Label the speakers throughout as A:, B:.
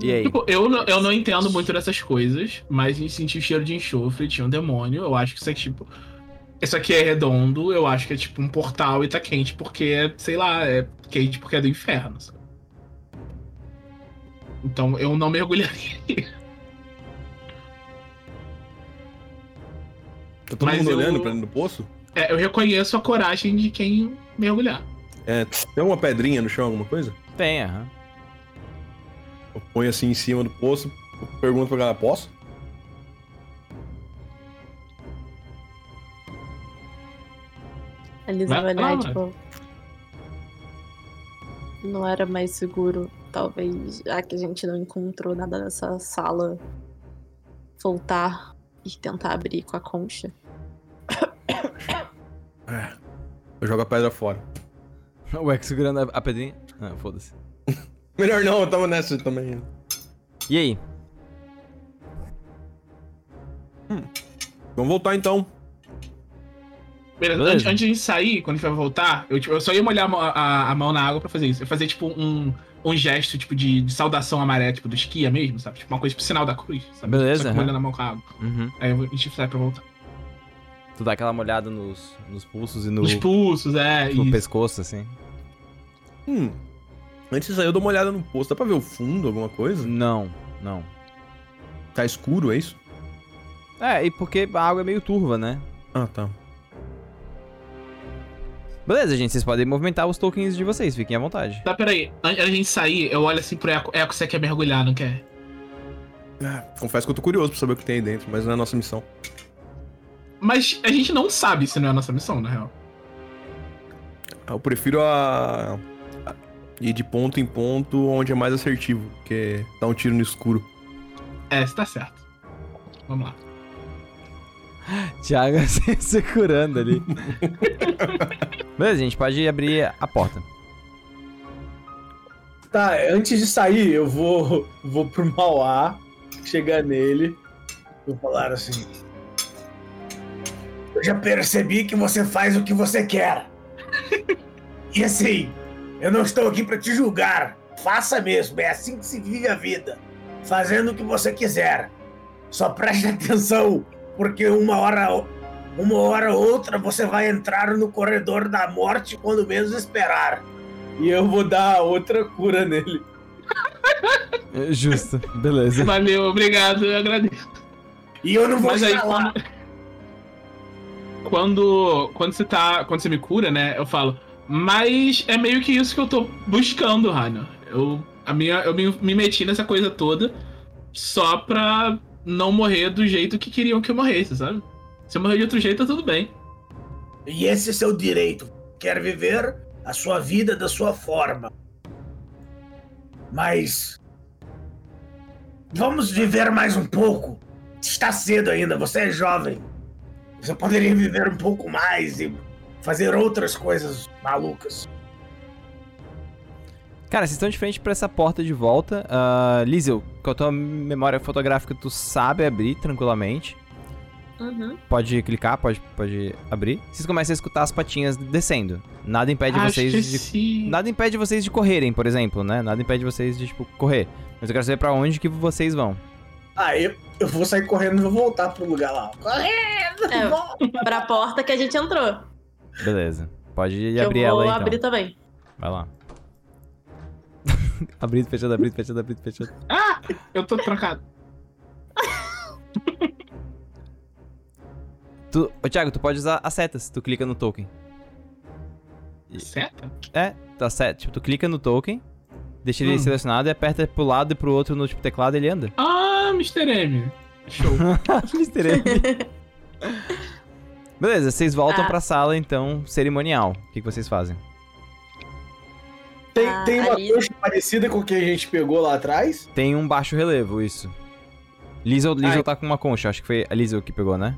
A: E aí?
B: Tipo, eu, não- eu não entendo muito dessas coisas, mas a gente sentiu cheiro de enxofre, tinha um demônio. Eu acho que isso aqui, tipo. Isso aqui é redondo, eu acho que é tipo um portal e tá quente porque é, sei lá, é quente porque é do inferno, sabe? Então eu não mergulharia.
C: Tá todo
B: Mas
C: mundo
B: eu-
C: olhando pra dentro do poço?
B: É, eu reconheço a coragem de quem mergulhar.
C: É, tem alguma pedrinha no chão, alguma coisa?
A: Tem, aham.
C: Eu ponho assim em cima do poço, pergunto pra galera, posso?
D: A Lisa
B: Vai
D: vai olhar, tipo. Não era mais seguro, talvez, já que a gente não encontrou nada nessa sala, voltar e tentar abrir com a concha.
C: É. Eu jogo a pedra fora.
A: O Ex segurando a, a pedrinha. Ah, foda-se.
C: Melhor não, eu tava nessa também.
A: E aí?
C: Vamos voltar então.
B: Beleza. Antes, antes de a gente sair, quando a gente vai voltar, eu, tipo, eu só ia molhar a, mão- a- a mão na água pra fazer isso. Eu fazer, tipo, um, um gesto, tipo, de, de saudação à maré, tipo, do esquia mesmo, sabe? Tipo, uma coisa, tipo, sinal da cruz, sabe?
A: Beleza,
B: Só que molhando a mão com a água.
A: Uhum.
B: Aí a gente sai pra voltar.
A: Tu dá aquela molhada nos, nos pulsos e no,
B: Os pulsos, é,
A: no pescoço, assim.
C: Hum. Antes de sair, eu dou uma olhada no poço. Dá pra ver o fundo, alguma coisa?
A: Não, não.
C: Tá escuro, é isso?
A: É, e porque a água é meio turva, né?
C: Ah, tá.
A: Beleza, gente, vocês podem movimentar os tokens de vocês, fiquem à vontade.
B: Tá, peraí. Antes da gente sair, eu olho assim pro Eco. Eco, você quer mergulhar, não quer?
C: Ah, confesso que eu tô curioso pra saber o que tem aí dentro, mas não é a nossa missão.
B: Mas a gente não sabe se não é a nossa missão, na real.
C: Eu prefiro a... ir de ponto em ponto onde é mais assertivo, que é dar um tiro no escuro.
B: É, você tá certo. Vamos lá.
A: Thiago se segurando ali. Beleza, gente, pode abrir a porta.
E: Tá, antes de sair, eu vou, vou pro Mauá, chegar nele, vou falar assim.
F: Eu já percebi que você faz o que você quer. E assim, eu não estou aqui para te julgar. Faça mesmo, é assim que se vive a vida. Fazendo o que você quiser. Só preste atenção, porque uma hora uma hora ou outra você vai entrar no corredor da morte quando menos esperar.
E: E eu vou dar outra cura nele.
A: É, Justo, beleza.
B: Valeu, obrigado, eu agradeço.
F: E eu não vou
B: Mas aí quando, quando. Quando você tá. Quando você me cura, né? Eu falo. Mas é meio que isso que eu tô buscando, Rano. Eu, a minha, eu me, me meti nessa coisa toda só pra não morrer do jeito que queriam que eu morresse, sabe? Se eu morrer de outro jeito, tá tudo bem.
F: E esse é seu direito. Quer viver a sua vida da sua forma. Mas. Vamos viver mais um pouco. Está cedo ainda, você é jovem. Você poderia viver um pouco mais e fazer outras coisas malucas.
A: Cara, vocês estão de frente pra essa porta de volta. Uh, Lizel, com a tua memória fotográfica, tu sabe abrir tranquilamente.
D: Uhum.
A: Pode clicar, pode, pode abrir. Vocês começam a escutar as patinhas descendo. Nada impede
B: Ah,
A: vocês de.
B: esqueci.
A: Nada impede vocês de correrem, por exemplo, né? Nada impede vocês de, tipo, correr. Mas eu quero saber pra onde que vocês vão.
E: Ah, eu, eu vou sair correndo e vou voltar pro lugar lá. Correndo!
D: É. Pra porta que a gente entrou.
A: Beleza. Pode abrir
D: eu vou
A: ela aí,
D: abrir
A: então.
D: também.
A: Vai lá. abrindo, fechando, abrindo, fechando, abrindo, fechando.
B: Ah! Eu tô trancado.
A: Tu, ô, Thiago, tu pode usar as setas. Tu clica no token.
B: Seta?
A: É, tá certo. Tipo, tu clica no token, deixa ele
B: Hum.
A: selecionado e aperta pro lado e pro outro no tipo, teclado e ele anda.
B: Ah, Mr. M. Show.
A: Mr. M. Beleza, vocês voltam
D: Ah.
A: pra sala, então, cerimonial. O que, que vocês fazem?
E: Tem,
D: Ah,
E: tem uma
D: ali-
E: coxa parecida com o que a gente pegou lá atrás?
A: Tem um baixo relevo, isso. Liesel, Liesel tá com uma concha, acho que foi a Liesel que pegou, né?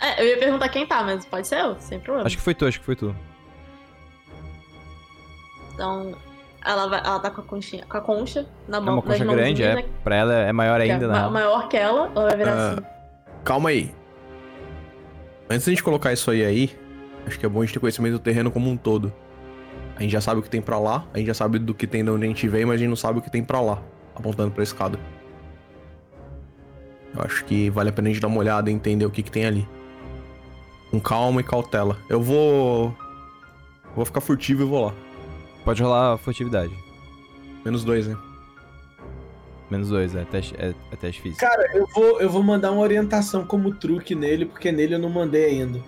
D: É, eu ia perguntar quem tá, mas pode ser eu, sem problema.
A: Acho que foi tu, acho que foi tu.
D: Então, ela, vai, ela tá com a, conchinha, com a concha na
A: É
D: mão.
A: uma concha grande, é.
D: né,
A: Pra ela é maior
D: é
A: ainda,
D: ma-
A: né?
D: maior que ela, ela vai virar
C: Ah.
D: assim.
C: Calma aí. Antes da gente colocar isso aí aí, acho que é bom a gente ter conhecimento do terreno como um todo. A gente já sabe o que tem pra lá, a gente já sabe do que tem de onde a gente veio, mas a gente não sabe o que tem pra lá. apontando pra escada. Eu acho que vale a pena a gente dar uma olhada e entender o que, que tem ali. Com calma e cautela. Eu vou. Vou ficar furtivo e vou lá.
A: Pode rolar furtividade.
C: Menos dois, né?
A: Menos dois, é teste, é, é teste físico.
E: Cara, eu vou, eu vou mandar uma orientação como truque nele, porque nele eu não mandei ainda.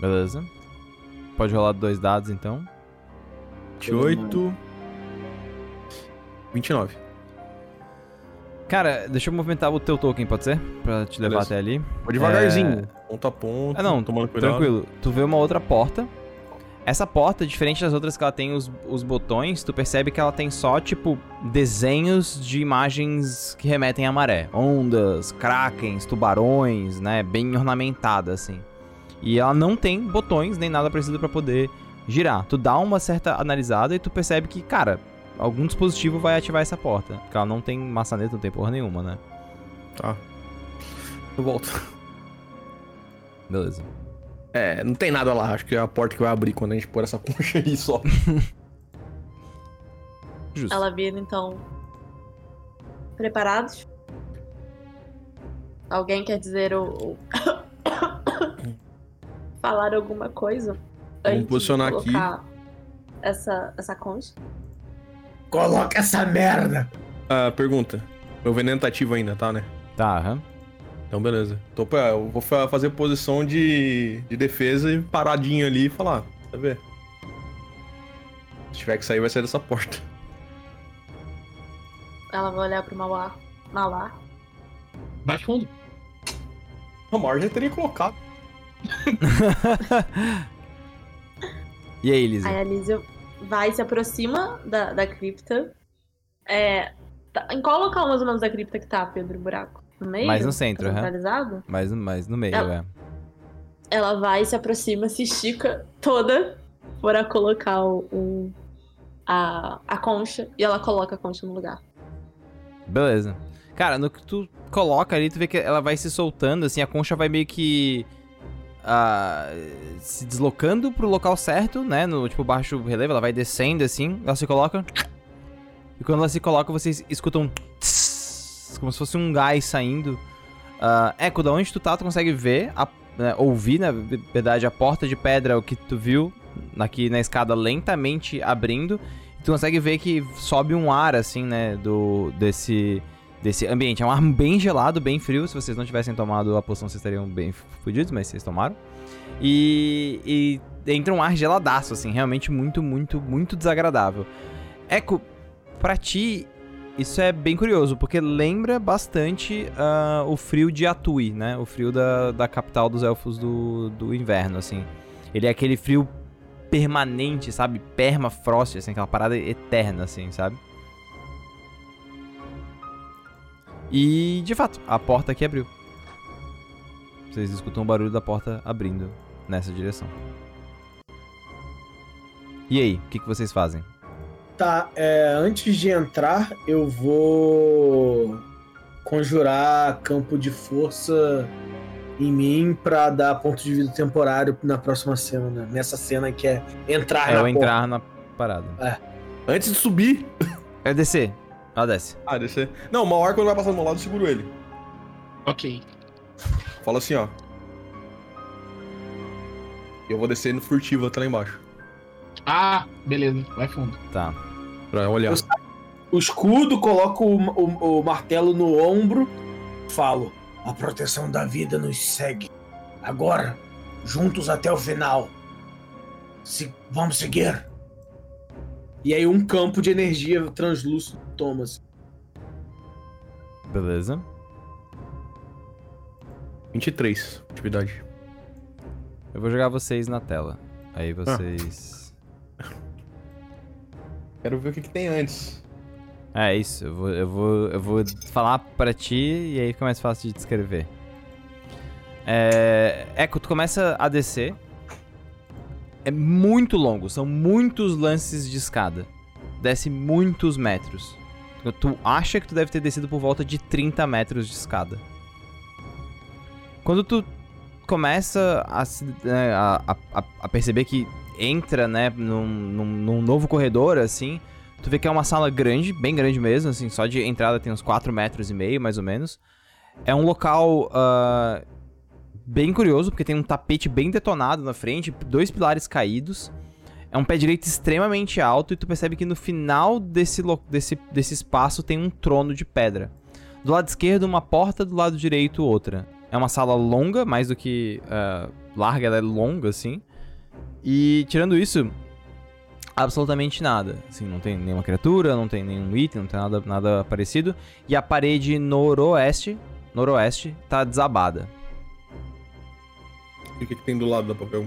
A: Beleza. Pode rolar dois dados então.
C: 28. 29.
A: Cara, deixa eu movimentar o teu token, pode ser? Pra te levar
C: Beleza.
A: até ali.
C: Vou devagarzinho. Ponto a ponto.
A: Ah, não,
C: tomando cuidado.
A: Tranquilo. Tu vê uma outra porta. Essa porta, diferente das outras que ela tem os, os botões, tu percebe que ela tem só, tipo, desenhos de imagens que remetem à maré. Ondas, krakens, tubarões, né? Bem ornamentada, assim. E ela não tem botões nem nada parecido pra poder girar. Tu dá uma certa analisada e tu percebe que, cara, algum dispositivo vai ativar essa porta. Porque ela não tem maçaneta, não tem porra nenhuma, né?
C: Tá. Eu volto.
A: Beleza.
C: É, não tem nada lá. Acho que é a porta que vai abrir quando a gente pôr essa concha aí só.
A: Justo.
D: Ela vira então. Preparados? Alguém quer dizer o. o- Falar alguma coisa? antes de
C: posicionar aqui.
D: colocar Essa, essa concha?
F: Coloca essa merda.
C: Ah, pergunta. Meu veneno tá ativo ainda, tá, né?
A: Tá, aham.
C: Então, beleza. Tô, pra- eu vou fa- fazer posição de, de defesa e paradinho ali e falar. Tá ver? Se tiver que sair, vai sair dessa porta.
D: Ela vai olhar pro Mauá. Mauá.
B: Vai fundo.
C: A Mar já teria colocado.
A: E aí, Lizzie?
D: Aí a Lísia vai, se aproxima da, da cripta. É, tá- em qual local mais ou menos da cripta que tá, Pedro? Buraco? No meio?
A: Mais no centro,
D: centralizado?
A: Mais, mais no meio,
D: Ela-
A: é.
D: Ela vai, se aproxima, se estica toda para colocar o, o- a, a concha. E ela coloca a concha no lugar.
A: Beleza. Cara, no que tu coloca ali, tu vê que ela vai se soltando, assim, a concha vai meio que. ah, se deslocando pro local certo, né? No tipo baixo relevo, ela vai descendo assim, ela se coloca. E quando ela se coloca, vocês escutam um tss, como se fosse um gás saindo. Ah, Echo, da onde tu tá, tu consegue ver, a- né, ouvir, na verdade, a porta de pedra, o que tu viu aqui na escada lentamente abrindo. Tu consegue ver que sobe um ar, assim, né, do, desse, desse ambiente. É um ar bem gelado, bem frio. Se vocês não tivessem tomado a poção, vocês estariam bem fodidos, mas vocês tomaram. E, e entra um ar geladaço, assim, realmente muito, muito, muito desagradável. Eco, pra ti, isso é bem curioso, porque lembra bastante ah, o frio de Atui, né? O frio da, da capital dos elfos do, do inverno, assim. Ele é aquele frio permanente, sabe? Permafrost, assim, aquela parada eterna, assim, sabe? E, de fato, a porta aqui abriu. Vocês escutam o barulho da porta abrindo nessa direção. E aí, o que, que vocês fazem?
E: Tá, é, antes de entrar, eu vou conjurar campo de força em mim pra dar ponto de vida temporário na próxima cena, né? Nessa cena que é entrar
A: É
E: na
A: eu entrar na parada.
C: Antes de subir.
A: É descer. Ela desce.
C: Ah, descer. Não, uma hora quando vai passar do meu lado, eu seguro ele.
B: Ok.
C: Fala assim, ó. Eu vou descer no furtivo até lá embaixo.
B: Ah, beleza. Vai fundo.
A: Tá.
C: Pra olhar.
E: Eu o escudo, coloco o, o- o martelo no ombro, falo.
F: A proteção da vida nos segue. Agora, juntos até o final. Se, vamos seguir.
E: E aí um campo de energia translúcido toma. assim.
A: Beleza.
C: 23, atividade.
A: Eu vou jogar vocês na tela. Aí vocês.
C: Quero ver o que, que tem antes.
A: É isso, eu vou, eu, vou, eu vou falar pra ti e aí fica mais fácil de descrever. É. Echo, tu começa a descer. É muito longo, são muitos lances de escada. Desce muitos metros. Tu acha que tu deve ter descido por volta de 30 metros de escada. Quando tu começa a, né, a- a- a perceber que entra, né, num, num- num novo corredor, assim, Tu vê que é uma sala grande, bem grande mesmo, assim, só de entrada tem uns 4 metros e meio, mais ou menos. É um local ah, bem curioso, porque tem um tapete bem detonado na frente, dois pilares caídos. É um pé direito extremamente alto e tu percebe que no final desse, desse, desse espaço tem um trono de pedra. Do lado esquerdo, uma porta, do lado direito, outra. É uma sala longa, mais do que ah, larga, ela é longa, assim. E tirando isso, absolutamente nada. Assim, não tem nenhuma criatura, não tem nenhum item, não tem nada, nada parecido. E a parede noroeste, noroeste, tá desabada.
C: E o que, que tem do lado da papel?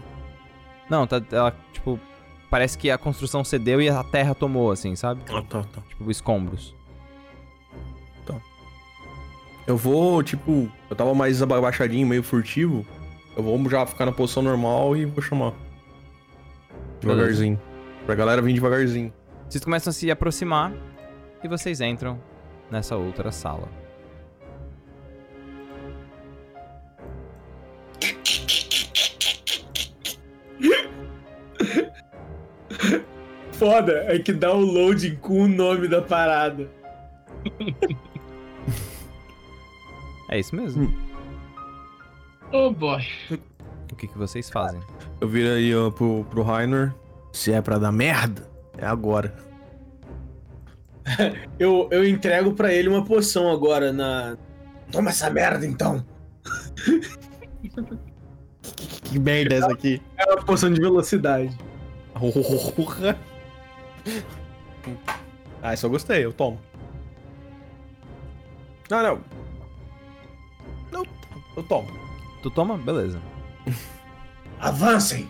A: Não, tá, ela, tipo, parece que a construção cedeu e a terra tomou, assim, sabe?
C: Ah, tá, tá.
A: Tipo, escombros.
C: Eu vou, tipo, eu tava mais abaixadinho, meio furtivo. Eu vou já ficar na posição normal e vou chamar. Devagarzinho. Pra galera vir devagarzinho.
A: Vocês começam a se aproximar e vocês entram nessa outra sala.
E: Foda é que dá o loading com o nome da parada.
A: É isso mesmo.
B: Oh boy.
A: O que, que vocês fazem?
C: Eu viro aí ó, pro, pro Rainer. Se é pra dar merda, é agora.
E: Eu, eu entrego pra ele uma poção agora na.
F: Toma essa merda então.
C: Que merda é essa aqui?
E: É uma poção de velocidade.
C: Porra. Ah, isso eu gostei, eu tomo. Não, não. Não, eu tomo.
A: Tu toma? Beleza.
F: Avancem!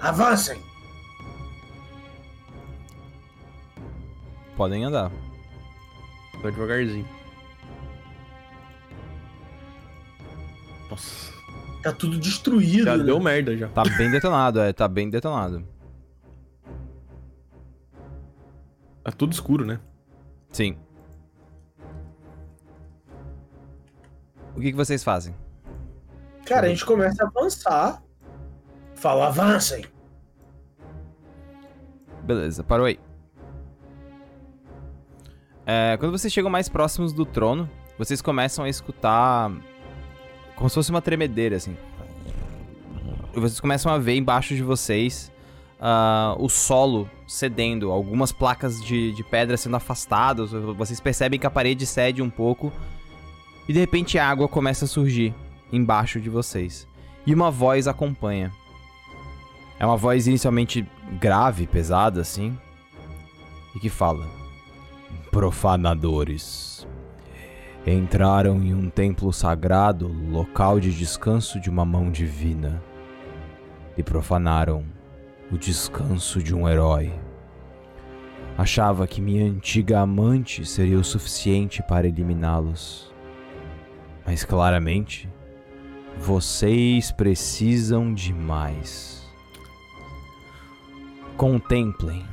F: Avancem!
A: Podem andar.
C: Vai devagarzinho. Nossa.
E: Tá tudo destruído.
C: Já
E: né?
C: deu merda já.
A: Tá bem detonado, é, tá bem detonado.
C: Tá tudo escuro, né?
A: Sim. O que, que vocês fazem?
E: Cara, a gente começa a avançar.
F: Fala, avancem!
A: Beleza, parou aí. É, quando vocês chegam mais próximos do trono, vocês começam a escutar como se fosse uma tremedeira, assim. E vocês começam a ver embaixo de vocês ah, o solo cedendo, algumas placas de, de pedra sendo afastadas. Vocês percebem que a parede cede um pouco. E de repente a água começa a surgir embaixo de vocês. E uma voz acompanha. É uma voz inicialmente grave, pesada, assim. E que fala: Profanadores. Entraram em um templo sagrado, local de descanso de uma mão divina. E profanaram o descanso de um herói. Achava que minha antiga amante seria o suficiente para eliminá-los. Mas claramente, vocês precisam de mais. Contemplem.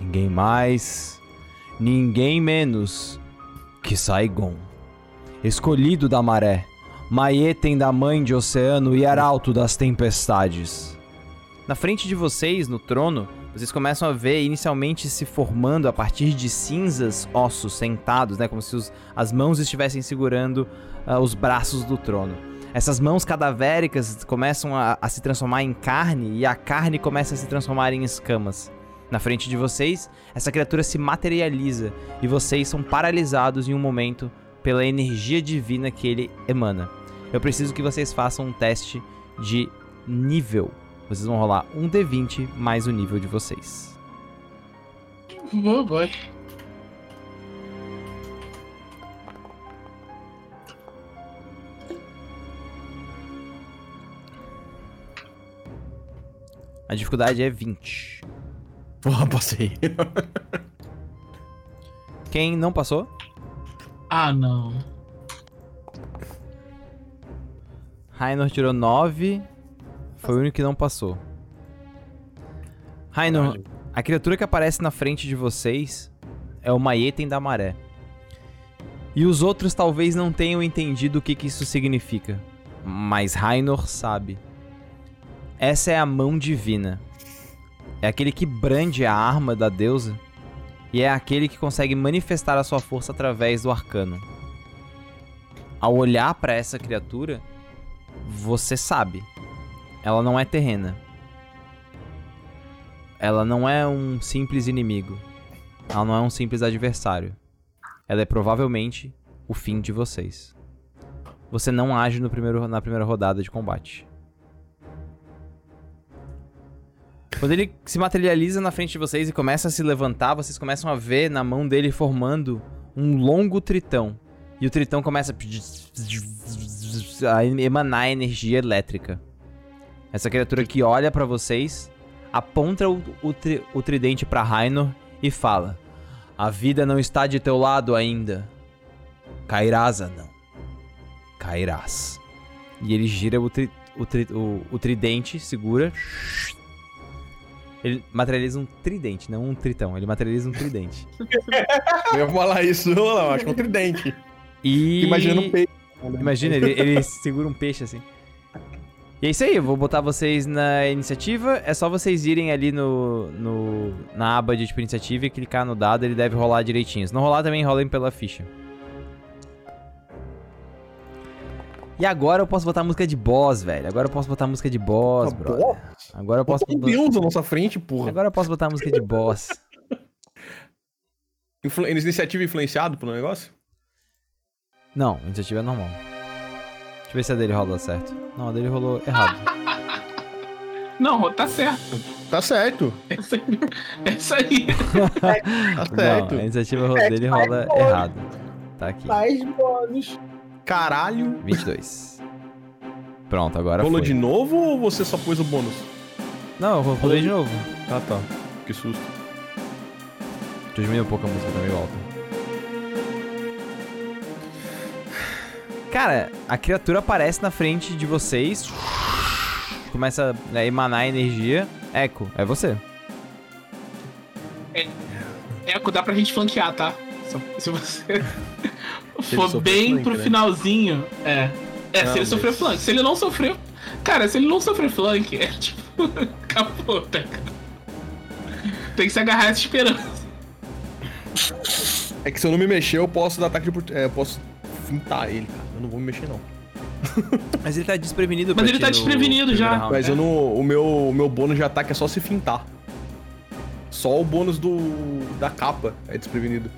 A: Ninguém mais, ninguém menos que Saigon. Escolhido da maré, Maietem da mãe de oceano e arauto das tempestades. Na frente de vocês, no trono, vocês começam a ver inicialmente se formando a partir de cinzas ossos sentados, né? Como se os- as mãos estivessem segurando ah, os braços do trono. Essas mãos cadavéricas começam a, a se transformar em carne e a carne começa a se transformar em escamas. Na frente de vocês, essa criatura se materializa e vocês são paralisados em um momento pela energia divina que ele emana. Eu preciso que vocês façam um teste de nível. Vocês vão rolar um D20 mais o nível de vocês.
B: Oh boy.
A: A dificuldade é 20.
C: Porra, passei.
A: Quem não passou?
B: Ah, não.
A: Rainor tirou 9. Foi o único que não passou. Rainor, a criatura que aparece na frente de vocês é o Maietem da Maré. E os outros talvez não tenham entendido o que, que isso significa. Mas Rainor sabe. Essa é a mão divina. É aquele que brande a arma da deusa e é aquele que consegue manifestar a sua força através do arcano. Ao olhar para essa criatura, você sabe, ela não é terrena. Ela não é um simples inimigo. Ela não é um simples adversário. Ela é provavelmente o fim de vocês. Você não age primeiro, na primeira rodada de combate. Quando ele se materializa na frente de vocês e começa a se levantar, vocês começam a ver na mão dele formando um longo tritão. E o tritão começa a emanar energia elétrica. Essa criatura que olha pra vocês, aponta o, o, tri- o tridente pra Rainor e fala: A vida não está de teu lado ainda. Cairás, anão. Cairás. E ele gira o, tri- o tri- o- o tridente, segura. Ele materializa um tridente, não um tritão. Ele materializa um tridente.
C: Eu ia falar isso, eu acho que é um tridente.
A: E.
C: Imaginando um peixe.
A: Imagina, ele, ele segura um peixe assim. E é isso aí, eu vou botar vocês na iniciativa. É só vocês irem ali no, no na aba de tipo iniciativa e clicar no dado, ele deve rolar direitinho. Se não rolar, também rolem pela ficha. E agora eu posso botar música de boss, velho. Agora eu posso botar música de boss,
C: Ah,
A: brother.
C: boss?
A: Agora eu posso
C: um Deus na nossa frente, porra.
A: Agora eu posso botar música de boss.
C: Influ... Iniciativa influenciado pelo negócio?
A: Não, iniciativa é normal. Deixa eu ver se a dele rola certo. Não, a dele rolou errado.
B: Não, tá certo.
C: Tá certo.
B: Essa aí. Essa aí.
C: Tá certo.
A: Não, a iniciativa dele rola errado. Tá aqui.
E: Mais bônus.
C: Caralho.
A: 22. Pronto, agora
C: Rolou
A: foi.
C: de novo ou você só pôs o bônus?
A: Não, eu rolei de novo.
C: Ah, tá. Que susto.
A: Tu diminuiu um pouco a música, tá meio alta. Cara, a criatura aparece na frente de vocês. Começa a emanar energia. Echo, é você.
B: Eco, dá pra gente flanquear, tá? Se você for
C: sofrer
B: bem
C: flank,
B: pro
C: né?
B: finalzinho, é. É,
C: Não,
B: se ele
C: mas-
B: sofrer flank. Se ele não sofrer. Cara, se ele não sofrer flank, é tipo. Acabou, tá? Tem que se agarrar essa esperança.
C: É que se eu não me mexer, eu posso dar ataque de. É, eu posso fintar ele, cara. Eu não vou me mexer, não.
A: Mas ele tá desprevenido
B: Mas ele tá desprevenido já.
A: round.
C: Mas eu não, o, meu, o meu bônus de ataque é só se fintar. Só o bônus do da capa é desprevenido.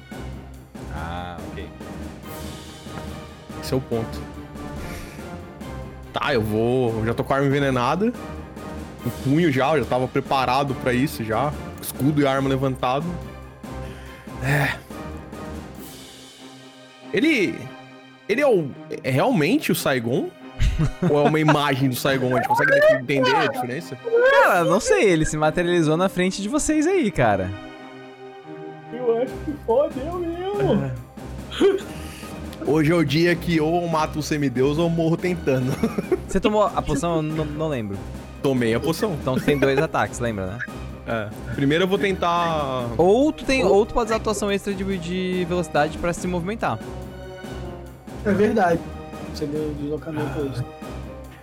A: Ah, ok.
C: Esse é o ponto. Tá, eu vou. Eu já tô com a arma envenenada. O punho já, eu já tava preparado pra isso já. Escudo e arma levantado. É. Ele. Ele é o. É realmente o Saigon? Ou é uma imagem do Saigon? A gente consegue entender a diferença?
A: Cara, não sei, ele se materializou na frente de vocês aí, cara.
E: Eu acho que fodeu mesmo.
C: Hoje é o dia que ou eu mato o semideus ou eu morro tentando.
A: Você tomou a poção? Eu não, não lembro.
C: Tomei a poção.
A: Então tu tem dois ataques, lembra, né?
C: É. Primeiro eu vou tentar.
A: Ou tu tem, ou tu pode usar atuação extra de, de velocidade pra se movimentar.
E: É verdade. Você ganha deslocamento hoje.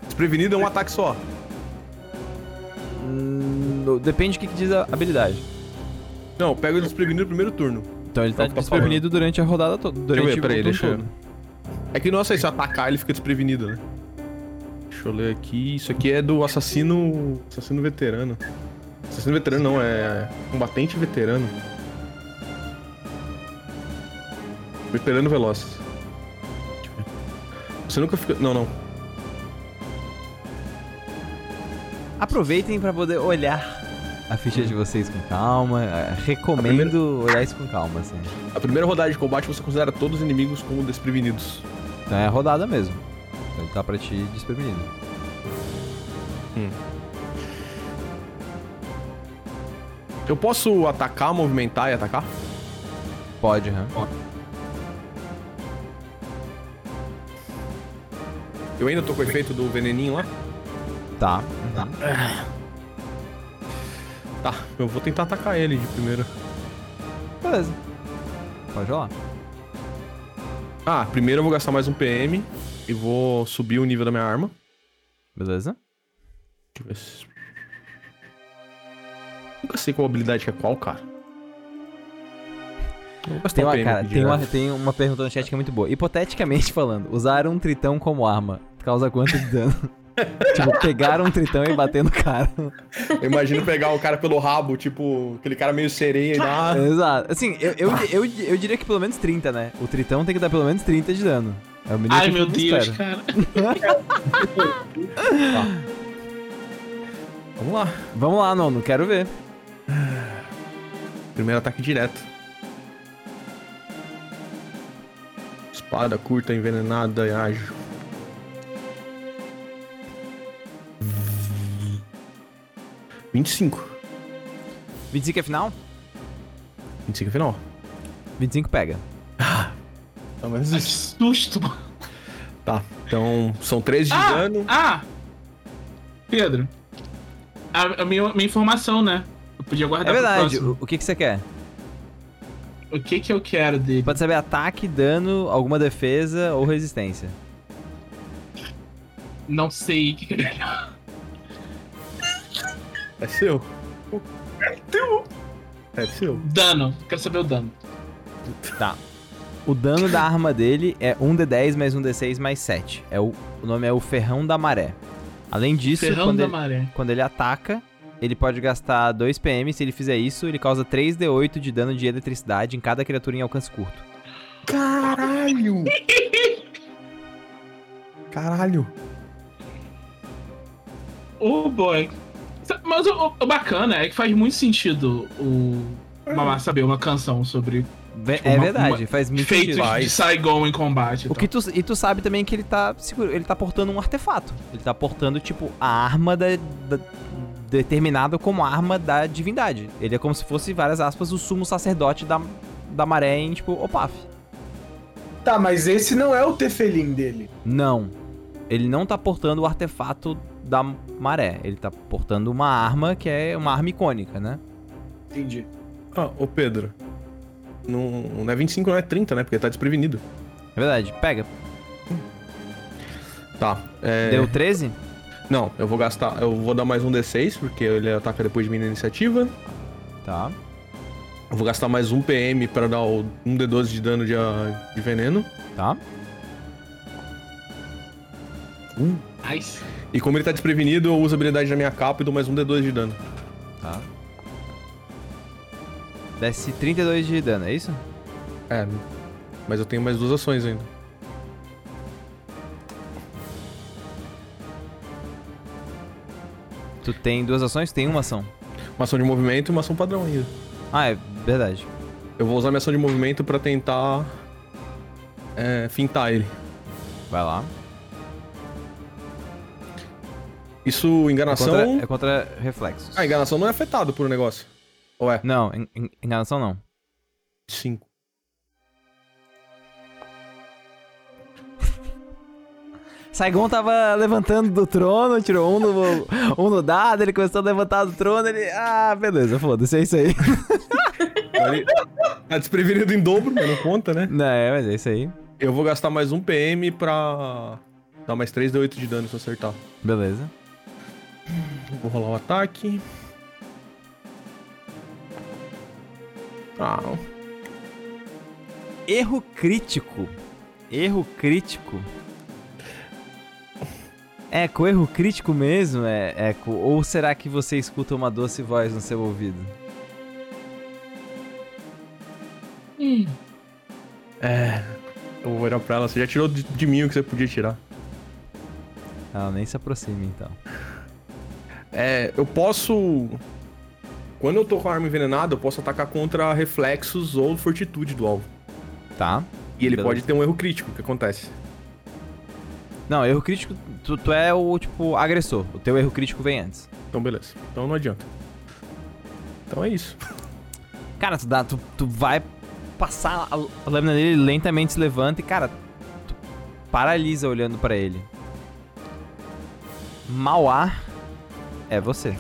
C: Desprevenido é um ataque só.
A: Hum, depende do que, que diz a habilidade.
C: Não, eu pego o desprevenido no primeiro turno.
A: Então ele tá
C: É
A: desprevenido durante a rodada toda. Durante
C: ver, peraí, deixa eu-. É que não sei se eu atacar ele fica desprevenido, né? Deixa eu ler aqui. Isso aqui é do assassino. Assassino veterano. Assassino veterano não, é. Combatente veterano. Veterano veloz. Deixa eu. Você nunca fica. Não, não.
A: Aproveitem pra poder olhar a ficha de vocês com calma. Eh, Recomendo olhar isso com calma, assim.
C: A primeira rodada de combate você considera todos os inimigos como desprevenidos.
A: Então é a rodada mesmo. Então ele tá pra ti desprevenido.
C: Eu posso atacar, movimentar e atacar?
A: Pode, hã?
C: Eu ainda tô com o efeito do veneninho lá?
A: Tá.
C: Tá, eu vou tentar atacar ele de primeira.
A: Beleza. Pode rolar.
C: Ah, primeiro eu vou gastar mais um PM e vou subir o nível da minha arma.
A: Beleza.
C: Deixa eu ver se... Nunca sei qual habilidade que é qual, cara.
A: Tem
C: um
A: uma, cara, tem, uma, tem uma pergunta no chat que é muito boa. Hipoteticamente falando, usar um tritão como arma causa quanto de dano? tipo, pegar um tritão e bater no cara.
C: Eu imagino pegar o cara pelo rabo, tipo, aquele cara meio sereia e dar.
A: Exato. Assim, eu, eu, eu, eu diria que pelo menos 30, né? O tritão tem que dar pelo menos 30 de dano. É o mínimo
B: Ai,
A: que
B: meu
A: eu
B: Deus,
A: espero.
B: cara.
C: Vamos lá.
A: Vamos lá, Nono, quero ver.
C: Primeiro ataque direto. Espada curta, envenenada e ágil. Vinte e cinco.
A: 25 é final?
C: 25 é final.
A: 25 pega.
C: Tá, mas
B: Que susto, mano.
C: Tá, então são 13 de
B: Ah,
C: dano.
B: ah! Pedro. A, a minha, minha informação, né? Eu podia
A: É
B: guardar pro
A: verdade. O, o que, que você quer?
B: O que que eu quero dele?
A: Pode saber ataque, dano, alguma defesa ou resistência.
B: Não sei.
C: É seu. É teu. É seu.
B: dano. Quero saber o dano.
A: Tá. O dano da arma dele é 1d10 mais 1d6 mais 7. É o, o nome é o Ferrão da Maré. Além disso,
B: Ferrão
A: quando
B: da
A: ele,
B: maré.
A: quando ele ataca, ele pode gastar 2 PM. Se ele fizer isso, ele causa 3d8 de dano de eletricidade em cada criatura em alcance curto.
C: Caralho! Caralho!
B: Oh boy. Mas o, o bacana é que faz muito sentido o Mamá saber uma canção sobre Tipo,
A: é
B: uma-
A: verdade,
B: uma-
A: faz muito
B: feitos
A: sentido.
B: de Saigon em combate. e
A: O
B: tal.
A: que tu, e tu sabe também que ele tá seguro, ele tá portando um artefato. Ele tá portando, tipo, a arma da, da- determinada como arma da divindade. Ele é como se fosse, várias aspas, o sumo sacerdote da, da maré em, tipo, Opaf.
E: Tá, mas esse não é o Tefelin dele.
A: Não. Ele não tá portando o artefato da maré. Ele tá portando uma arma que é uma arma icônica, né?
E: Entendi.
C: Ah, ô Pedro. Não, não é 25, não é 30, né? Porque tá desprevenido.
A: É verdade. Pega.
C: Tá. É...
A: Deu 13?
C: Não, eu vou gastar. Eu vou dar mais um D6, porque ele ataca depois de mim na iniciativa.
A: Tá.
C: Eu vou gastar mais um PM pra dar um D12 de dano de, ah, de veneno.
A: Tá.
B: Nice.
C: E como ele tá desprevenido, eu uso a habilidade da minha capa e dou mais um D12 de dano.
A: Tá. Desce 32 de dano, é isso?
C: É, mas eu tenho mais duas ações ainda.
A: Tu tem duas ações? Tem uma ação.
C: Uma ação de movimento e uma ação padrão ainda.
A: Ah, é verdade.
C: Eu vou usar minha ação de movimento pra tentar. É, fintar ele.
A: Vai lá.
C: Isso,
A: É
C: enganação.
A: contra, é contra reflexos.
C: Ah, enganação não é afetado por um negócio. Ou é?
A: Não, en- en- enganação não.
C: 5.
A: Saigon tava levantando do trono, tirou um no, um no dado, ele começou a levantar do trono, ele... Ah, beleza, foda-se, é isso aí.
C: Ele tá desprevenido em dobro, mas não conta, né?
A: Não, é, mas é isso aí.
C: Eu vou gastar mais um PM pra dar mais 3 D8 de dano se eu acertar.
A: Beleza.
C: Vou rolar o ataque. Ah,
A: Erro crítico. Erro crítico. É, com erro crítico mesmo, é, é com- ou será que você escuta uma doce voz no seu ouvido?
C: é. Eu vou olhar pra ela. Você já tirou de, de mim o que você podia tirar.
A: Ela nem se aproxima, então.
C: É, eu posso. Quando eu tô com a arma envenenada, eu posso atacar contra reflexos ou fortitude do alvo.
A: Tá.
C: E ele
A: Beleza.
C: pode ter um erro crítico, o que acontece?
A: Não, erro crítico, tu, tu é o, tipo, agressor. O teu erro crítico vem antes.
C: Então, beleza. Então não adianta. Então é isso.
A: Cara, tu, dá, tu, tu vai passar a, lâmina dele, ele lentamente se levanta e, cara, tu paralisa olhando pra ele. Mauá é você.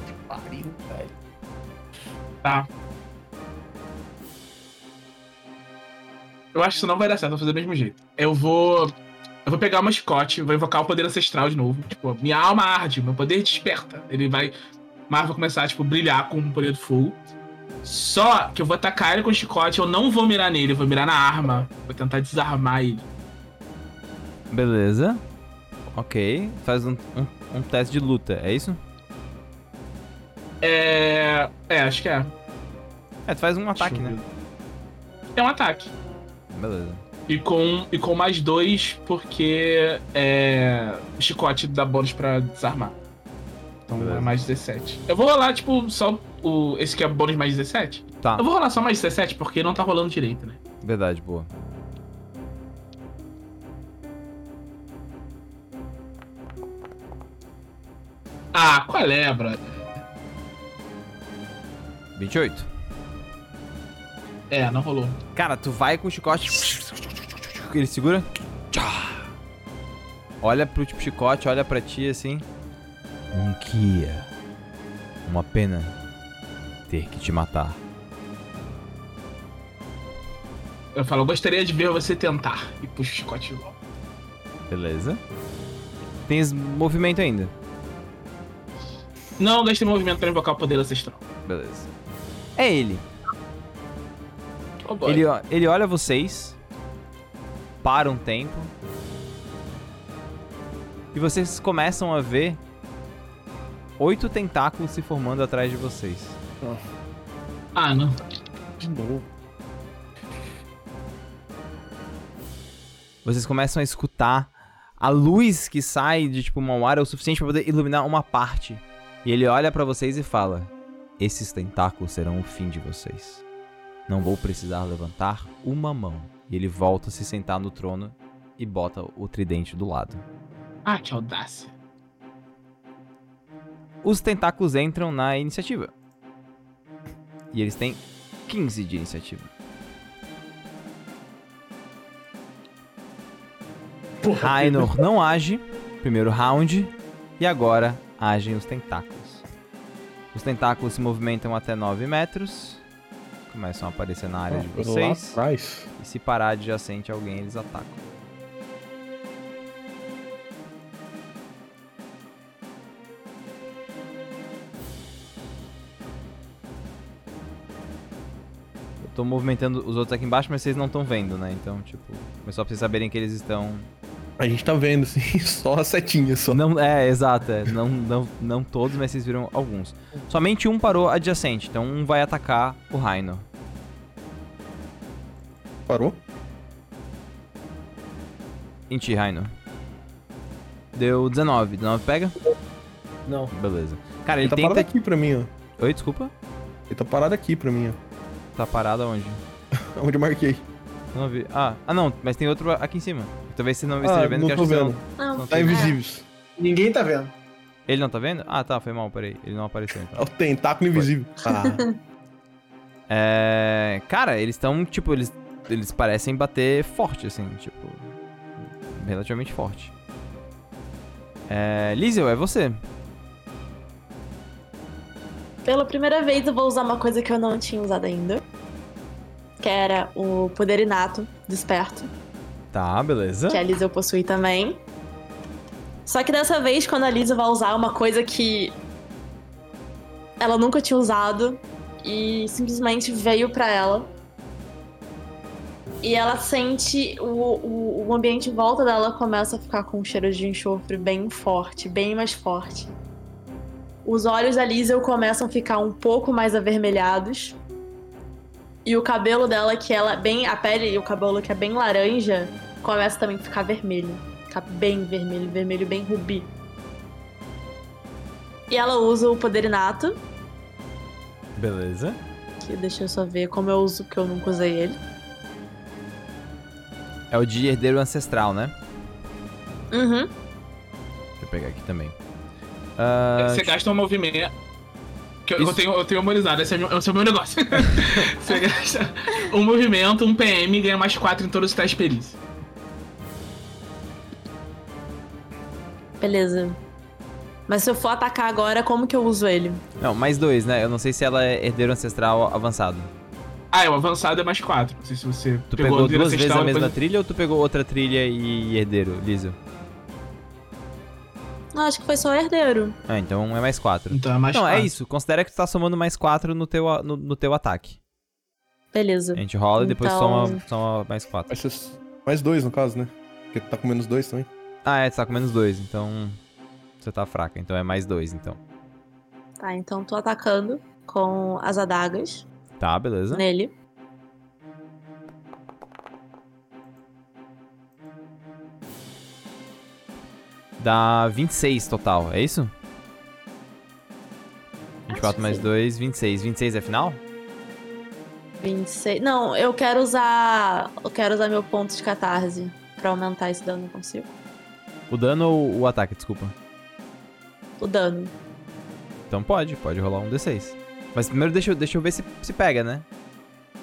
B: Tá. Eu acho que isso não vai dar certo, eu vou fazer do mesmo jeito. Eu vou. Eu vou pegar uma chicote, vou invocar o poder ancestral de novo. Tipo, minha alma arde, meu poder desperta. Ele vai. Mas vai começar, tipo, brilhar com o poder do fogo. Só que eu vou atacar ele com o chicote, eu não vou mirar nele, eu vou mirar na arma. Vou tentar desarmar ele.
A: Beleza. Ok. Faz um, um, um teste de luta, é isso?
B: É. É, acho que é.
A: É, tu faz um ataque, né?
B: É um ataque.
A: Beleza.
B: E com, e com mais dois, porque é. O chicote dá bônus pra desarmar. Então
A: Beleza.
B: é mais 17. Eu vou rolar, tipo, só o. Esse que é bônus mais 17?
A: Tá,
B: Eu vou rolar só mais 17, porque não tá rolando direito, né?
A: verdade, boa.
B: Ah, qual é, brother?
A: 28.
B: É, não rolou.
A: Cara, tu vai com o chicote. Ele segura. Olha pro tipo chicote, olha pra ti assim. Um Kia. Uma pena ter que te matar.
B: Eu falo, eu gostaria de ver você tentar. E puxa o chicote de volta.
A: Beleza. Tens movimento ainda.
B: Não gastei movimento pra invocar o poder ancestral.
A: Beleza. É ele.
B: Oh.
A: Ele, ele olha vocês. Para um tempo. E vocês começam a ver oito tentáculos se formando atrás de vocês.
B: Ah, não.
C: De novo.
A: Vocês começam a escutar a luz que sai de tipo uma área o suficiente para poder iluminar uma parte. E ele olha pra vocês e fala: Esses tentáculos serão o fim de vocês. Não vou precisar levantar uma mão. E ele volta a se sentar no trono e bota o tridente do lado.
B: Ah, que audácia.
A: Os tentáculos entram na iniciativa. E eles têm 15 de iniciativa. Rainor não age, primeiro round, e agora agem os tentáculos. Os tentáculos se movimentam até 9 metros, começam a aparecer na área de vocês, e se parar adjacente a alguém, eles atacam. Eu tô movimentando os outros aqui embaixo, mas vocês não estão vendo, né? Então, tipo, é só pra vocês saberem que eles estão
C: A gente tá vendo, sim, só a setinha só.
A: Não, é, exato. é. Não, não, não todos, mas vocês viram alguns. Somente um parou adjacente, então um vai atacar o Rhino.
C: Parou?
A: Em ti, Rhino. Deu 19. 19 pega?
E: Não.
A: Beleza. Cara,
C: Ele,
A: ele
C: tá parado
A: tenta.
C: aqui pra mim, ó.
A: Oi, desculpa.
C: Ele tá parado aqui pra mim,
A: Tá parado aonde?
C: ó. Onde eu marquei.
A: Não vi. Ah, ah, não, mas tem outro aqui em cima. Talvez você não
C: Ah,
A: esteja vendo,
C: não
A: que
C: tô
A: acho que você
C: vendo.
D: Não,
A: Não
C: Tá
A: É.
C: invisíveis.
E: Ninguém tá vendo.
A: Ele não tá vendo? Ah, tá, foi mal, peraí. Ele não apareceu
C: É
A: então.
C: o tentáculo invisível. Ah,
A: É. Cara, eles estão, tipo, eles, eles parecem bater forte, assim, tipo. Relativamente forte. É. Lizel, é você.
D: Pela primeira vez eu vou usar uma coisa que eu não tinha usado ainda. Que era o poder inato, desperto.
A: Tá, beleza.
D: Que a Lisa eu possui também. Só que dessa vez, quando a Lisa vai usar uma coisa que ela nunca tinha usado e simplesmente veio pra ela. E ela sente o, o, o ambiente em volta dela começa a ficar com um cheiro de enxofre bem forte, bem mais forte. Os olhos da Liesel começam a ficar um pouco mais avermelhados. E o cabelo dela, que ela é bem. A pele e o cabelo que é bem laranja, começa também a ficar vermelho. Ficar bem vermelho, vermelho bem rubi. E ela usa o poder inato,
A: Beleza.
D: que deixa eu só ver como eu uso, porque eu nunca usei ele.
A: É o de herdeiro ancestral, né?
D: Uhum.
A: Deixa eu pegar aqui também. Ah,
B: Você gasta um movimento. Que eu,
A: Isso.
B: eu tenho, eu tenho memorizado, esse é, meu, esse é o meu negócio. Você gasta um movimento, um PM, ganha mais 4 em todos os testes de
D: Beleza. Mas se eu for atacar agora, como que eu uso ele?
A: Não, mais dois, né? Eu não sei se ela é herdeiro ancestral avançado.
B: Ah, é, o avançado é mais 4. Não sei se você
A: Tu
B: pegou,
A: pegou duas vezes a mesma
B: depois-
A: trilha ou tu pegou outra trilha e herdeiro, Liso?
D: Não, acho que foi só herdeiro.
A: Ah, então é mais 4.
B: Então é mais
A: Não, é
B: fácil.
A: isso. Considera que tu tá somando mais 4 no teu, no, no teu ataque.
D: Beleza.
A: A gente rola e depois
D: Então-
A: soma, soma mais 4.
C: Vai ser mais dois, no caso, né? Porque tu tá com menos dois também.
A: Ah, é, tu tá com menos 2, então. Você tá fraca, então é mais 2, então.
D: Tá, então tô atacando com as adagas
A: Tá, beleza.
D: nele.
A: Dá 26 total, é isso? 24
D: que
A: mais
D: sim.
A: 2, 26. 26 é final?
D: 26. Não, eu quero usar. Eu quero usar meu ponto de catarse pra aumentar esse dano, não consigo.
A: O dano ou o ataque, desculpa?
D: O dano.
A: Então pode, pode rolar um D6. Mas primeiro deixa, eu- deixa eu ver se, se pega, né?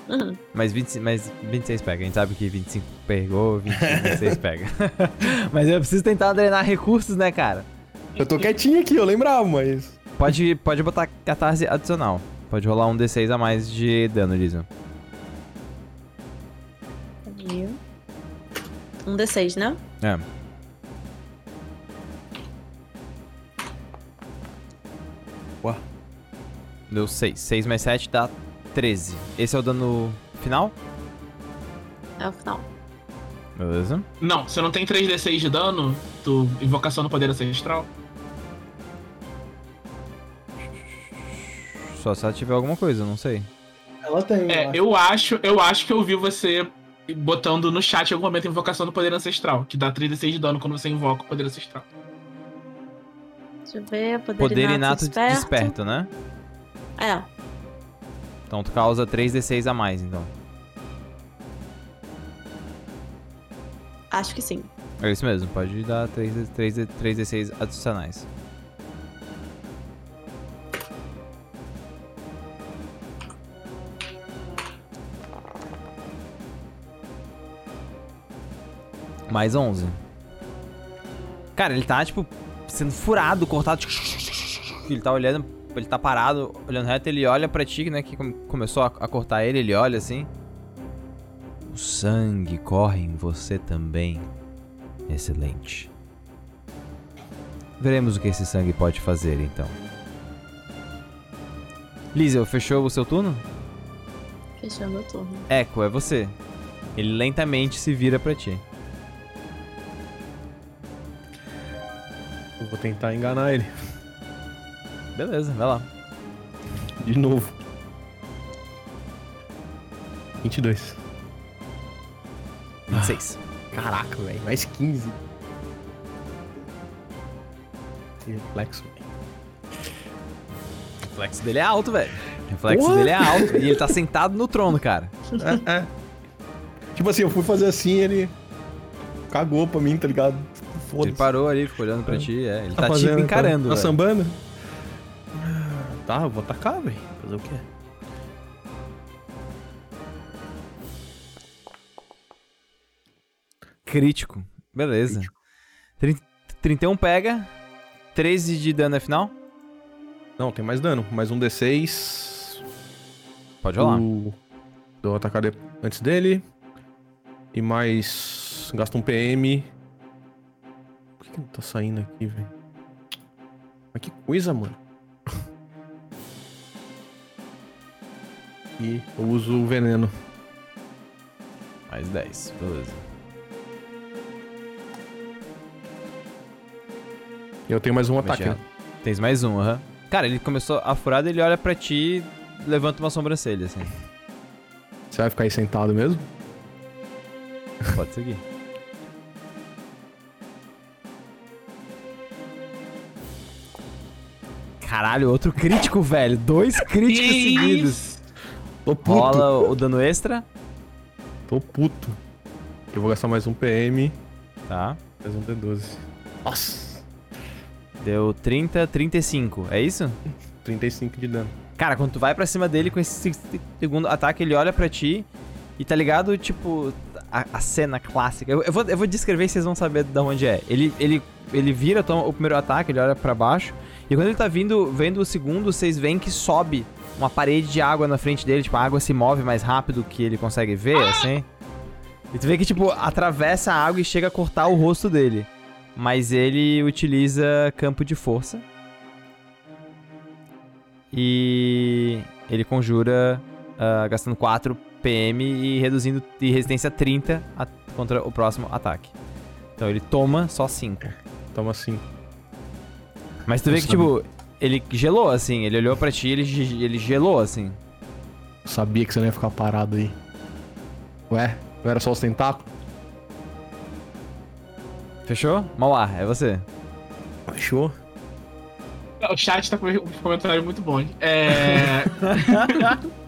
D: Uhum.
A: Mas, 20, mas 26 pega. A gente sabe que 25 pegou, 25, 26 pega. mas eu preciso tentar drenar recursos, né, cara?
C: Eu tô quietinho aqui, eu lembrava, mas.
A: Pode, pode botar catarse adicional. Pode rolar um D6 a mais de dano, Lisa.
D: Um D6, né?
A: É. Deu 6. 6 mais 7 dá 13. Esse é o dano final?
D: É o final.
A: Beleza.
B: Não, você não tem 3d6 de dano, tu invocação no poder ancestral.
A: Só se ela tiver alguma coisa, não sei.
E: Ela tem.
B: É, eu acho, eu acho que eu vi você botando no chat em algum momento invocação do poder ancestral, que dá 3d6 de dano quando você invoca o poder ancestral.
D: Deixa eu ver. Poder,
A: Poder
D: inato,
A: inato
D: desperto.
A: desperto, né?
D: É.
A: Então tu causa 3d6 a mais, então.
D: Acho que sim.
A: É isso mesmo, pode dar 3, 3, 3d6 adicionais. Mais 11. Cara, ele tá, tipo, sendo furado, cortado. Ele tá olhando, ele tá parado, olhando reto, ele olha pra ti, né, que come- começou a, a cortar ele, ele olha assim. O sangue corre em você também. Excelente. Veremos o que esse sangue pode fazer, então. Liesel, fechou o seu turno?
D: Fechou meu turno.
A: Echo, é você. Ele lentamente se vira pra ti.
C: Eu vou tentar enganar ele.
A: Beleza, vai lá.
C: De novo. 22.
A: 26.
C: Caraca, velho. Mais 15. Que reflexo, velho.
A: O reflexo dele é alto, velho. O reflexo
C: Porra!
A: dele é alto. E ele tá sentado no trono, cara.
C: É, é. Tipo assim, eu fui fazer assim ele cagou pra mim, tá ligado?
A: Ele parou ali, ficou olhando pra ti. É, ele tá,
C: fazendo,
A: tipo encarando,
C: Tá, tá sambando? Tá, eu vou atacar, velho. Fazer o quê?
A: Crítico. Beleza. Trin- 31 pega. 13 de dano é final.
C: Não, tem mais dano. Mais um D6.
A: Pode rolar.
C: Do... Dou atacar antes dele. E mais. Gasta um PM. Por que, que não tá saindo aqui, velho? Mas que coisa, mano. E eu uso o veneno.
A: Mais 10. Beleza.
C: E eu tenho mais um ataque.
A: Mexendo. Tens mais um, aham. Cara, ele começou a furada, ele olha pra ti e levanta uma sobrancelha, assim.
C: Você vai ficar aí sentado mesmo?
A: Pode seguir. Caralho, outro crítico, velho. Dois críticos seguidos.
C: Tô puto.
A: Rola o dano extra.
C: Tô puto. Eu vou gastar mais um PM.
A: Tá.
C: Mais um D12. Nossa.
A: Deu 30, 35. É isso?
C: 35 de dano.
A: Cara, quando tu vai pra cima dele com esse segundo ataque, ele olha pra ti e tá ligado, tipo, a, a cena clássica. Eu, eu vou, eu vou descrever e vocês vão saber de onde é. Ele, ele, ele vira, toma o primeiro ataque, ele olha pra baixo. E quando ele tá vindo, vendo o segundo, vocês veem que sobe uma parede de água na frente dele. Tipo, a água se move mais rápido que ele consegue ver, assim. E tu vê que, tipo, atravessa a água e chega a cortar o rosto dele. Mas ele utiliza campo de força. E ele conjura ah, gastando 4 PM e reduzindo de resistência 30 a- contra o próximo ataque. Então ele toma só 5.
C: Toma assim.
A: Mas tu vê que, tipo, ele gelou assim. Ele olhou pra ti e ele, ele gelou assim.
C: Sabia que você não ia ficar parado aí. Ué? Não era só os tentáculos?
A: Fechou? Mauá, é você.
C: Achou?
B: O chat tá com um comentário muito bom. hein? É.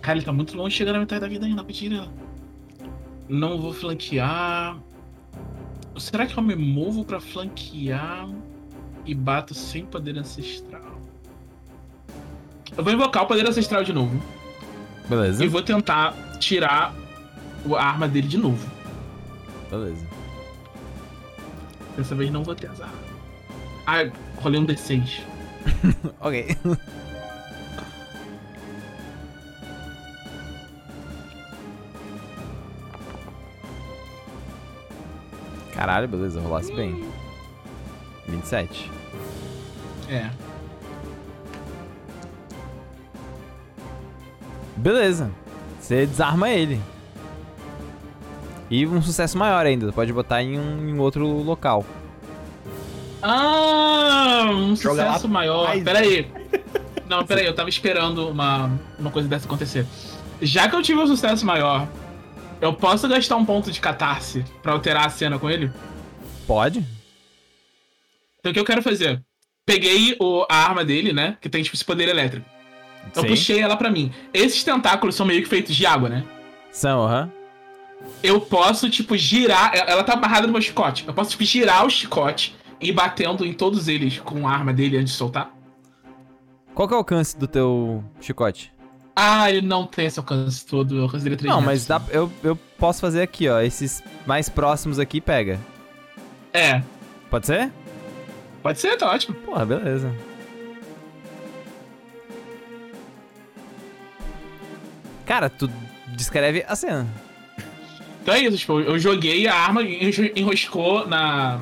B: Cara, ele tá muito longe, chegando na metade da vida ainda, mentira. Não vou flanquear. Será que eu me movo pra flanquear e bato sem poder ancestral? Eu vou invocar o poder ancestral de novo.
A: Beleza.
B: E vou tentar tirar a arma dele de novo.
A: Beleza.
B: Dessa vez não vou ter azar. Ah, rolei um D6.
A: Ok. Caralho, beleza, rolasse bem. 27.
B: É.
A: Beleza. Você desarma ele. E um sucesso maior ainda. Pode botar em um em outro local.
B: Ah, um
C: Joga
B: sucesso
C: lá
B: maior. Pera aí. Não, pera aí, eu tava esperando uma, uma coisa dessa acontecer. Já que eu tive um sucesso maior, eu posso gastar um ponto de catarse pra alterar a cena com ele?
A: Pode?
B: Então o que eu quero fazer? Peguei o, a arma dele, né? Que tem tipo esse poder elétrico. Eu
A: Sim.
B: puxei ela pra mim. Esses tentáculos são meio que feitos de água, né?
A: São, aham.
B: Eu posso, tipo, girar. Ela ela tá amarrada no meu chicote. Eu posso, tipo, girar o chicote e ir batendo em todos eles com a arma dele antes de soltar.
A: Qual que é o alcance do teu chicote?
B: Ah, ele não tem esse alcance todo. Eu considerei 3
A: Não,
B: metros.
A: mas dá, eu, eu posso fazer aqui, ó. Esses mais próximos aqui pega.
B: É,
A: Pode ser?
B: pode ser, tá ótimo.
A: Porra, beleza. Cara, tu descreve a cena.
B: Então é isso, tipo, eu joguei a arma, enro- enroscou na.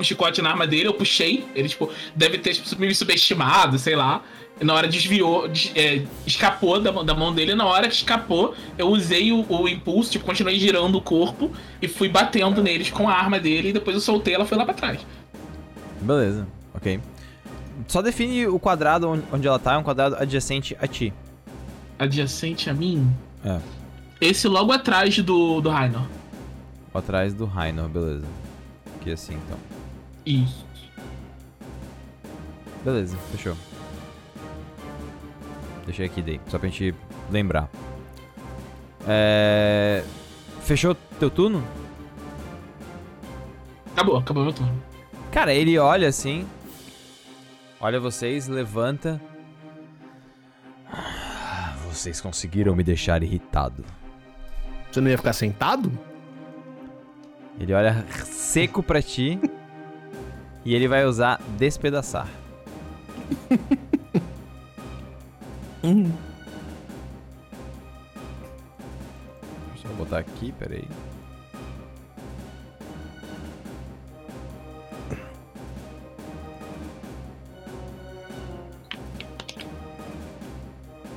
B: O chicote na arma dele, eu puxei. Ele, tipo, deve ter tipo, me subestimado, sei lá. E na hora desviou, des- é, escapou da, mão- da mão dele. Na hora que escapou, eu usei o, o impulso, tipo, continuei girando o corpo e fui batendo neles com a arma dele. E depois eu soltei ela foi lá pra trás.
A: Beleza, ok. Só define o quadrado onde, onde ela tá, é um quadrado adjacente a ti.
B: Adjacente a mim.
A: É.
B: Esse logo atrás do, do Rainor.
A: Atrás do Rainor, beleza. Aqui assim, então.
B: Isso.
A: Beleza, fechou. Deixei aqui, Day, só pra gente lembrar. É... Fechou teu turno?
B: Acabou, acabou meu turno.
A: Cara, ele olha assim. Olha vocês, levanta. Vocês conseguiram me deixar irritado.
C: Você não ia ficar sentado?
A: Ele olha seco pra ti. e ele vai usar despedaçar.
C: Hum.
A: Deixa eu botar aqui, peraí.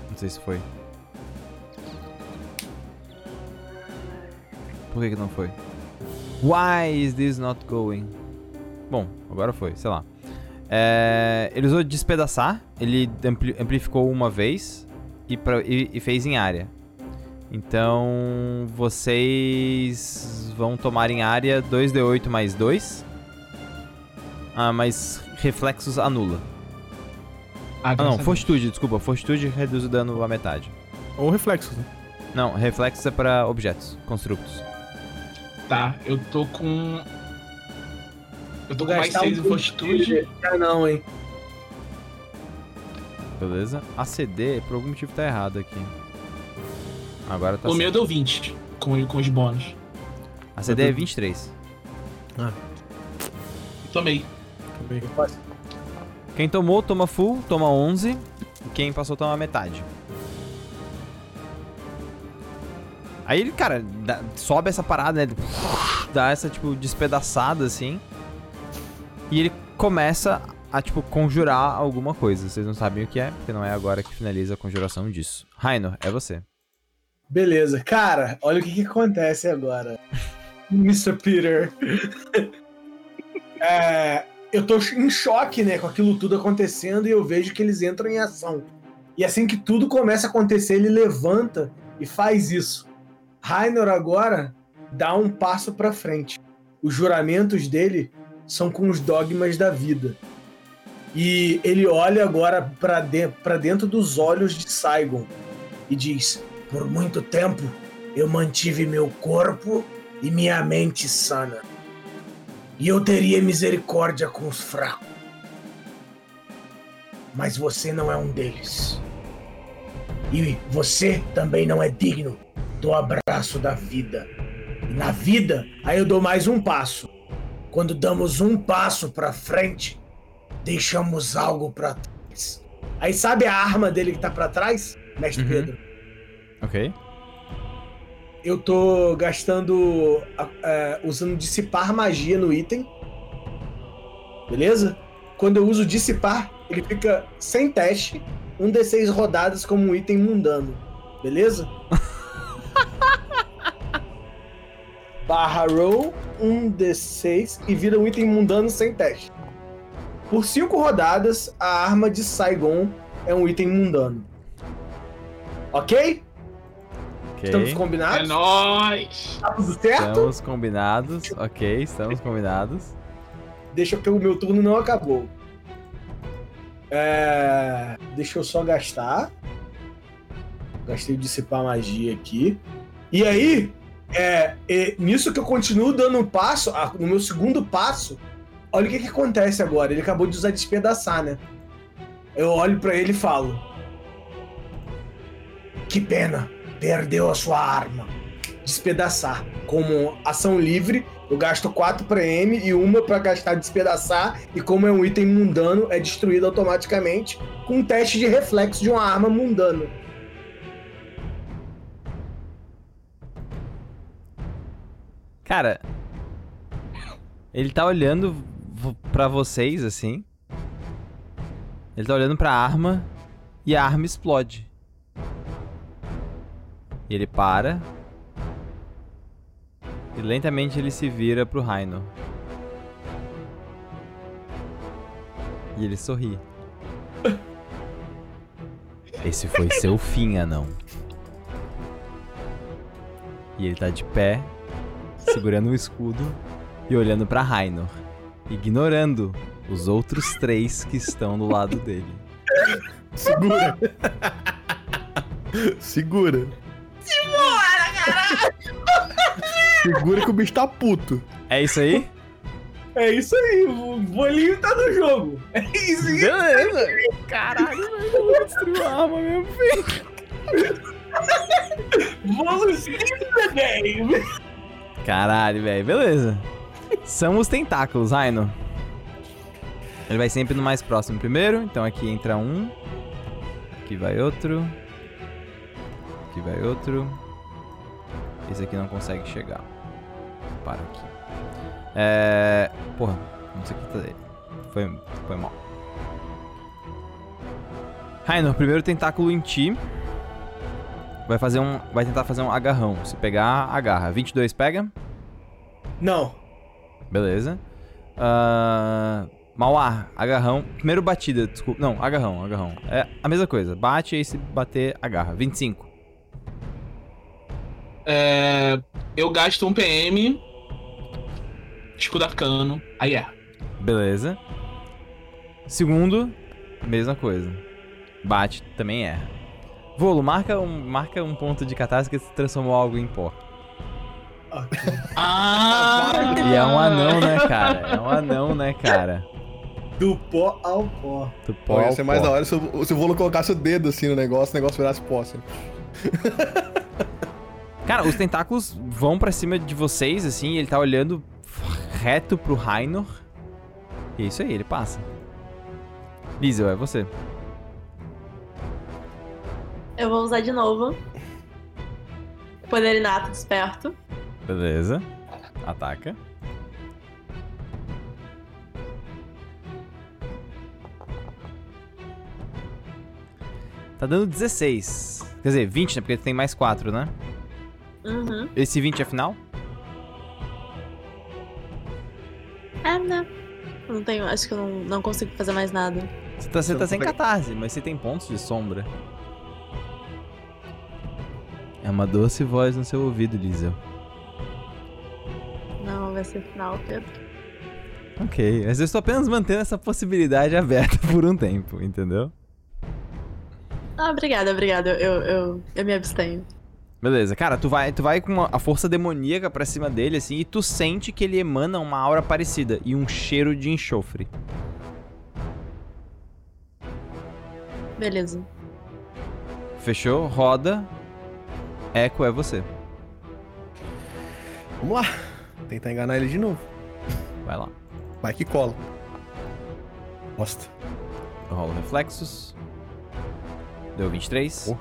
A: Não sei se foi. Por que, que não foi? Why is this not going? Bom, agora foi, sei lá. É, ele usou despedaçar, ele ampli- amplificou uma vez e, pra- e- e fez em área. Então vocês vão tomar em área 2d8 mais 2. Ah, mas reflexos anula.
B: Ah,
A: Ah, não, fortitude, desculpa. Fortitude reduz o dano à metade.
C: Ou reflexos, né?
A: Não, reflexos é pra objetos, construtos.
B: Tá, eu tô com. Eu tô com mais
E: gastar
B: 6 em fortitude.
E: Ah, não, hein?
A: Beleza? ACD, por algum motivo tá errado aqui. Agora tá
B: o meu
A: certo.
B: deu 20 com, com os bônus.
A: ACD é 23.
B: Tomei.
A: Quem tomou, toma full, toma 11. E quem passou, toma metade. Aí ele, cara, dá- sobe essa parada, né? dá essa, tipo, despedaçada, assim. E ele começa a, tipo, conjurar alguma coisa. Vocês não sabem o que é, porque não é agora que finaliza a conjuração disso. Rainer, é você.
E: Beleza. Cara, olha o que, que acontece agora. Mr. Peter. É, eu tô em choque, né, com aquilo tudo acontecendo e eu vejo que eles entram em ação. E assim que tudo começa a acontecer, ele levanta e faz isso. Rainer agora dá um passo pra frente. Os juramentos dele são com os dogmas da vida. E ele olha agora pra de dentro dos olhos de Saigon e diz:
F: Por muito tempo eu mantive meu corpo e minha mente sana. E eu teria misericórdia com os fracos. Mas você não é um deles. E você também não é digno do abraço da vida. E na vida, aí eu dou mais um passo. Quando damos um passo pra frente, deixamos algo pra trás. Aí sabe a arma dele que tá pra trás, mestre
A: Uhum.
F: Pedro?
A: Ok?
E: eu tô gastando. é, usando dissipar magia no item. Beleza? Quando eu uso dissipar, ele fica sem teste, um D6 rodadas como um item mundano. Beleza? Barra roll, um D6 e vira um item mundano sem teste. Por cinco rodadas, a arma de Saigon é um item mundano. Ok?
A: Ok.
E: Estamos
B: É
E: combinados?
B: nóis!
E: Tá tudo certo?
A: Estamos combinados. Ok, estamos combinados.
E: Deixa que o meu turno não acabou. É... Deixa eu só gastar. Gastei o dissipar magia aqui. E aí, é, é, nisso que eu continuo dando um passo, no meu segundo passo, olha o que, que acontece agora. Ele acabou de usar despedaçar, né? Eu olho pra ele e falo:
F: Que pena, perdeu a sua arma.
E: despedaçar. Como ação livre, eu gasto 4 pra M e uma pra gastar despedaçar. E como é um item mundano, é destruído automaticamente com um teste de reflexo de uma arma mundana.
A: Cara, ele tá olhando pra vocês assim. Ele tá olhando pra arma e a arma explode. E ele para. E lentamente ele se vira pro Rhino. E ele sorri. Esse foi seu fim, anão. E ele tá de pé, segurando o escudo e olhando pra Rainor, ignorando os outros três que estão do lado dele.
C: Segura. Segura. Segura que o bicho tá puto.
A: É isso aí?
E: É isso aí, o bolinho tá no jogo. É isso aí.
A: Beleza! Caralho, velho, eu vou destruir a arma mesmo, filho.
E: Da game.
A: Caralho, velho, beleza. São os tentáculos, Raino. Ele vai sempre no mais próximo primeiro, então aqui entra um. Aqui vai outro. Aqui vai outro. Esse aqui não consegue chegar. Para aqui. É. Porra, não sei o que tá dele. Foi, foi mal. Raino, primeiro tentáculo em ti. Vai fazer um. Vai tentar fazer um agarrão. Se pegar, agarra. 22 pega.
E: Não.
A: Beleza. Ah, Mauá, agarrão. Primeiro batida, desculpa. Não, agarrão, agarrão. É a mesma coisa. Bate e se bater, agarra. 25.
B: É, eu gasto um PM. Escudo arcano. Aí é.
A: Beleza. Segundo, mesma coisa. Bate, também erra. Volo, marca um, marca um ponto de catástrofe que se transformou algo em pó.
B: Ah!
A: E é um anão, né, cara? É um anão, né, cara?
E: Do pó ao pó.
A: Do pó
C: Pô, ia
A: ao
C: ser mais
A: pó.
C: da hora se o, se o Volo colocasse o dedo assim no negócio, o negócio virasse pó, assim.
A: Cara, os tentáculos vão pra cima de vocês, assim, e ele tá olhando reto pro Rainor. E é isso aí, ele passa. Liesel, é você.
D: Eu vou usar de novo. Poder inato desperto.
A: Beleza. Ataca. Tá dando 16. Quer dizer, 20, né? Porque tem mais 4, né?
D: Uhum.
A: Esse 20 é final?
D: É, né? Não tenho, acho que eu não, não consigo fazer mais nada.
A: Você tá, você tá
C: não
A: sem catarse, mas você tem pontos de sombra. Uma doce voz no seu ouvido, Liesel.
D: Não, vai ser final, Pedro.
A: Ok, mas eu estou apenas mantendo essa possibilidade aberta por um tempo, entendeu?
D: Ah, obrigada, obrigada. Eu, eu, eu me abstenho.
A: Beleza, cara, tu vai, tu vai com uma- a força demoníaca pra cima dele, assim, e tu sente que ele emana uma aura parecida e um cheiro de enxofre.
D: Beleza.
A: Fechou? Roda. Echo é você.
C: Vamos lá. Tentar enganar ele de novo.
A: Vai lá.
C: Vai que cola. Bosta.
A: Eu rolo reflexos. Deu 23.
C: Porra.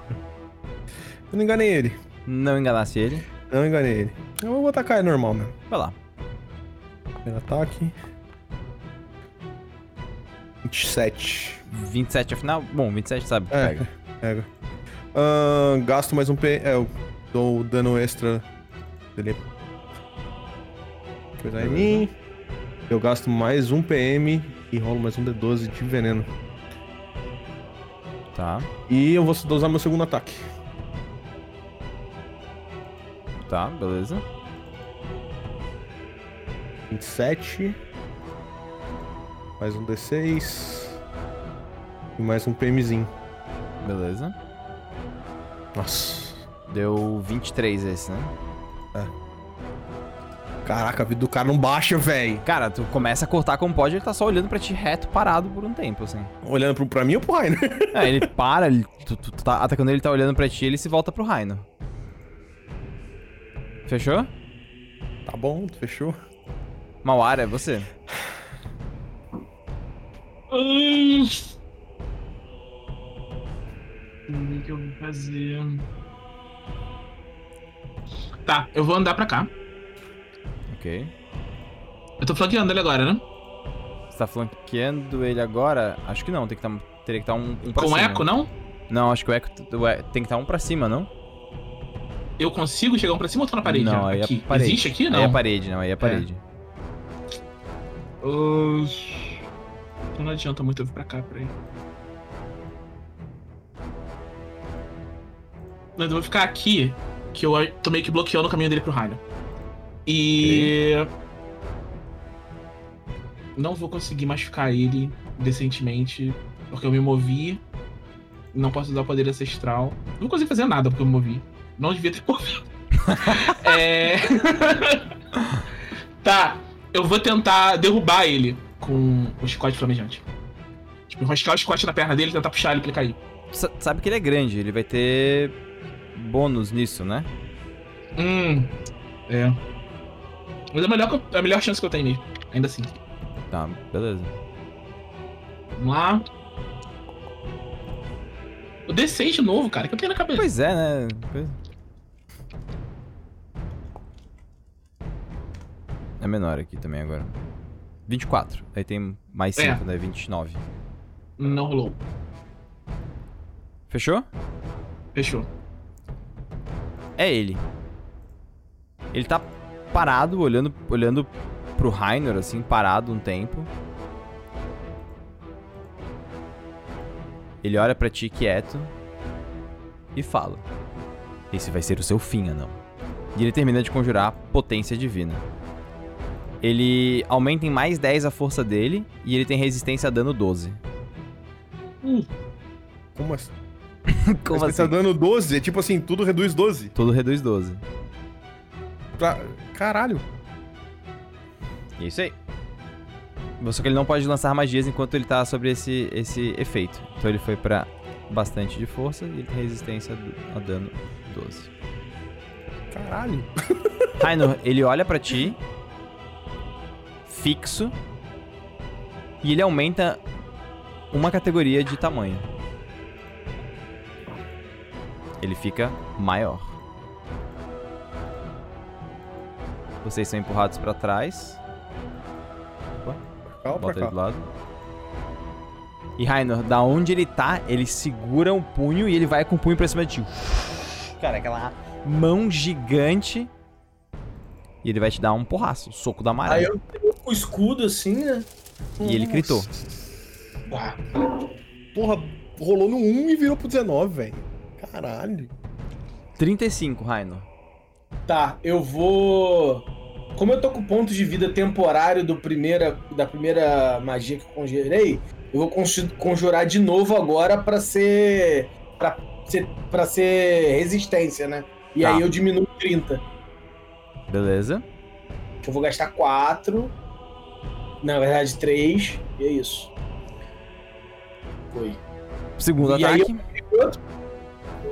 C: Eu não enganei ele.
A: Não enganasse ele.
C: Não enganei ele. Eu vou atacar ele normal mesmo.
A: Vai lá.
C: Primeiro ataque. 27.
A: 27 é final? Bom, 27 sabe que
C: É.
A: pega.
C: Pega. Ahn, gasto mais um P. É, eu dou dano extra dele. Coisa em mim. Eu gasto mais um PM e rolo mais um D12 de veneno.
A: Tá,
C: E eu vou usar meu segundo ataque.
A: tá, beleza.
C: 27. Mais um D6. E mais um PMzinho.
A: Beleza.
C: Nossa.
A: Deu 23 esse, né?
C: Caraca, a vida do cara não baixa, velho.
A: Cara, tu começa a cortar como pode, ele tá só olhando pra ti reto, parado por um tempo, assim.
C: Olhando pro, pra mim ou pro Rainer?
A: É, ele para, ele, tu, tu- tu tá atacando ele, tá olhando pra ti, ele se volta pro Raino. Fechou?
C: tá bom, fechou.
A: Mauara, é você.
B: O que eu vou fazer? Tá, eu vou andar pra cá.
A: Ok.
B: Eu tô flanqueando ele agora, né?
A: Você tá flanqueando ele agora? Acho que não, tem que tá, teria que estar um, um pra
B: Com
A: cima.
B: eco, não?
A: Não, acho que o eco tem que estar um pra cima, não?
B: Eu consigo chegar um pra cima ou tô na parede?
A: não, aí é
B: aqui.
A: a parede.
B: Existe aqui?
A: Aí
B: Não.
A: é a parede, não, aí é a parede.
B: Oxi. Então não adianta muito eu vir pra cá, peraí. Mas eu vou ficar aqui, que eu tô meio que bloqueando o caminho dele pro raio. E. Não vou conseguir machucar ele decentemente, porque eu me movi. Não posso usar o poder ancestral. Não vou conseguir fazer nada porque eu me movi. Não devia ter movido. é. tá, eu vou tentar derrubar ele com o chicote flamejante. Tipo, enroscar o chicote na perna dele e tentar puxar ele pra ele cair.
A: Sa- Sabe que ele é grande, ele vai ter bônus nisso, né?
B: Hum. É. Mas é a melhor, é a melhor chance que eu tenho nele. Ainda assim.
A: Tá, beleza.
B: Vamos lá. O D6 de novo, cara, que eu tenho na cabeça.
A: Pois é, né? Coisa- É menor aqui também agora. 24. Aí tem mais
B: É.
A: 5, né? 29.
B: Não rolou.
A: Fechou?
B: Fechou.
A: É ele. Ele tá parado, olhando, olhando pro Rainer, assim, parado um tempo. Ele olha pra ti quieto e fala: Esse vai ser o seu fim, anão. E ele termina de conjurar potência divina. Ele aumenta em mais 10 a força dele e ele tem resistência a dano 12.
C: Como assim?
A: Como
C: Mas Tá
A: assim?
C: dando 12, é tipo assim, tudo reduz 12.
A: Tudo reduz 12.
C: Pra... Caralho.
A: É isso aí. Só que ele não pode lançar magias enquanto ele tá sobre esse, esse efeito. Então ele foi pra bastante de força e ele tem resistência a dano 12.
C: Caralho.
A: Rainor, ele olha pra ti, fixo, e ele aumenta uma categoria de tamanho. Ele fica maior. Vocês são empurrados pra trás.
C: Calma pra
A: Bota ele do lado. E Rainer, da onde ele tá, ele segura um punho e ele vai com o punho pra cima de ti. Cara, aquela mão gigante. E ele vai te dar um porraço, um soco da
E: Aí
A: amarela.
E: eu tenho o escudo assim, né?
A: E ele gritou.
C: Porra, rolou no 1 e virou pro 19, velho. Caralho.
A: 35, Rainer.
E: Tá, eu vou. Como eu tô com ponto de vida temporário do primeira, da primeira magia que eu conjurei, eu vou conju- conjurar de novo agora pra ser. pra ser, pra ser resistência, né? E
A: Tá.
E: aí eu diminuo 30.
A: Beleza.
E: Eu vou gastar 4. Na verdade, 3. E é isso. Foi.
A: Segundo
E: E aí
A: ataque.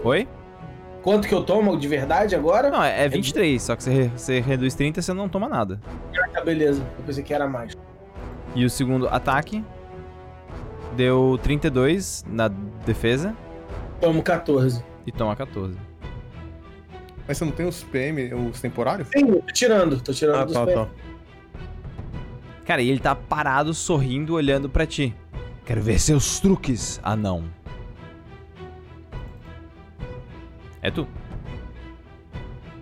A: Oi?
E: Quanto que eu tomo de verdade agora?
A: Não, é é 23, só que você, você reduz 30 e você não toma nada.
E: Tá, beleza. Eu pensei que era mais.
A: E o segundo ataque deu 32 na defesa
E: Tomo 14.
A: e toma 14.
C: Mas você não tem os PM, os temporários?
E: Sim, tô tirando. Tô tirando
C: Ah,
E: dos
C: tá,
E: pés.
C: tá.
A: Cara, e ele tá parado, sorrindo, olhando pra ti. Quero ver seus truques, anão. É tu.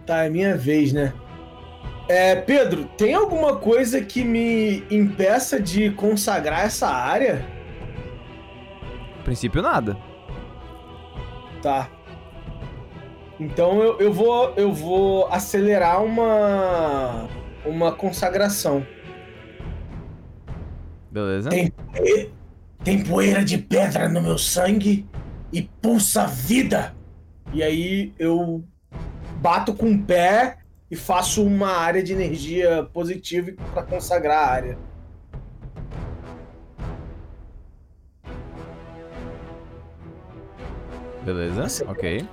E: Tá, é minha vez, né? É, Pedro, tem alguma coisa que me impeça de consagrar essa área?
A: No princípio, nada.
E: Tá. Então eu, eu vou eu vou acelerar uma uma consagração.
A: Beleza?
F: Tem, tem poeira de pedra no meu sangue e pulsa vida.
E: E aí eu bato com o pé e faço uma área de energia positiva pra consagrar a área.
A: Beleza, ok.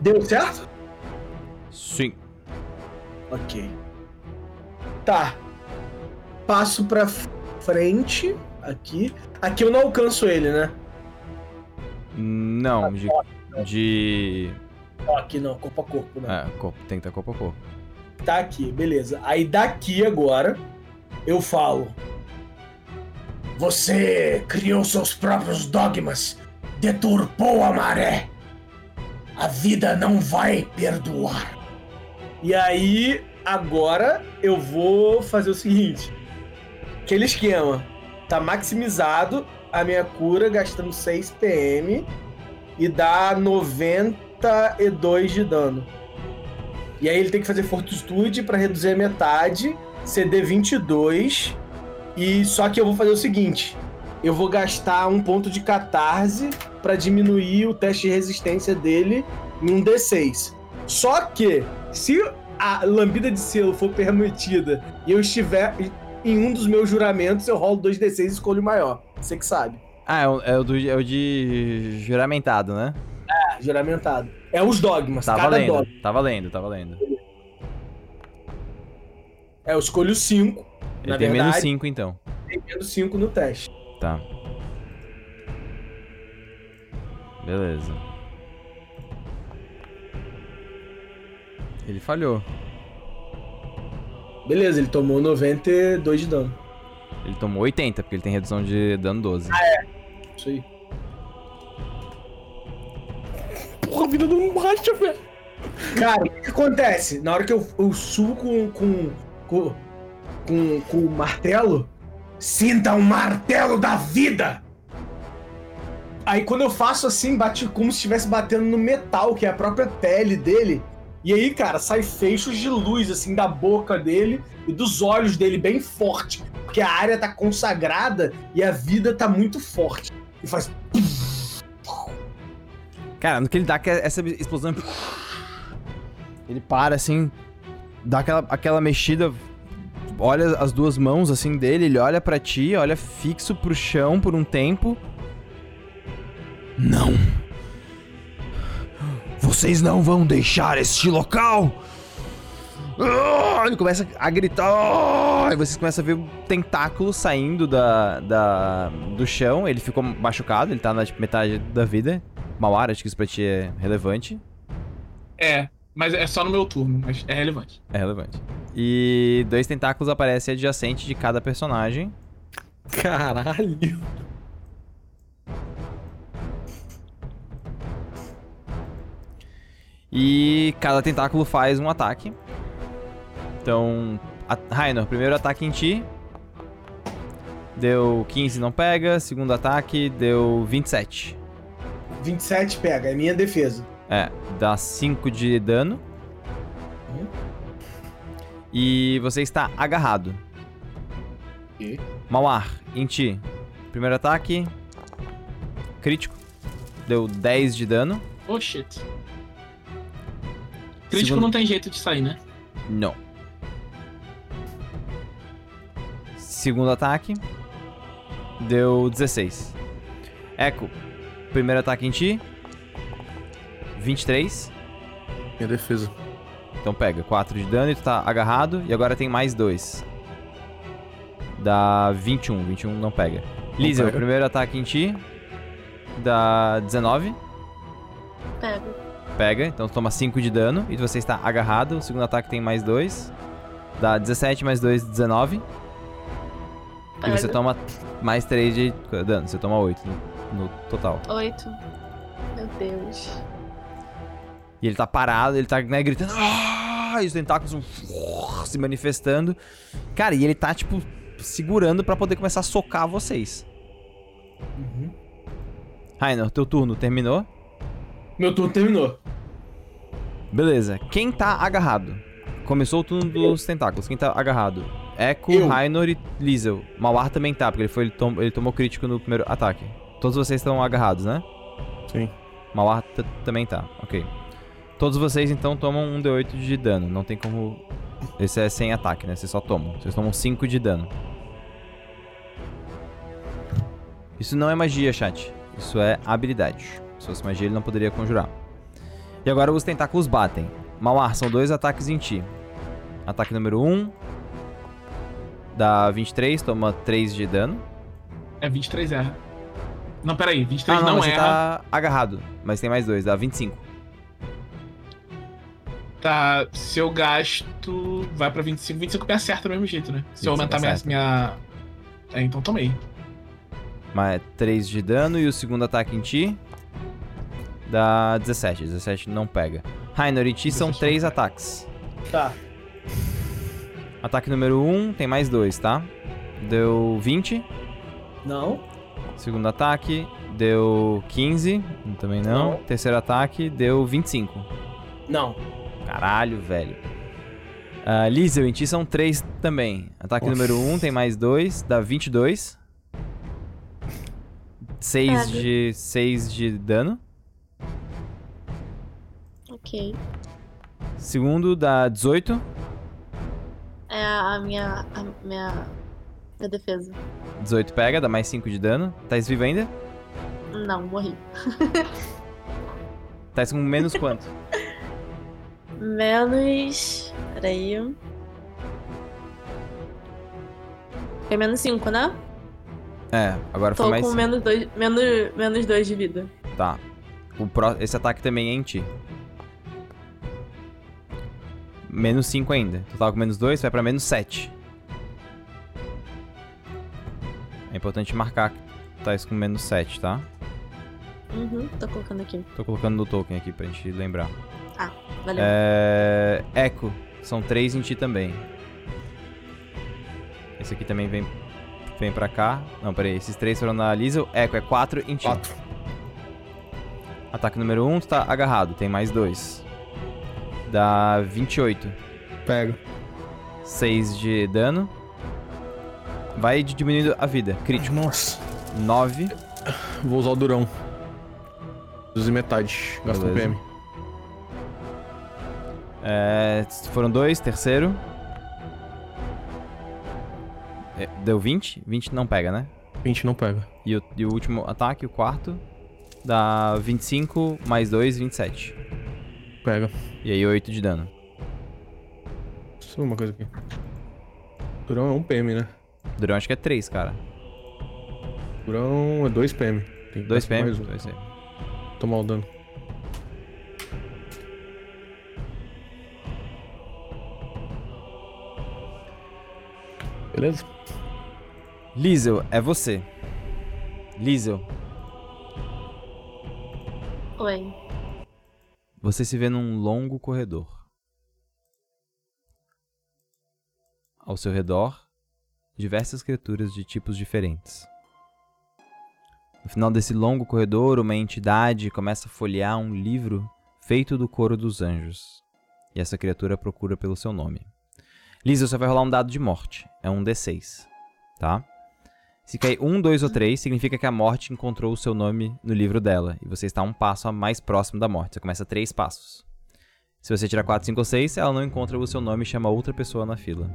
E: Deu certo?
A: Sim.
E: Ok. Tá. Passo pra frente aqui. Aqui eu não alcanço ele, né?
A: Não, de. De.
E: Aqui não, corpo a corpo, né?
A: É, corpo, tem que estar corpo a corpo.
E: Tá aqui, beleza. Aí daqui agora eu falo.
F: Você criou seus próprios dogmas, deturpou a maré. A vida não vai perdoar.
E: E aí agora eu vou fazer o seguinte. Aquele esquema. Tá maximizado a minha cura gastando 6 PM e dá 92 de dano. E aí ele tem que fazer fortitude pra reduzir a metade, CD 22. E só que eu vou fazer o seguinte, eu vou gastar um ponto de catarse pra diminuir o teste de resistência dele em um D6. Só que se a lambida de selo for permitida e eu estiver em um dos meus juramentos, eu rolo 2d6 e escolho o maior. Você que sabe.
A: Ah, é o, é o, do, é o de juramentado, né?
E: Ah, juramentado. É os dogmas,
A: Tá
E: cada
A: valendo,
E: dogma.
A: tá valendo, tá valendo.
E: É, eu escolho 5.
A: Ele
E: Na
A: tem menos
E: verdade-
A: 5, então.
E: Tem menos 5 no teste.
A: Tá. Beleza. Ele falhou.
E: Beleza, ele tomou 92 de dano.
A: Ele tomou 80, porque ele tem redução de dano 12.
E: Isso aí.
C: Porra, a vida não baixa, velho.
E: Cara, o que, acontece? Na hora que eu, eu subo com, com, com, com, com o martelo,
F: Sinta o martelo da vida.
E: Aí quando eu faço assim, bate como se estivesse batendo no metal, que é a própria pele dele. E aí, cara, sai feixos de luz, assim, da boca dele e dos olhos dele bem forte. Porque a área tá consagrada e a vida tá muito forte. E faz.
A: Cara, no que ele dá essa explosão. Ele para assim, dá aquela, aquela mexida, olha as duas mãos assim dele, ele olha pra ti, olha fixo pro chão por um tempo. Não. Vocês não vão deixar este local. Ele começa a gritar. E vocês começam a ver um tentáculo saindo da, da, do chão. Ele ficou machucado, ele tá na tipo, metade da vida. Mauara, acho que isso pra ti é relevante.
B: É, Mas é só no meu turno, mas é relevante.
A: É relevante. E dois tentáculos aparecem adjacente de cada personagem.
C: Caralho.
A: E cada tentáculo faz um ataque. Então, Rainor, primeiro ataque em ti. Deu 15, não pega. Segundo ataque, deu 27.
E: 27 pega, é minha defesa.
A: É, dá 5 de dano.
E: Uhum.
A: E você está agarrado.
E: Ok.
A: Mauar, em ti. Primeiro ataque. Crítico. Deu 10 de dano.
B: Oh shit. Crítico
A: Segundo-
B: não tem jeito de sair, né?
A: Não. Segundo ataque. Deu 16. Echo. Primeiro ataque em ti. 23.
C: Minha defesa.
A: Então pega 4 de dano e tu tá agarrado. E agora tem mais 2. Dá 21. 21 não pega.
C: Pega.
A: primeiro ataque em ti. Dá 19.
D: Pega.
A: Pega, então tu toma 5 de dano e você está agarrado. O segundo ataque tem mais 2. Dá 17 mais 2, 19. E você toma mais 3 de dano. Você toma 8 no, no total.
D: Oito. Meu Deus.
A: E ele tá parado, ele tá né, gritando. "Ah!" E os tentáculos vão se manifestando. Cara, e ele tá, tipo, segurando pra poder começar a socar vocês.
E: Uhum.
A: Rainer, teu turno terminou?
E: Meu turno terminou.
A: Beleza. Quem tá agarrado? Começou o turno dos tentáculos. Quem tá agarrado? Echo,
E: Eu.
A: Rainor e Liesel. Mauar também tá, porque ele, foi, ele, tom- ele tomou crítico no primeiro ataque. Todos vocês estão agarrados, né?
C: Sim.
A: Mauar também tá, ok. Todos vocês então tomam um D8 de dano. Não tem como. Esse é sem ataque, né? Vocês só tomam. Vocês tomam 5 de dano. Isso não é magia, chat. Isso é habilidade. Se fosse magia, ele não poderia conjurar. E agora os tentáculos batem. Mauar, são dois ataques em ti. Ataque número 1. Dá 23, toma 3 de dano.
B: É 23 erra. Não, peraí, 23
A: Ah, não,
B: não,
A: você
B: erra.
A: tá agarrado. Mas tem mais dois, dá 25.
B: Tá, se eu gasto, vai pra 25. 25 me acerta do mesmo jeito, né? Se eu
A: 25
B: aumentar minha, minha. É, então tomei.
A: Mas 3 de dano e o segundo ataque em ti dá 17. 17 não pega. Rainer, em ti são
B: 17 não
A: 3
B: pega.
A: ataques.
E: Tá.
A: Ataque número 1 tem mais 2, tá? Deu 20.
E: Não.
A: Segundo ataque deu 15. Também não.
E: Não.
A: Terceiro ataque deu 25.
E: Não.
A: Caralho, velho. Uh, Liesel, em ti são 3 também. Ataque
C: Nossa.
A: número 1 tem mais 2, dá 22. 6
D: Pega.
A: de, 6 de dano.
D: Ok.
A: Segundo dá 18.
D: É a minha. A minha. Minha defesa.
A: 18 pega, dá mais 5 de dano. Tá vivo ainda?
D: Não, morri.
A: Tá com menos quanto?
D: Menos. Peraí. Foi menos 5, né?
A: É, agora foi
D: Tô
A: mais
D: com
A: 5.
D: menos 2 menos, menos dois de vida.
A: Tá. O pró- Esse ataque também é em ti. Menos 5 ainda. Tu tava com menos 2, vai pra menos 7. É importante marcar que tá isso com menos 7, tá?
D: Uhum, tô colocando aqui.
A: Tô colocando no token aqui pra gente lembrar.
D: Valeu.
A: É. Echo. São 3 em ti também. Esse aqui também vem, vem pra cá. Não, peraí. Esses três foram na Liesel. Echo é 4 em ti.
C: 4.
A: Ataque número 1, um, tu tá agarrado. Tem mais 2. Dá 28.
C: Pega.
A: 6 de dano. Vai di- diminuindo a vida. Crítico.
C: Nossa.
A: 9.
C: Vou usar o durão. Reduzir metade. Gasta um. PM.
A: É, foram dois. Terceiro. É, deu 20. 20 não pega, né?
C: 20 não pega.
A: E o, e o último ataque, o quarto. Dá 25 mais 2, 27.
C: Pega.
A: E aí 8 de dano.
C: Só uma coisa aqui. Durão é 1 PM, né?
A: Durão acho que é 3, cara.
C: Durão é 2 PM.
A: 2 PM?
C: Um.
A: 2 PM.
C: Tomar o dano. Beleza?
A: Liesel, é você. Liesel.
D: Oi
A: você se vê num longo corredor. Ao seu redor, diversas criaturas de tipos diferentes. No final desse longo corredor, uma entidade começa a folhear um livro feito do coro dos anjos. E essa criatura procura pelo seu nome. Liesel, você vai rolar um dado de morte. É um D6, tá? Se cair um, dois ou três, significa que a morte encontrou o seu nome no livro dela. E você está um passo a mais próximo da morte. Você começa três passos. Se você tirar quatro, cinco ou seis, ela não encontra o seu nome e chama outra pessoa na fila.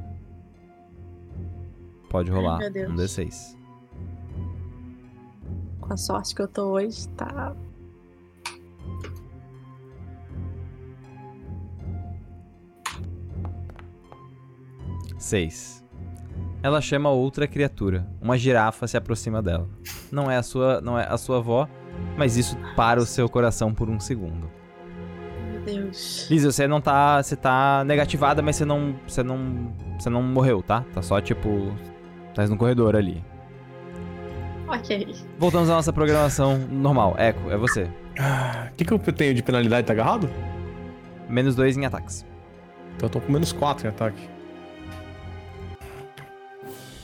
A: Pode rolar
D: meu Deus.
A: um D6.
D: Com a sorte que eu tô hoje, tá.
A: Seis. Ela chama outra criatura. Uma girafa se aproxima dela. Não é a sua, não é a sua avó, mas isso para o seu coração por um segundo.
D: Meu Deus.
A: Liz, você não tá. Você tá negativada, mas você não. Você não. Você não morreu, tá? Tá só tipo. Tá no corredor ali.
D: Ok.
A: Voltamos à nossa programação normal. Eco, é você.
C: O que, que eu tenho de penalidade? Tá agarrado?
A: Menos dois em ataques.
C: Então eu tô com menos 4 em ataque.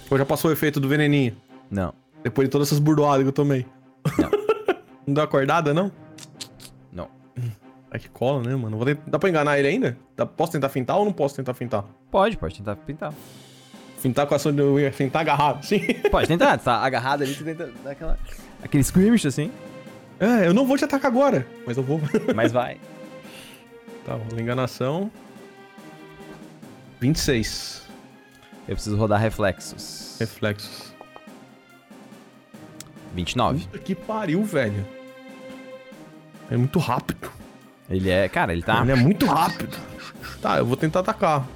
C: Ou já passou o efeito do veneninho?
A: Não.
C: Depois de todas essas burdoadas que eu tomei.
A: Não.
C: não deu acordada, não?
A: Não.
C: Ai, que cola, né, mano? Dá pra enganar ele ainda? Dá- Posso tentar fintar ou não posso tentar fintar?
A: Pode, pode tentar pintar.
C: Fintar com a ação de fintar agarrado, sim.
A: Pode tentar, tá agarrado ali, você tenta dar aquela. Aquele squirmish assim.
C: É, eu não vou te atacar agora, mas eu vou.
A: Mas vai.
C: tá, enganação. 26.
A: Eu preciso rodar reflexos.
C: Reflexos.
A: 29.
C: Puta que pariu, velho. É muito rápido.
A: Ele é. Cara, ele tá.
C: Ele é muito rápido. Tá, eu vou tentar atacar.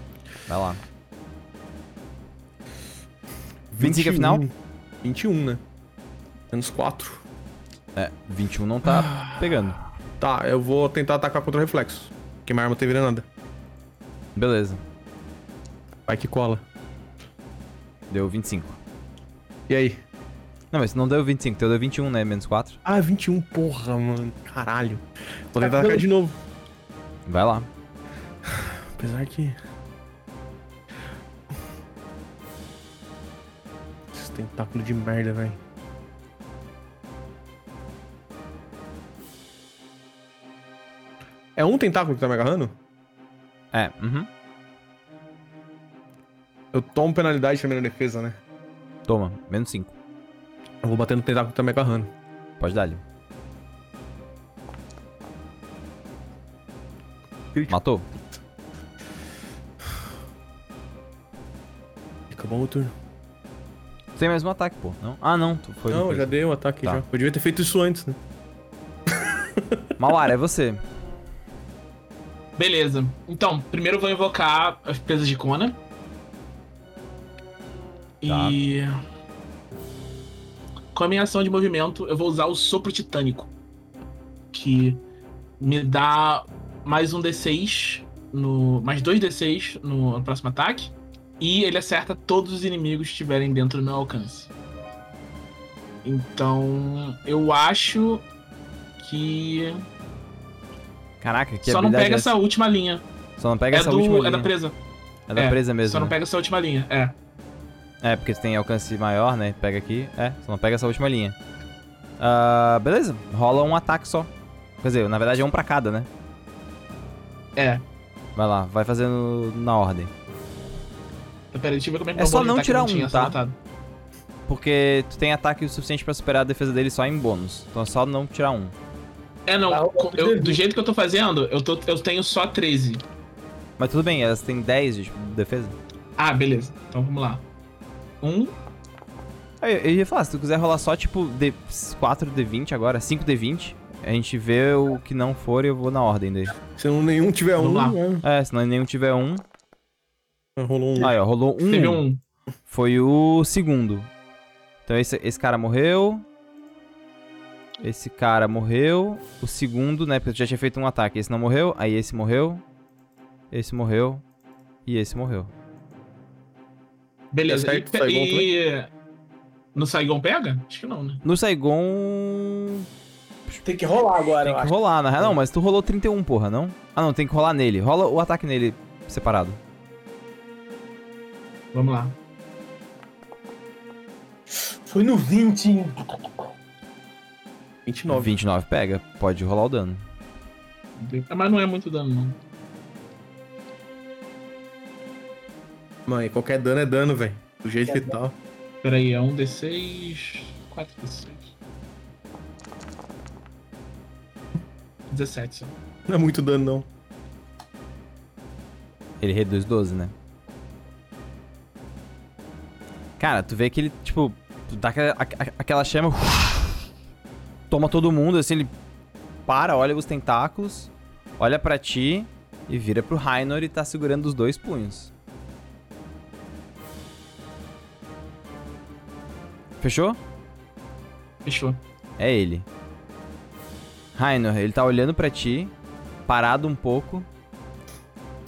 A: Vai lá. 25 é final?
C: 21, né? Menos 4.
A: É, 21 não tá pegando.
C: Tá, eu vou tentar atacar contra o reflexo. Porque minha arma tem nada.
A: Beleza.
C: Vai que cola.
A: Deu 25.
C: E aí?
A: Não, mas não deu 25, teu deu 21, né? Menos 4.
C: Ah, 21, porra, mano. Caralho. Vou tentar atacar de novo.
A: Vai lá.
C: Apesar que. Esse tentáculo de merda, velho. É um tentáculo que tá me agarrando?
A: É, uhum.
C: Eu tomo penalidade também na defesa, né?
A: Toma, menos 5.
C: Eu vou bater no tentáculo que tá me agarrando.
A: Pode dar ali. Matou?
C: Acabou o turno.
A: Tem mais um ataque, pô. Não? Ah, não. tu- Foi
C: Não, já dei um ataque
A: Tá.
C: já. Eu devia ter feito isso antes, né?
A: Mauara, é você.
B: Beleza. Então, primeiro eu vou invocar as presas de Kona. E. Com a minha ação de movimento, eu vou usar o sopro titânico. Que me dá mais um D6 no. Mais dois D6 no, no próximo ataque. E ele acerta todos os inimigos que estiverem dentro do meu alcance. Então, eu acho que.
A: Caraca, que
B: só não pega
A: é
B: essa última linha.
A: Só não pega
B: é,
A: essa
B: do,
A: última
B: é
A: linha.
B: da presa.
A: É da
B: é,
A: presa mesmo.
B: Só não
A: né?
B: pega essa última linha, é.
A: É, porque você tem alcance maior, né? Pega aqui. É, só não pega essa última linha. Ah, beleza, rola um ataque só. Quer dizer, na verdade é um pra cada, né?
B: É.
A: Vai lá, vai fazendo na ordem.
B: Peraí, deixa eu ver como é que
A: É só não tirar um, tá?
B: anotado.
A: Porque tu tem ataque o suficiente pra superar a defesa dele só em bônus. Então é só não tirar um.
B: É, não. Com- eu- do jeito que eu tô fazendo, eu, tô, eu tenho só 13.
A: Mas tudo bem, elas têm 10 de tipo, defesa.
B: Ah, beleza. Então vamos lá. Um.
A: Aí, eu ia falar, se tu quiser rolar só tipo D 4 D20 agora, 5 D20, a gente vê o que não for e eu vou na ordem dele.
C: Se não nenhum tiver
B: Vamos
C: um,
B: lá.
C: né?
A: É, se não nenhum tiver um.
C: rolou um.
A: Aí, ó, rolou um.
B: Teve um.
A: Foi o segundo. Então esse, esse cara morreu. Esse cara morreu. O segundo, né? Porque tu já tinha feito um ataque. Esse não morreu. Aí esse morreu. Esse morreu. E esse morreu.
B: Beleza.
C: É certo,
B: e,
C: Saigon
B: e- no Saigon pega? Acho que não, né?
A: No Saigon.
E: Tem que rolar agora,
A: Tem
E: eu
A: que
E: acho.
A: rolar, na real. Não, mas tu rolou 31, porra, não? Ah, não, tem que rolar nele. Rola o ataque nele separado.
B: Vamos lá.
E: Foi no 20, hein?
C: 29.
A: 29 pega, pode rolar o dano.
B: Mas não é muito dano, não.
C: Mãe, qualquer dano é dano, velho. Do jeito que tá.
B: Pera aí, é um D6. 4 D6. 17 só.
C: Não é muito dano, não.
A: Ele reduz 12, né? Cara, tu vê que ele, tipo, tu dá aquela, a- aquela chama. Toma todo mundo, assim, ele para, olha os tentáculos, olha pra ti e vira pro Rainor e tá segurando os dois punhos. Fechou?
B: Fechou.
A: É ele. Rainor, ele tá olhando pra ti, parado um pouco,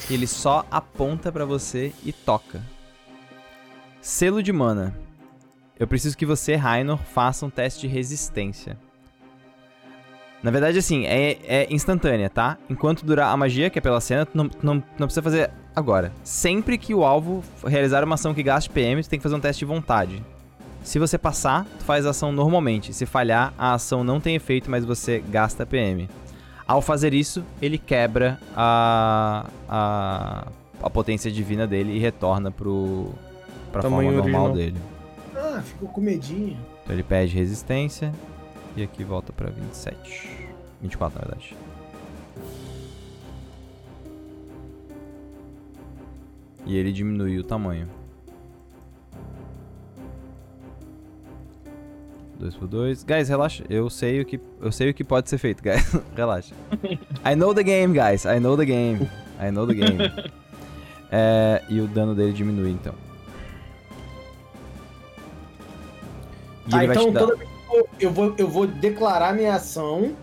A: e ele só aponta pra você e toca. Selo de mana. Eu preciso que você, Rainor, faça um teste de resistência. Na verdade, assim, é, é instantânea, tá? Enquanto durar a magia, que é pela cena, tu não, tu não, não precisa fazer agora. Sempre que o alvo realizar uma ação que gaste PM, tu tem que fazer um teste de vontade. Se você passar, tu faz a ação normalmente. Se falhar, a ação não tem efeito, mas você gasta PM. Ao fazer isso, ele quebra a, a, a potência divina dele e retorna pro, pra forma
C: Tamanho
A: normal
C: original.
A: dele.
E: Ah, ficou com medinho.
A: Então ele perde resistência e aqui volta pra 27. 24, na verdade. E ele diminui o tamanho. 2 por 2. Guys, relaxa. Eu sei o que eu sei o que pode ser feito, guys. relaxa. I know the game, guys. I know the game. I know the game. É, e o dano dele diminui, então. E
E: Tá,
A: ele vai
E: então
A: te dar...
E: toda vez que eu, eu vou, eu vou declarar minha ação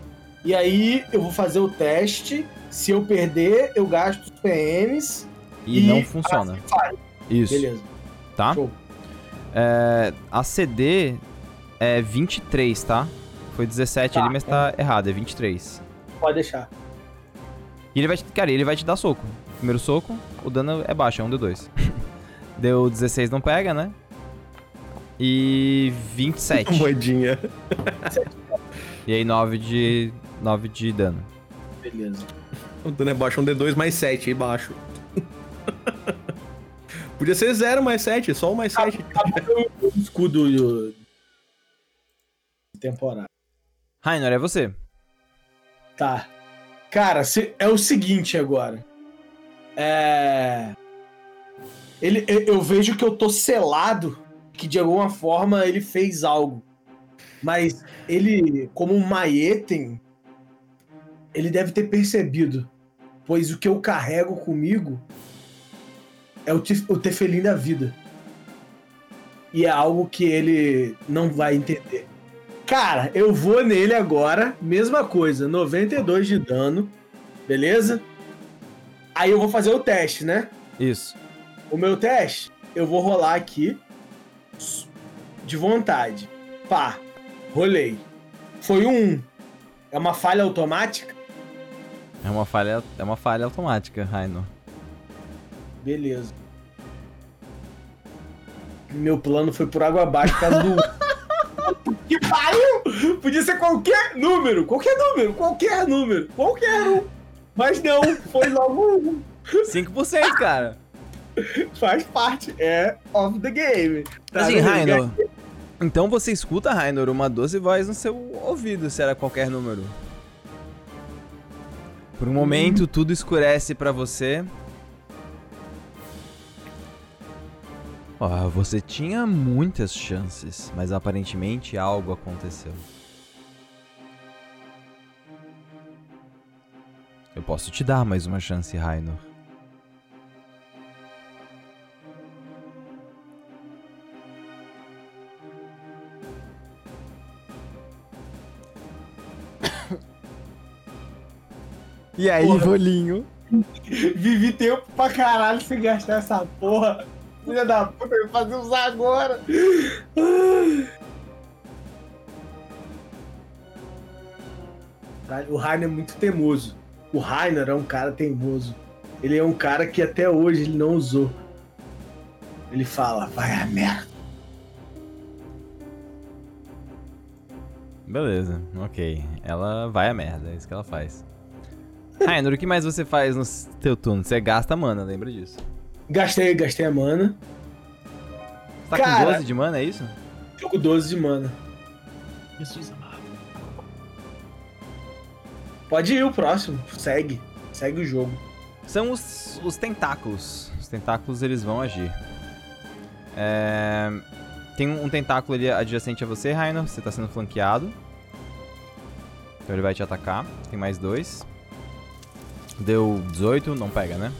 E: e aí eu vou fazer o teste. Se eu perder, eu gasto os PMs.
A: E,
E: e-
A: não funciona. Isso,
E: Beleza.
A: tá?
E: Show.
A: É, a CD é 23, tá? Foi 17
E: Tá,
A: ali, mas tá errado, é 23.
E: Pode deixar.
A: E ele vai te, cara, ele vai te dar soco. Primeiro soco, o dano é baixo, é um D2. Deu 16, não pega, né? E 27.
C: Moedinha.
A: e aí 9 de 9 de dano.
E: Beleza.
C: O dano é baixo, um D2 mais 7, aí baixo. Podia ser 0 mais 7, só o mais 7.
E: O escudo temporário.
A: Rainor, é você.
E: Tá. Cara, se- é o seguinte agora. É. Ele, eu, vejo que eu tô selado, que de alguma forma ele fez algo. Mas ele, como um Maeten, ele deve ter percebido. Pois o que eu carrego comigo é o, tif- o tefelim da vida. E é algo que ele não vai entender. Cara, eu vou nele agora, mesma coisa, 92 de dano, beleza? Aí eu vou fazer o teste, né?
A: Isso.
E: O meu teste, eu vou rolar aqui de vontade. Pá, rolei. Foi um 1. É uma falha automática?
A: É uma falha, é uma falha automática, Rainor.
E: Beleza. Meu plano foi por água abaixo por causa do. que pariu! Podia ser qualquer número, qualquer número, qualquer número, qualquer um. Mas não, foi logo um.
A: 5%, cara.
E: Faz parte, é of the game. Tá
A: Assim? Rainor. Então você escuta, Rainor, uma doce voz no seu ouvido, se era qualquer número. Por um momento, tudo escurece pra você. Ó, você tinha muitas chances, mas aparentemente algo aconteceu. Eu posso te dar mais uma chance, Rainor. E aí,
E: Porra.
A: rolinho?
E: Vivi tempo pra caralho sem gastar essa porra. Filha da puta, eu fazer usar agora. O Rainer é muito teimoso. O Rainer é um cara teimoso. Ele é um cara que até hoje ele não usou. Ele fala, vai a merda.
A: Beleza, ok. Ela vai a merda, é isso que ela faz. Rainer, o que mais você faz no teu turno? Você gasta mana, lembra disso?
E: Gastei, gastei a mana.
A: Você tá
E: Cara-
A: com 12 de mana, é isso?
E: Jogo 12 de mana.
B: Jesus amado.
E: Pode ir o próximo. Segue. Segue o jogo.
A: São os, os tentáculos. Os tentáculos, eles vão agir. É, Tem um tentáculo ali adjacente a você, Rainer. Você tá sendo flanqueado. Então ele vai te atacar. Tem mais dois. Deu 18, não pega, né?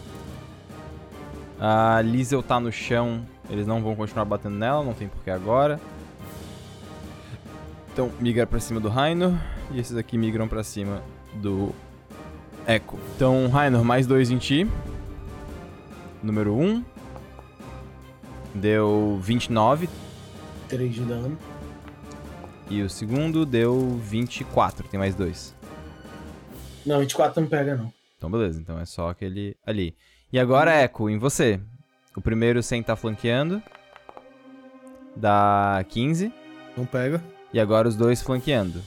A: A Liesel tá no chão. Eles não vão continuar batendo nela, não tem porquê agora. Então migra pra cima do Rainer. E esses aqui migram pra cima do Echo. Então, Rainer, mais dois em ti. Número 1. Um. Deu 29.
E: 3 de dano.
A: E o segundo deu 24. Tem mais dois.
E: Não, 24 não pega, não.
A: Então, beleza. Então é só aquele ali. E agora, Echo, em você. O primeiro sem tá flanqueando. Dá 15.
C: Não pega.
A: E agora os dois flanqueando.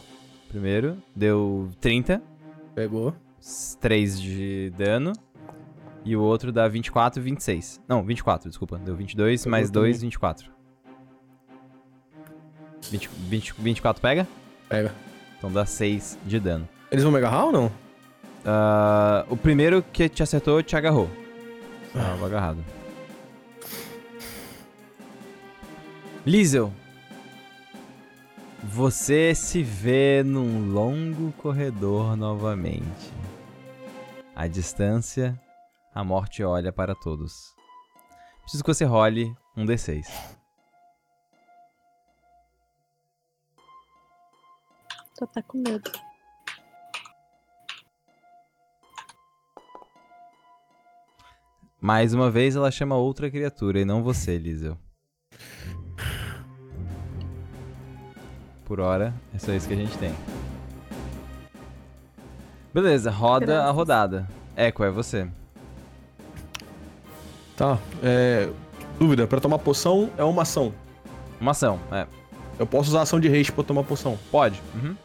A: Primeiro deu 30.
C: Pegou.
A: 3 de dano. E o outro dá 24 e 26. Não, 24, desculpa. Deu 22
C: Pegou
A: mais 2,
C: também.
A: 24. 20, 20, 24 pega?
C: Pega.
A: Então dá 6 de dano.
C: Eles vão me agarrar ou não?
A: Ah, o primeiro que te acertou te agarrou. Tava agarrado. Liesel. Você se vê num longo corredor novamente. À distância, a morte olha para todos. Preciso que você role um D6.
D: Tô até com medo.
A: Mais uma vez, ela chama outra criatura e não você, Liesel. Por hora, é só isso que a gente tem. Beleza, roda a
D: Graças.
A: rodada. Echo, é você.
C: Tá. É. Dúvida, pra tomar poção é uma ação.
A: Uma ação, é.
C: Eu posso usar a ação de haste pra tomar poção.
A: Pode. Uhum.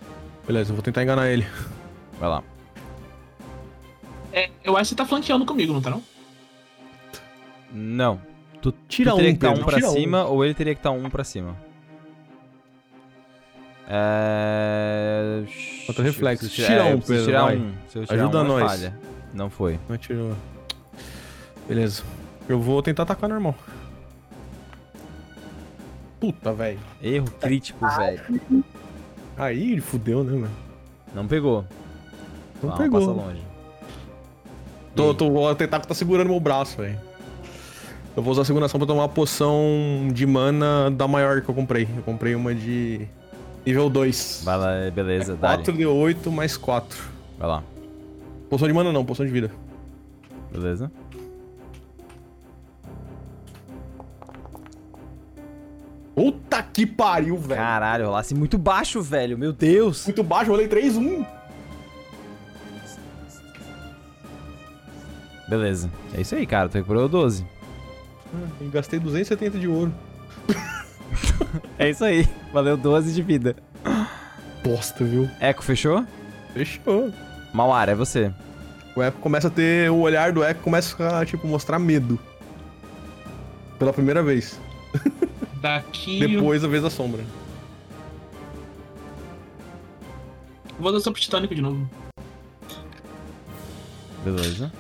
C: Beleza, eu vou tentar enganar ele.
A: Vai lá.
B: É, eu acho que você tá flanqueando comigo, não tá não?
A: Não. Tu,
C: Tira
A: tu teria
C: um,
A: que estar um
C: Pedro,
A: pra
C: tira um.
A: cima ou ele teria que estar um pra cima. É...
C: Contra reflexo.
A: Eu
C: Tira
A: é,
C: um, Pedro,
A: tirar um. Se eu tirar
C: Ajuda
A: um, é
C: nós.
A: falha. Não foi.
C: Não tirou. Beleza. Eu vou tentar atacar normal. Puta, velho.
A: Erro crítico, velho.
C: Aí ele fudeu, né, mano?
A: Não pegou.
C: Não
A: Ah,
C: pegou.
A: Passa longe.
C: Tô, tô, o tentáculo tá segurando meu braço, velho. Eu vou usar a seguração pra tomar uma poção de mana da maior que eu comprei. Eu comprei uma de nível 2.
A: Vai lá, beleza, Dari.
C: 4 de 8 mais 4.
A: Vai lá.
C: Poção de mana não, poção de vida.
A: Beleza.
C: Puta que pariu, velho.
A: Caralho, rolasse muito baixo, velho. Meu Deus.
C: Muito baixo, rolei 3, 1.
A: Beleza. É isso aí, cara. Tu recuperou 12.
C: Eu gastei 270 de ouro.
A: É isso aí. Valeu 12 de vida.
C: Bosta, viu?
A: Echo, fechou?
C: Fechou.
A: Mauara, é você.
C: O Echo começa a ter. O olhar do Echo começa a, tipo, mostrar medo. Pela primeira vez.
B: Daqui.
C: Depois a vez da sombra.
B: Vou dar só pro Titânico de novo.
A: Beleza.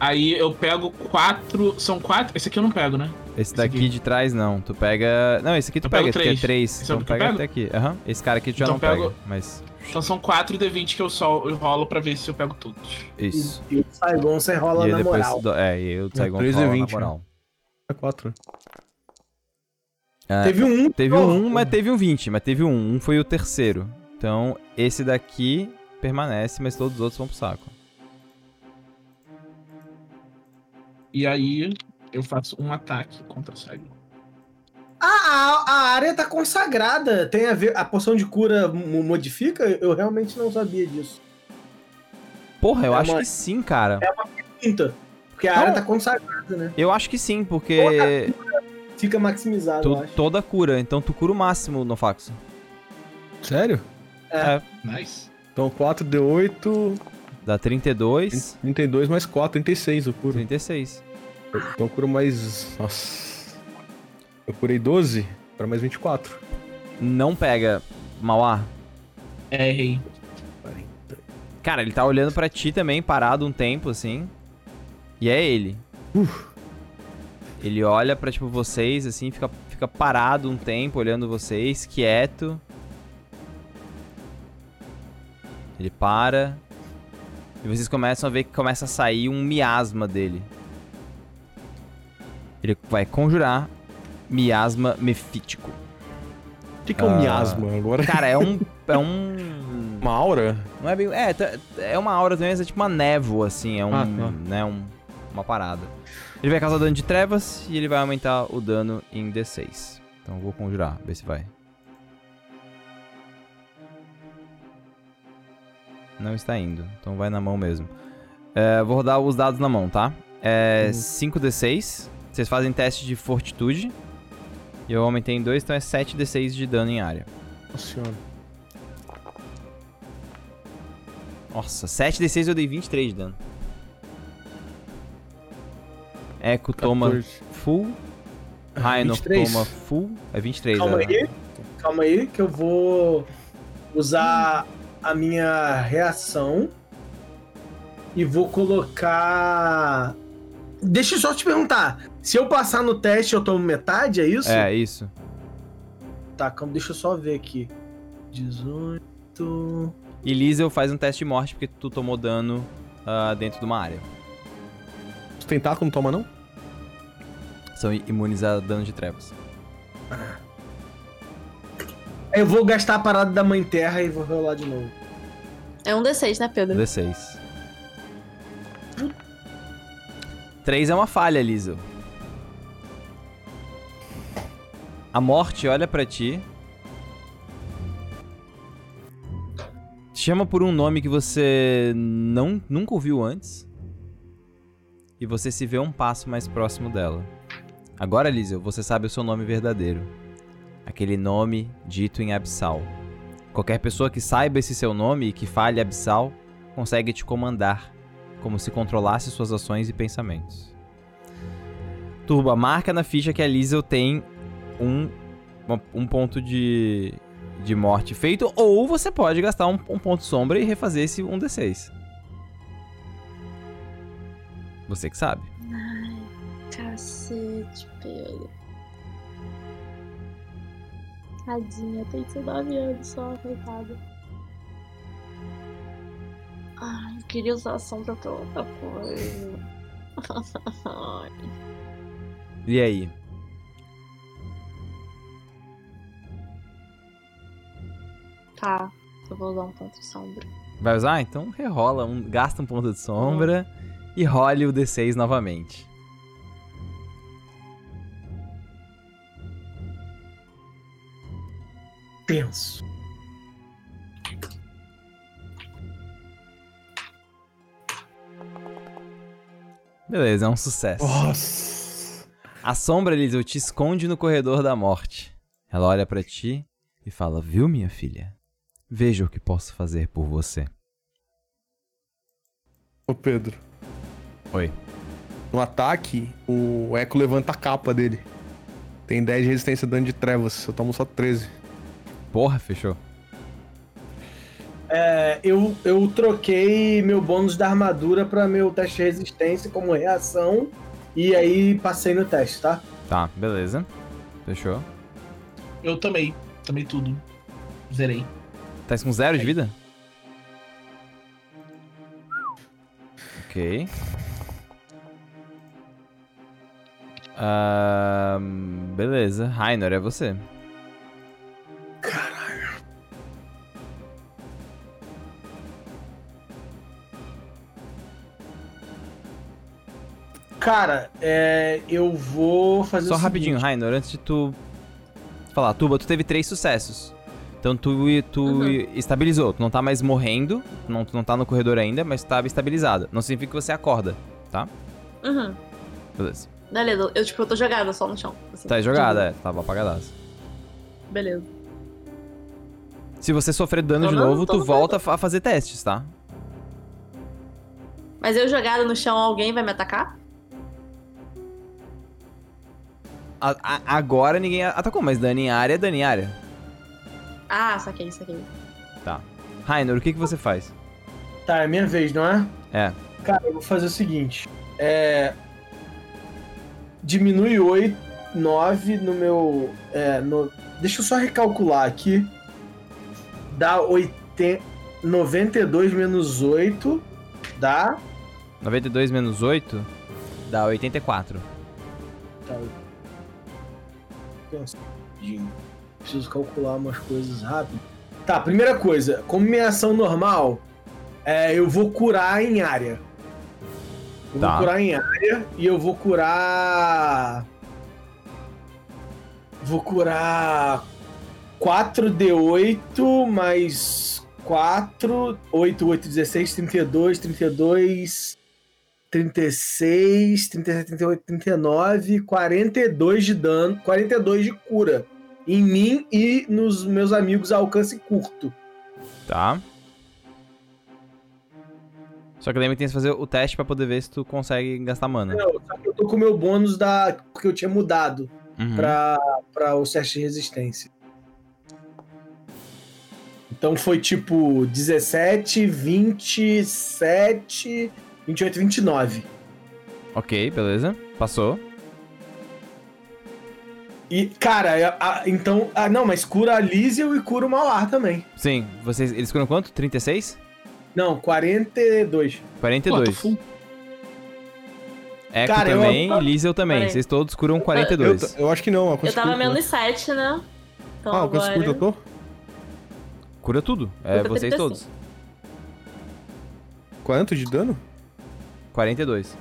B: Aí eu pego quatro. São quatro? Esse aqui eu não pego, né?
A: Esse daqui
B: aqui.
A: de trás não. Tu pega. Não, esse aqui tu
B: Eu
A: pega,
B: pego
A: esse aqui é
B: três.
A: 3.
B: Esse é
A: Então
B: o eu
A: pega até aqui. Aham. Esse cara aqui tu já
B: Então
A: não
B: pego-
A: pega. Mas.
B: Então são quatro D20 que eu só eu rolo pra ver se eu pego todos.
A: Isso.
E: E o Saigon você rola
A: e
E: na
A: depois.
E: moral.
A: do- É, e eu Saigon
C: três
A: rola
C: e
A: na
C: vinte,
A: moral.
C: É 4.
A: É,
E: Teve um.
A: Teve
E: oh,
A: um, mas teve um 20, mas teve um. Um foi o terceiro. Então, esse daqui permanece, mas todos os outros vão pro saco.
B: E aí eu faço um ataque contra o cego.
E: Ah, a, a área tá consagrada. Tem a ver. A poção de cura mo- modifica? Eu realmente não sabia disso.
A: Porra, eu
E: É
A: acho
E: uma-
A: que sim, cara.
E: Quinta. Porque a
A: Não.
E: área tá consagrada, né?
A: Eu acho que sim, porque
E: Fica maximizado, eu
A: tu,
E: acho.
A: toda cura. Então tu cura o máximo no Faxo.
C: Sério?
E: É.
B: Nice.
C: Então 4d8,
A: Dá 32,
C: 32 mais 4, 36 eu curo.
A: 36.
C: Então eu curo mais. Nossa. Eu curei 12 para mais 24.
A: Não pega, Mauá.
B: É, errei.
A: Cara, ele tá olhando pra ti também, parado um tempo, assim. E é ele. Ele olha pra, tipo, vocês, assim, fica, fica parado um tempo, olhando vocês, quieto. Ele para. E vocês começam a ver que começa a sair um miasma dele. Ele vai conjurar miasma mefítico.
C: O que, que é um
A: Ah.
C: miasma agora?
A: Cara, é um. É um.
C: Uma aura?
A: Não é bem. É, tá- é uma aura também, mas é tipo uma névoa, assim. É um.
C: Ah, tá.
A: né, um, uma parada. Ele vai causar dano de trevas e ele vai aumentar o dano em D6. Então eu vou conjurar, ver se vai. Não está indo, então vai na mão mesmo. É, vou rodar os dados na mão, tá? É 5d6. Vocês fazem teste de fortitude. E eu aumentei em 2, então é 7d6 de dano em área.
C: Nossa senhora.
A: Nossa, 7d6 eu dei 23 de dano. Echo toma
C: 14.
A: full. Rhino
E: 23.
A: toma full. É 23,
E: Calma
A: né?
E: aí. Calma aí, que eu vou usar a minha reação e vou colocar. Deixa eu só te perguntar. Se eu passar no teste, eu tomo metade, é isso?
A: É, isso.
E: Tá, calma, deixa eu só ver aqui. 18.
A: E Liesel faz um teste de morte porque tu tomou dano ah, dentro de uma área.
C: Os tentáculos não toma, não?
A: São i- imunes a dano de trevas.
E: Eu vou gastar a parada da Mãe Terra e vou rolar de novo.
D: É um D6, né, Pedro?
A: D6. 3 é uma falha, Liesel. A morte olha pra ti. Te chama por um nome que você não nunca ouviu antes. E você se vê um passo mais próximo dela. Agora, Liesel, você sabe o seu nome verdadeiro. Aquele nome dito em Absal. Qualquer pessoa que saiba esse seu nome e que fale Absal consegue te comandar, como se controlasse suas ações e pensamentos. Turba, marca na ficha que a Liesel tem um, um ponto de, de morte feito, ou você pode gastar um, um ponto sombra e refazer esse 1d6. Você que sabe.
D: Ai, cacete, Pedro. Tadinha, tem 19 anos só, coitada. Ai, eu queria usar a sombra pra outra coisa.
A: E aí?
D: Tá, eu vou usar um ponto de sombra.
A: Vai usar? Então rerola, um, gasta um ponto de sombra e role o d6 novamente.
E: Tenso.
A: Beleza, é um sucesso.
C: Nossa.
A: A sombra, Liesel, te esconde no corredor da morte. Ela olha pra ti e fala: Viu, minha filha? Veja o que posso fazer por você.
C: Ô Pedro.
A: Oi.
C: No ataque, o Echo levanta a capa dele. Tem 10 de resistência dano de trevas. Eu tomo só 13.
A: Porra, fechou.
E: É, eu, eu troquei meu bônus da armadura pra meu teste de resistência como reação. E aí passei no teste, tá?
A: Tá, beleza. Fechou.
B: Eu tomei. Tomei tudo. Zerei.
A: Tá com zero de vida? Ok. Ahn, beleza. Rainor, é você.
E: Cara, é, eu vou fazer
A: Só
E: o
A: rapidinho. Rainor, antes de tu falar, Tuba, tu teve três sucessos. Então tu, tu
D: Uhum.
A: estabilizou, tu não tá mais morrendo, não, tu não tá no corredor ainda, mas tu tava estabilizada. Não significa que você acorda, tá?
D: Uhum.
A: Beleza.
D: Beleza, eu tipo, eu tô jogada só no chão. assim,
A: Tá jogada, é, tava apagadaço.
D: Beleza.
A: Se você sofrer dano
D: Tô
A: de
D: não,
A: novo, tu
D: no
A: volta a fazer testes, tá?
D: Mas eu jogada no chão, alguém vai me atacar?
A: A- a- agora ninguém atacou, mas dano em área é dano em área.
D: Ah, saquei, saquei.
A: Tá. Rainor, o que, que você faz?
E: Tá, é minha vez, não é?
A: É.
E: Cara, eu vou fazer o seguinte. É. Diminui 8, 9 no meu. É, no... Deixa eu só recalcular aqui. Dá 80... 92 menos 8. Dá.
A: 92 menos 8 dá 84.
E: Tá. Pensa, rapidinho. Preciso calcular umas coisas rápido. Tá, primeira coisa. Como minha ação normal, é, eu vou curar em área. Eu
A: Tá.
E: vou curar em área e eu vou curar. Vou curar 4d8 mais 4. 8, 8, 16, 32, 32. 36, 37, 38, 39, 42 de dano, 42 de cura. Em mim e nos meus amigos a alcance curto.
A: Tá. Só que lembra que tem que fazer o teste pra poder ver se tu consegue gastar mana.
E: Não, só que eu tô com o meu bônus da. Porque eu tinha mudado
A: Uhum.
E: pra, pra o teste de resistência. Então foi tipo 17, 27, 28, 29.
A: Ok, beleza. Passou.
E: E, cara, a- a- então. Ah, não, mas cura a Lísio e cura o Malar também.
A: Sim, vocês. Eles curam quanto? 36?
E: Não, 42.
B: Pô, tô
A: 42.
B: full.
A: Echo
E: Cara, eu-
A: também e Liesel também.
D: Peraí.
A: Vocês todos curam
C: Eu,
A: 42.
C: eu acho que não, a
D: Eu tava menos 7, né? Então
C: Ah, quantos
D: agora...
C: curto eu tô?
A: Cura tudo. É
D: Cura
A: vocês
D: 35.
A: todos.
C: Quanto de dano?
A: 42.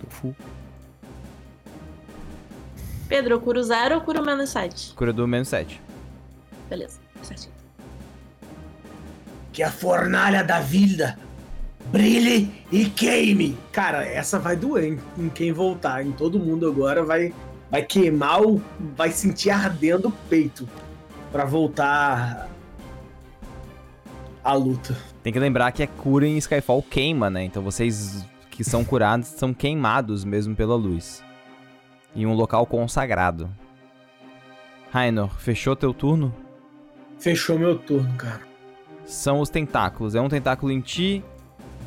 C: Tô full.
D: Pedro, eu curo 0 ou curo menos 7?
A: Cura do menos 7.
D: Beleza, certinho.
F: Que a fornalha da vida brilhe e queime.
E: Cara, essa vai doer em, em quem voltar. Em todo mundo agora vai, vai queimar o. Vai sentir ardendo o peito. Pra voltar à luta.
A: Tem que lembrar que a cura em Skyfall queima, né? Então vocês que são curados são queimados mesmo pela luz. Em um local consagrado. Rainor, fechou teu turno?
E: Fechou meu turno, cara.
A: São os tentáculos. É um tentáculo em ti,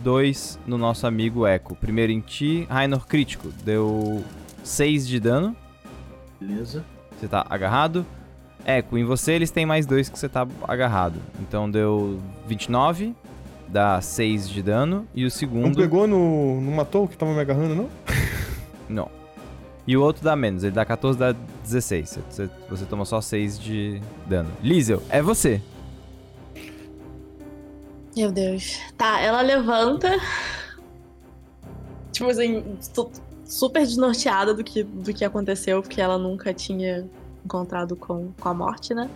A: dois no nosso amigo Echo. Primeiro em ti, Rainor crítico. Deu 6 de dano.
E: Beleza.
A: Você tá agarrado. Echo, em você eles têm mais dois que você tá agarrado. Então deu 29, dá 6 de dano. E o
C: Não
A: segundo.
C: pegou no. Não matou o que tava me agarrando, não?
A: Não. E o outro dá menos, ele dá 14, dá 16. Você, você toma só 6 de dano. Liesel, é você.
D: Meu Deus. Tá, ela levanta. Tipo assim, su- super desnorteada do que, do que aconteceu, porque ela nunca tinha encontrado com, com a morte, né?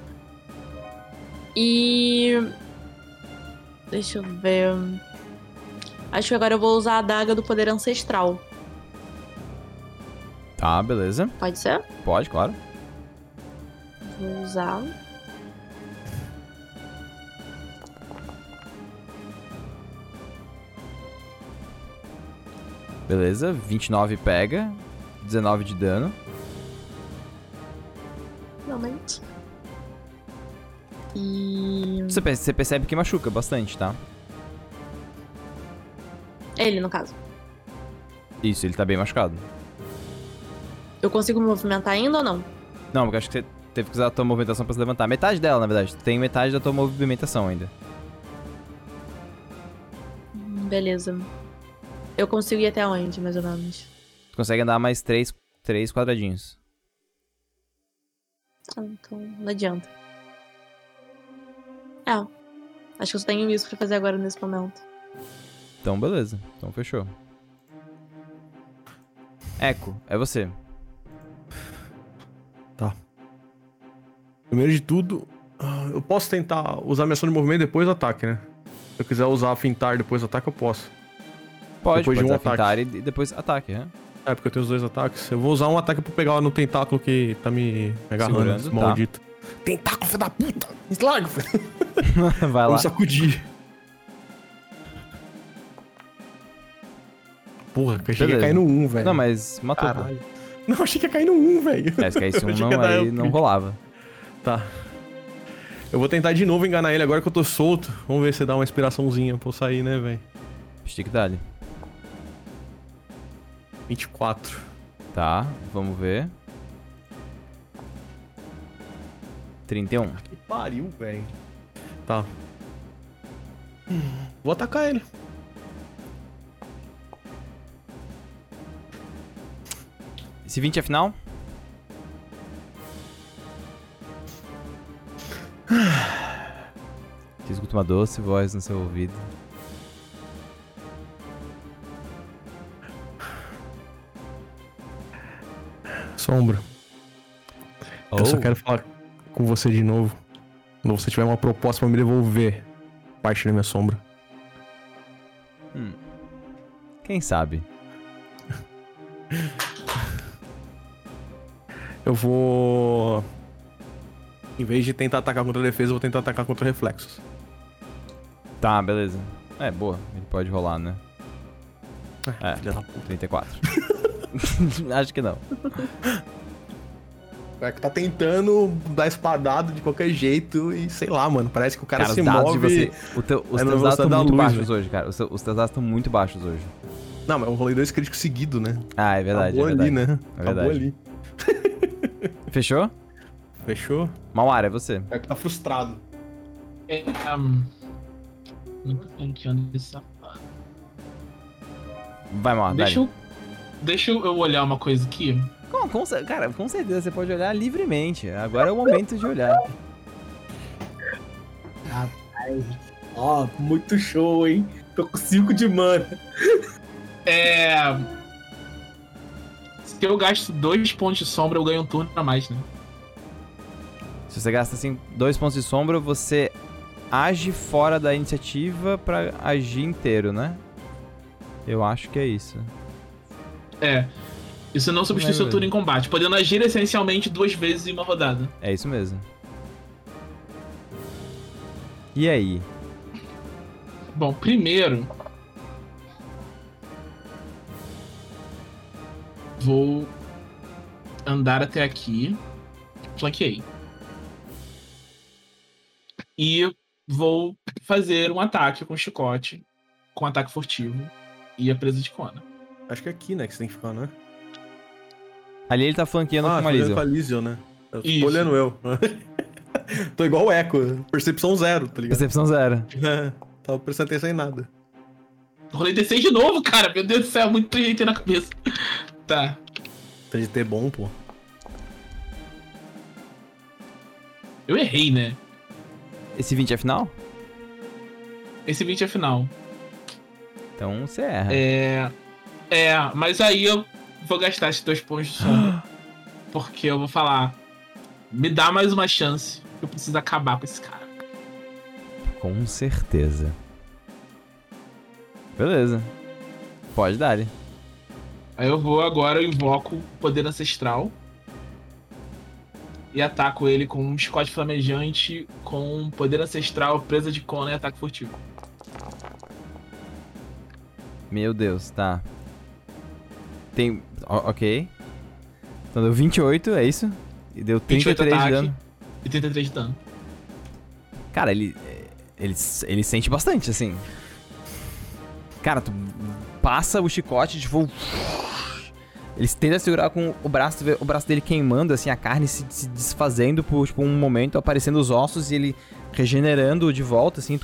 D: E. Deixa eu ver. Acho que agora eu vou usar a adaga do poder ancestral.
A: Tá, beleza.
D: Pode ser?
A: Pode, claro.
D: Vou usar.
A: Beleza, 29 pega, 19 de dano.
D: Realmente. E.
A: Você, perce- você percebe que machuca bastante, tá?
D: Ele, no caso.
A: Isso, ele tá bem machucado.
D: Eu consigo me movimentar ainda ou não?
A: Não, porque acho que você teve que usar a tua movimentação pra se levantar. Metade dela, na verdade. Tem metade da tua movimentação ainda.
D: Beleza. Eu consigo ir até onde, mais ou menos?
A: Tu consegue andar mais 3, três quadradinhos.
D: Ah, então não adianta. É. Acho que eu só tenho isso pra fazer agora nesse momento.
A: Então, beleza. Então, fechou. Eco, é você.
C: Primeiro de tudo, eu posso tentar usar minha ação de movimento depois do ataque, né? Se eu quiser usar fintar depois do ataque, eu posso.
A: Pode,
C: Depois de
A: pode
C: um
A: usar fintar e e depois ataque, né?
C: É, porque eu tenho os dois ataques. Eu vou usar um ataque pra pegar no tentáculo que tá me agarrando, esse
A: tá.
C: maldito. Tentáculo, filho da puta! Filho.
A: Vai
C: Vou
A: lá.
C: me sacudir. Porra, eu achei que ia cair no 1, velho.
A: Não, mas matou.
C: Caralho. Não, achei que ia cair no 1, velho.
A: É, se caísse um,
C: Eu
A: não, aí
C: o
A: não rolava.
C: Tá. Eu vou tentar de novo enganar ele agora que eu tô solto. Vamos ver se dá uma inspiraçãozinha pra eu sair, né, velho?
A: Stick dali.
C: 24.
A: Tá, vamos ver. 31.
C: Que pariu, velho. Tá. Vou atacar ele.
A: Esse 20 é final? Escuta uma doce voz no seu ouvido.
C: Sombra, eu só
A: Oh,
C: quero falar com você de novo. Quando você tiver uma proposta pra me devolver parte da minha sombra.
A: hum. Quem sabe?
C: Eu vou. Em vez de tentar atacar contra a defesa, eu vou tentar atacar contra reflexos.
A: Tá, beleza. É, boa. Ele pode rolar, né? É,
C: puta.
A: 34. Acho que não.
C: É que tá tentando dar espadado de qualquer jeito e sei lá, mano. Parece que o cara,
A: Cara,
C: se
A: os dados
C: move.
A: de você. o teu- os
C: é
A: teus dados estão
C: da
A: muito
C: luz,
A: baixos hoje, cara. Os, teus- os teus dados estão muito baixos hoje.
C: Não, mas eu rolei dois críticos seguidos, né?
A: Ah, é verdade.
C: Acabou
A: é verdade.
C: ali, né?
A: É
C: Acabou
A: verdade.
C: ali.
A: Fechou?
C: Fechou?
A: Mauara, é você.
C: É que tá frustrado.
B: É, um... Não tô tanqueando esse safado.
A: Vai, Mauara.
B: Deixa eu. Deixa eu olhar uma coisa aqui.
A: Com, com cara, com certeza você pode olhar livremente. Agora é o momento de olhar.
E: Ó, muito show, hein? Tô com 5 de mana.
B: É. Se eu gasto dois pontos de sombra, eu ganho um turno a mais, né?
A: Se você gasta assim dois pontos de sombra, você age fora da iniciativa pra agir inteiro, né? Eu acho que é isso.
B: É. Isso não substitui seu turno em combate, podendo agir essencialmente duas vezes em uma rodada.
A: É isso mesmo. E aí?
B: Bom, primeiro. Vou andar até aqui. Flanqueei. E vou fazer um ataque com chicote. Com ataque furtivo. E a presa de Kona.
C: Acho que é aqui, né, que você tem que ficar, né?
A: Ali ele tá flanqueando
C: ah,
A: com uma Lizel.
C: com a Lizel, né? Eu tô
B: Isso.
C: olhando eu. tô igual o Echo. Percepção zero, tá ligado?
A: Percepção zero.
C: É, tava prestando atenção em nada.
B: Rolei D6 de novo, cara. Meu Deus do céu, muito jeito na cabeça. Tá.
C: Tem de ter bom, pô.
B: Eu errei, né?
A: Esse 20 é final?
B: Esse 20 é final.
A: Então você erra.
B: É. É, mas aí eu vou gastar esses dois pontos de sombra. porque eu vou falar. Me dá mais uma chance. Eu preciso acabar com esse cara.
A: Com certeza. Beleza. Pode dar.
B: Aí eu vou agora, eu invoco o poder ancestral. E ataco ele com um chicote flamejante, com poder ancestral, presa de cona e ataque furtivo.
A: Meu Deus, tá. Tem. ok. Então deu 28, é isso? E deu
B: 28
A: 33 de dano.
B: E 33 de dano.
A: Cara, ele, ele. Ele sente bastante, assim. Cara, tu passa o chicote, tipo. Ele tenta segurar com o braço, o braço dele queimando, assim, a carne se, se desfazendo por tipo, um momento, aparecendo os ossos e ele regenerando de volta, assim,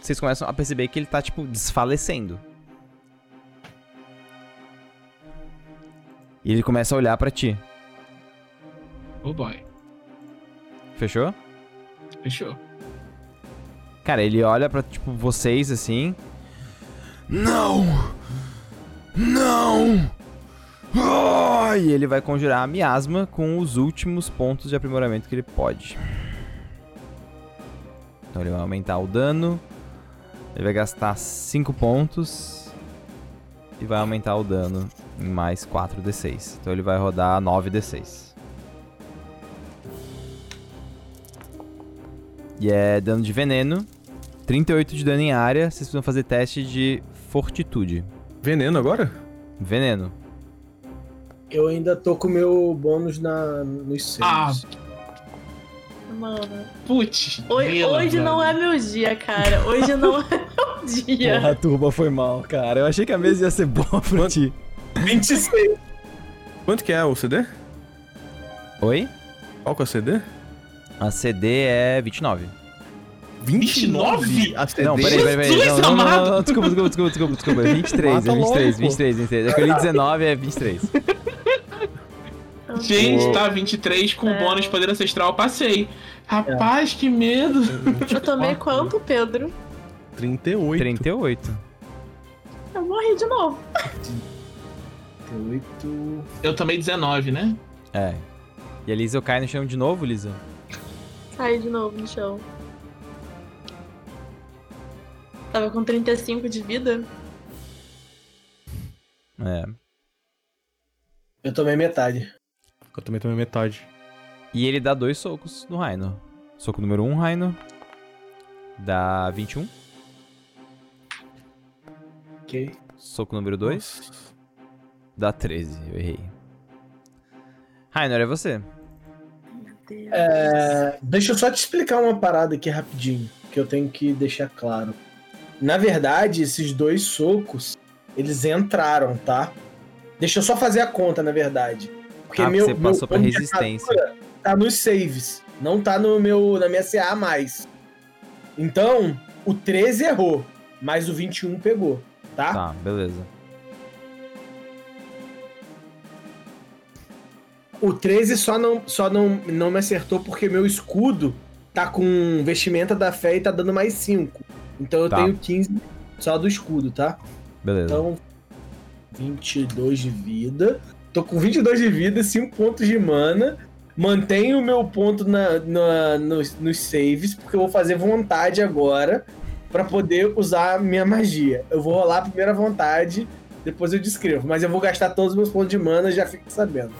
A: vocês começam a perceber que ele tá, tipo, desfalecendo. E ele começa a olhar pra ti.
B: Oh boy.
A: Fechou?
B: Fechou.
A: Cara, ele olha pra, tipo, vocês assim. Não! Não! Ah, e ele vai conjurar a miasma com os últimos pontos de aprimoramento que ele pode. Então ele vai aumentar o dano. Ele vai gastar 5 pontos. E vai aumentar o dano mais 4d6. Então ele vai rodar 9d6. E é dano de veneno. 38 de dano em área. Vocês precisam fazer teste de fortitude.
C: Veneno agora?
A: Veneno.
E: Eu ainda tô com o meu bônus na, nos seis.
B: Ah,
D: Mano,
B: putz.
D: hoje, hoje não é meu dia, cara. Hoje não é meu dia.
A: Porra, a turba foi mal, cara. Eu achei que a mesa ia ser boa pra ti.
E: 26.
C: Quanto que é o CD?
A: Oi?
C: Qual que é o CD?
A: A CD é 29.
B: 29?
C: A CD?
A: Não, peraí, peraí, peraí.
B: Jesus
A: Não, não, não, não,
B: amado!
A: não, desculpa, desculpa, desculpa, desculpa, desculpa. É 23,
C: Mata
A: é 23,
C: logo, pô.
A: 23, 23. É que eu li 19, é 23.
B: Gente, tá 23 com
D: É.
B: bônus poder ancestral, eu passei. Rapaz, que medo.
D: Eu tomei quanto, Pedro?
C: 38.
A: 38.
D: Eu morri de novo.
E: 38.
B: Eu tomei 19, né?
A: É. E a Lisa cai no chão de novo, Lisa?
D: Caí de novo no chão. Tava com 35 de vida.
A: É.
E: Eu tomei metade.
C: Eu também tomei metade.
A: E ele dá dois socos no Raino. Soco número 1, um, Raino. Dá 21.
E: Ok.
A: Soco número 2. Dá 13. Eu errei. Rainor, é você.
D: Meu Deus.
E: É, deixa eu só te explicar uma parada aqui rapidinho, que eu tenho que deixar claro. Na verdade, esses dois socos, eles entraram, tá? Deixa eu só fazer a conta, na verdade. Porque
A: Ah,
E: meu,
A: você
E: meu
A: passou pra
E: ponto de
A: resistência.
E: tá nos saves, não tá no meu na minha CA mais. Então, o 13 errou, mas o 21 pegou, tá?
A: Tá, beleza.
E: O 13 só não, só não, não me acertou porque meu escudo tá com vestimenta da fé e tá dando mais 5. Então eu
A: Tá.
E: tenho 15 só do escudo, tá?
A: Beleza.
E: Então, 22 de vida. Tô com 22 de vida, 5 pontos de mana. Mantenho o meu ponto na, na- nos, nos saves, porque eu vou fazer vontade agora pra poder usar a minha magia. Eu vou rolar a primeira vontade, depois eu descrevo. Mas eu vou gastar todos os meus pontos de mana, já fique sabendo.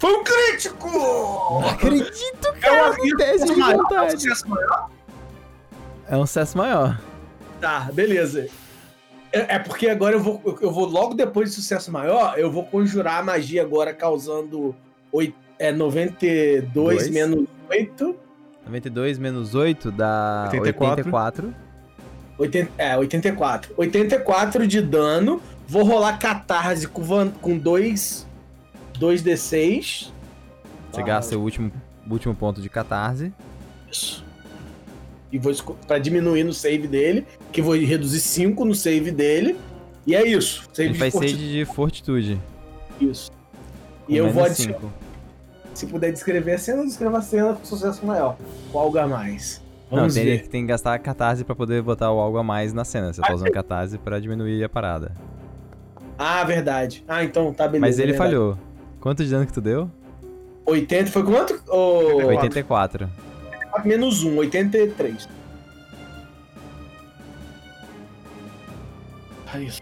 E: Foi um crítico!
A: Não acredito,
E: É
A: cara!
E: uma-
A: Um teste de
E: maior,
A: vontade.
E: sucesso maior.
A: É um sucesso maior.
E: Tá, beleza. É, é porque agora eu vou, eu vou logo depois de sucesso maior, eu vou conjurar a magia agora causando oit, é, 92
A: Dois.
E: menos 8.
A: 92 menos 8 dá
C: 84.
A: 84.
E: 80, é, 84. 84 de dano. Vou rolar catarse com, van- com 2 2d6.
A: Você
E: Ah.
A: gasta o último, último ponto de catarse.
E: Isso. E vou pra diminuir no save dele, que vou reduzir 5 no save dele. E é isso. Save
A: Ele ser
E: fortitude.
A: de fortitude.
E: Isso.
A: com
E: E eu vou adicionar.
A: cinco.
E: Se puder descrever a cena, descreva a cena com sucesso maior. Com algo a mais.
A: Não,
E: Vamos
A: tem,
E: ver.
A: tem que gastar catarse pra poder botar o algo a mais na cena. Você tá usando catarse pra diminuir a parada.
E: Ah, verdade. Ah, então tá beleza.
A: Mas ele
E: é verdade.
A: falhou. Quanto de dano que tu deu?
E: 80 foi quanto? Oh,
A: 84.
E: Menos 1, 83. Ah, isso.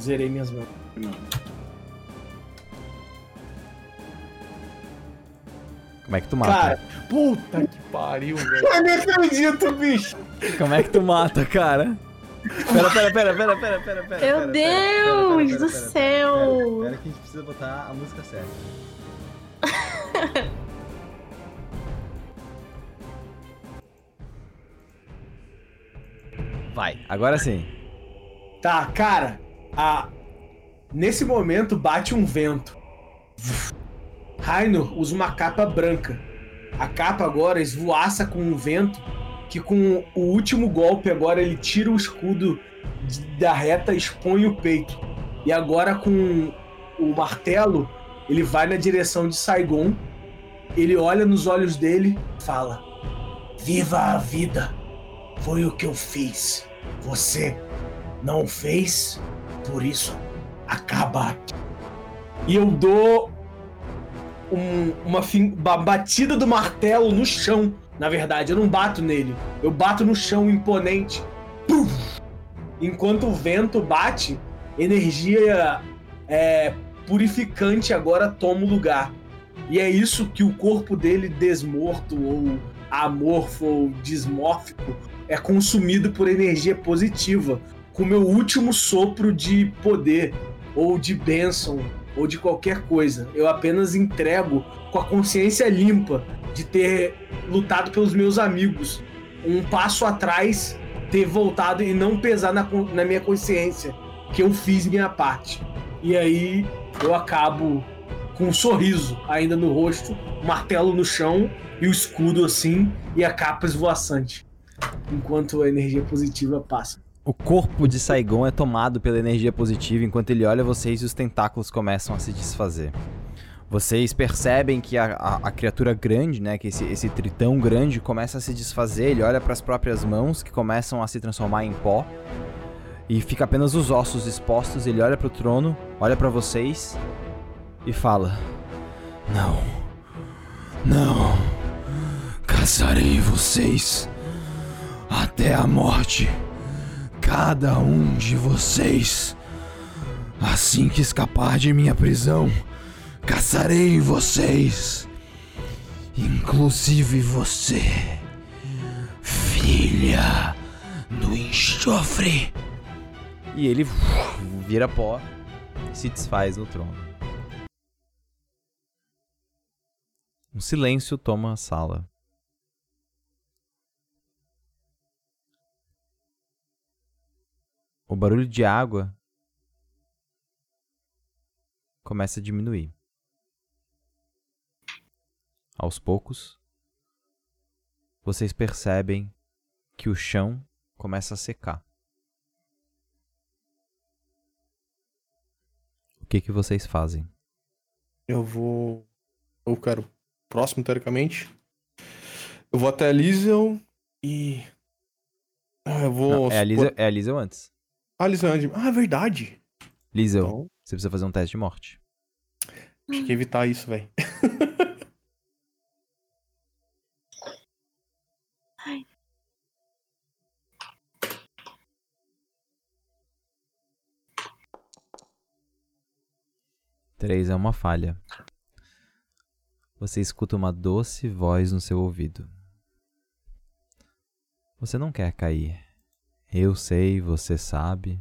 E: Zerei minhas mãos.
A: Como é que tu mata?
E: Cara,
C: Puta que pariu, velho.
E: eu não acredito, bicho.
A: Como é que tu mata, cara? Pera, pera, pera, pera, pera, pera, pera.
D: Meu
A: pera, pera,
D: Deus
A: pera,
D: do
A: pera, pera,
D: céu.
A: Pera, pera que a gente precisa botar a música certa. Vai, agora sim.
E: Tá, cara. A... Nesse momento bate um vento. Raino usa uma capa branca. A capa agora esvoaça com um vento que com o último golpe agora ele tira o escudo da reta expõe o peito. E agora com o martelo, ele vai na direção de Saigon. Ele olha nos olhos dele, fala:
F: Viva a vida. Foi o que eu fiz. Você não fez, por isso acaba aqui.
E: E eu dou um- uma, uma batida do martelo no chão. Na verdade, eu não bato nele. Eu bato no chão imponente. Puf! Enquanto o vento bate, energia é, purificante agora toma o lugar. E é isso que o corpo dele desmorto ou amorfo ou dismórfico é consumido por energia positiva, com meu último sopro de poder ou de bênção ou de qualquer coisa. Eu apenas entrego com a consciência limpa de ter lutado pelos meus amigos, um passo atrás, ter voltado e não pesar na, na minha consciência que eu fiz minha parte. E aí eu acabo com um sorriso ainda no rosto, martelo no chão e o escudo assim e a capa esvoaçante, enquanto a energia positiva passa.
A: O corpo de Saigon é tomado pela energia positiva enquanto ele olha vocês e os tentáculos começam a se desfazer. Vocês percebem que a, a- a criatura grande, né, que esse, esse tritão grande começa a se desfazer, ele olha para as próprias mãos que começam a se transformar em pó e fica apenas os ossos expostos, ele olha para o trono, olha para vocês e fala: "Não. Não. Caçarei vocês até a morte." Cada um de vocês. Assim que escapar de minha prisão, caçarei vocês. Inclusive você, filha do enxofre. E ele vira pó e se desfaz no trono. Um silêncio toma a sala. O barulho de água começa a diminuir. Aos poucos, vocês percebem que o chão começa a secar. O que que vocês fazem?
C: Eu vou. Eu quero próximo, teoricamente. Eu vou até a Lizel e. Ah, eu vou.
A: Não, é a Liesel, é a Liesel antes.
C: Ah, Lizel antes. Ah, é verdade.
A: Liesel,
C: Então,
A: você precisa fazer um teste de morte.
C: tinha que evitar isso, velho.
A: Três é uma falha. Você escuta uma doce voz no seu ouvido. Você não quer cair. Eu sei, você sabe.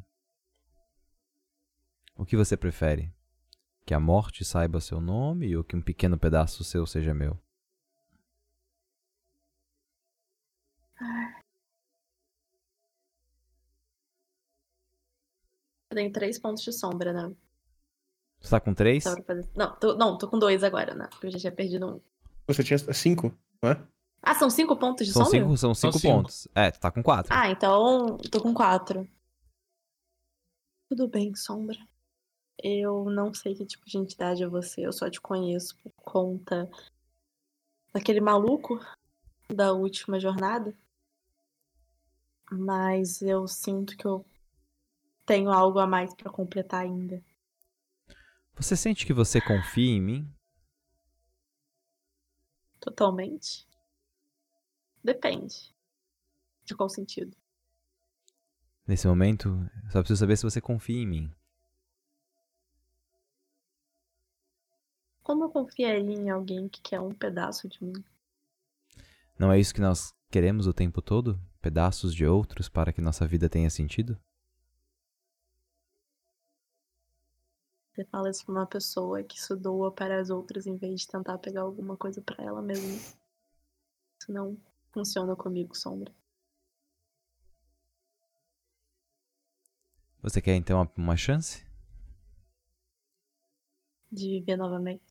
A: O que você prefere? Que a morte saiba seu nome ou que um pequeno pedaço seu seja meu?
D: Eu tenho três pontos de sombra, né?
A: Você tá com três?
D: Não, tô, não, tô com dois agora, né? Porque eu já tinha perdido um.
C: Você tinha cinco, não é?
D: Ah, são cinco pontos de
A: São
D: sombra?
A: cinco, são cinco
B: cinco.
A: pontos. É, tu tá com quatro.
D: Ah, então tô com quatro. Tudo bem, Sombra. Eu não sei que tipo de entidade é você, eu só te conheço por conta daquele maluco da última jornada. Mas eu sinto que eu tenho algo a mais pra completar ainda.
A: Você sente que você confia em mim?
D: Totalmente. Depende. De qual sentido?
A: Nesse momento, eu só preciso saber se você confia em mim.
D: Como eu confiaria em alguém que quer um pedaço de mim?
A: Não é isso que nós queremos o tempo todo? Pedaços de outros para que nossa vida tenha sentido?
D: Você fala isso pra uma pessoa que se doa para as outras em vez de tentar pegar alguma coisa pra ela mesma. Isso não funciona comigo, Sombra.
A: Você quer então uma, uma chance?
D: De viver novamente.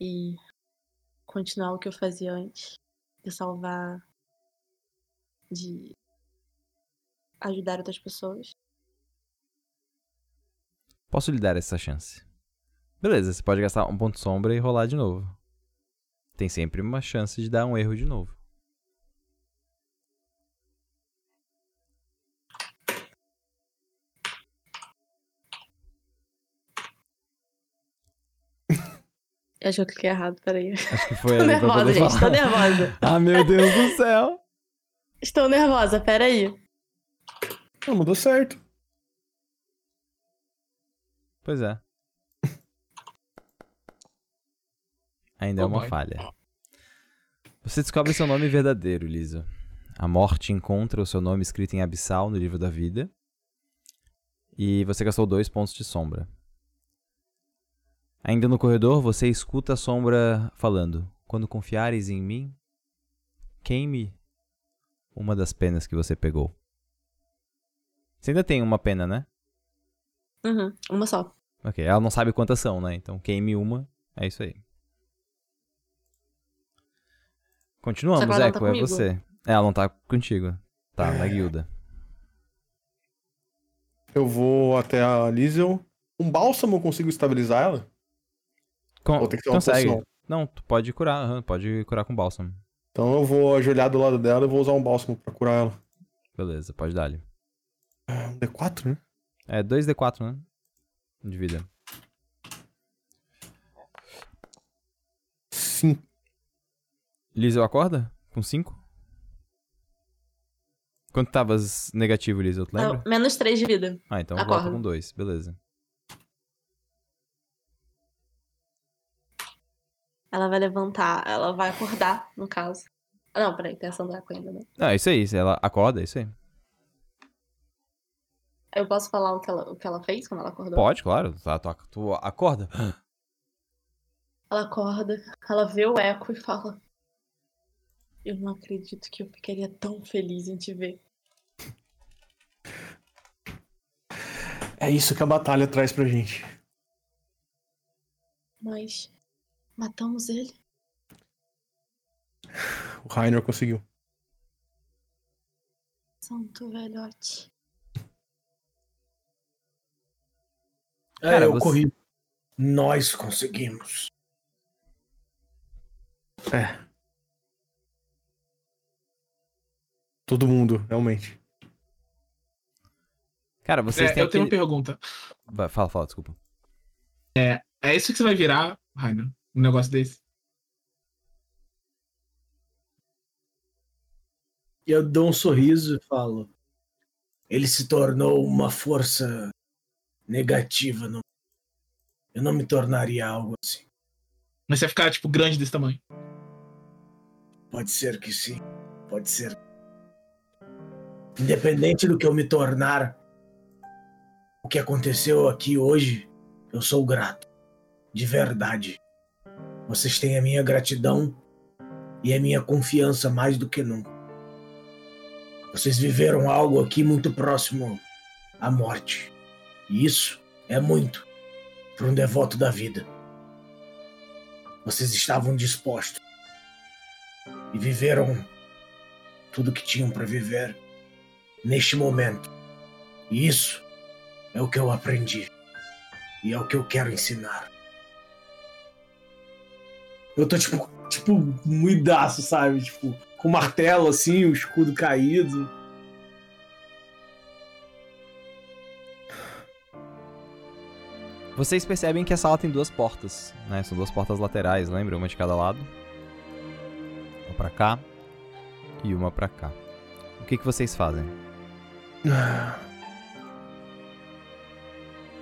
D: E continuar o que eu fazia antes. De salvar. De ajudar outras pessoas.
A: Posso lhe dar essa chance. Beleza, você pode gastar um ponto sombra e rolar de novo. Tem sempre uma chance de dar um erro de novo.
D: Eu acho que eu cliquei errado, peraí.
A: Acho que foi
D: Tô nervosa, gente, tô
A: falar.
D: nervosa.
A: Ah, meu Deus do céu.
D: Estou nervosa, peraí.
C: Não, mudou certo.
A: Pois é. Ainda é
B: Oh
A: uma
B: boy.
A: falha. Você descobre seu nome verdadeiro, Liso. A morte encontra o seu nome escrito em abissal no livro da vida. E você gastou dois pontos de sombra. Ainda no corredor, você escuta a sombra falando: Quando confiares em mim, queime uma das penas que você pegou. Você ainda tem uma pena, né?
D: Uhum, uma só.
A: Ok, ela não sabe quantas são, né? Então queime uma, é isso aí. Continuamos, Echo,
D: tá
A: é
D: comigo.
A: você. É, ela não tá contigo. Tá, na guilda.
C: Eu vou até a Lizel. Um bálsamo eu consigo estabilizar ela?
A: Con
C: Ou tem que ter uma
A: consegue.
C: poção?
A: Não, tu pode curar, aham, pode curar com bálsamo.
C: Então eu vou ajoelhar do lado dela e vou usar um bálsamo pra curar ela.
A: Beleza, pode dar ali.
C: Um D4, né?
A: É 2d4, né? De vida.
C: Sim.
A: Liesel acorda? Com 5? Quanto tavas negativo, Liesel, tu lembra?
D: Ah, menos 3 de vida.
A: Ah, então
D: Acorda.
A: volta com 2, beleza.
D: Ela vai levantar, ela vai acordar, no caso. Ah, não, peraí, tem ação do Draco ainda, né?
A: Ah, isso aí, ela acorda, é isso aí.
D: Eu posso falar o que ela, o que ela fez quando ela acordou?
A: Pode, claro. Tá, tu, tu acorda.
D: Ela acorda, ela vê o eco e fala: Eu não acredito que eu ficaria tão feliz em te ver.
C: É isso que a batalha traz pra gente.
D: Mas matamos ele?
C: O Rainer conseguiu.
D: Santo velhote.
E: É,
A: Cara,
E: eu
A: você-
E: corri.
F: Nós conseguimos.
C: É. Todo mundo, realmente.
A: Cara, vocês
B: É,
A: têm
B: eu tenho uma pergunta.
A: Vai, Fala, fala, desculpa.
B: É isso que você vai virar, Rainer? Um negócio desse?
E: E eu dou um sorriso e falo:
F: Ele se tornou uma força negativa. No... Eu não me tornaria algo assim.
B: Mas você vai ficar, tipo, grande desse tamanho.
F: Pode ser que sim. Pode ser. Independente do que eu me tornar, o que aconteceu aqui hoje, eu sou grato. De verdade. Vocês têm a minha gratidão e a minha confiança mais do que nunca. Vocês viveram algo aqui muito próximo à morte. E isso é muito para um devoto da vida. Vocês estavam dispostos e viveram tudo que tinham para viver neste momento. E isso é o que eu aprendi e é o que eu quero ensinar.
E: Eu tô tipo, tipo, muidaço, sabe? Tipo, com o martelo assim, o escudo caído.
A: Vocês percebem que a sala tem duas portas, né? São duas portas laterais, lembra? Uma de cada lado. Uma pra cá e uma pra cá. O que, que vocês fazem?
C: Ah.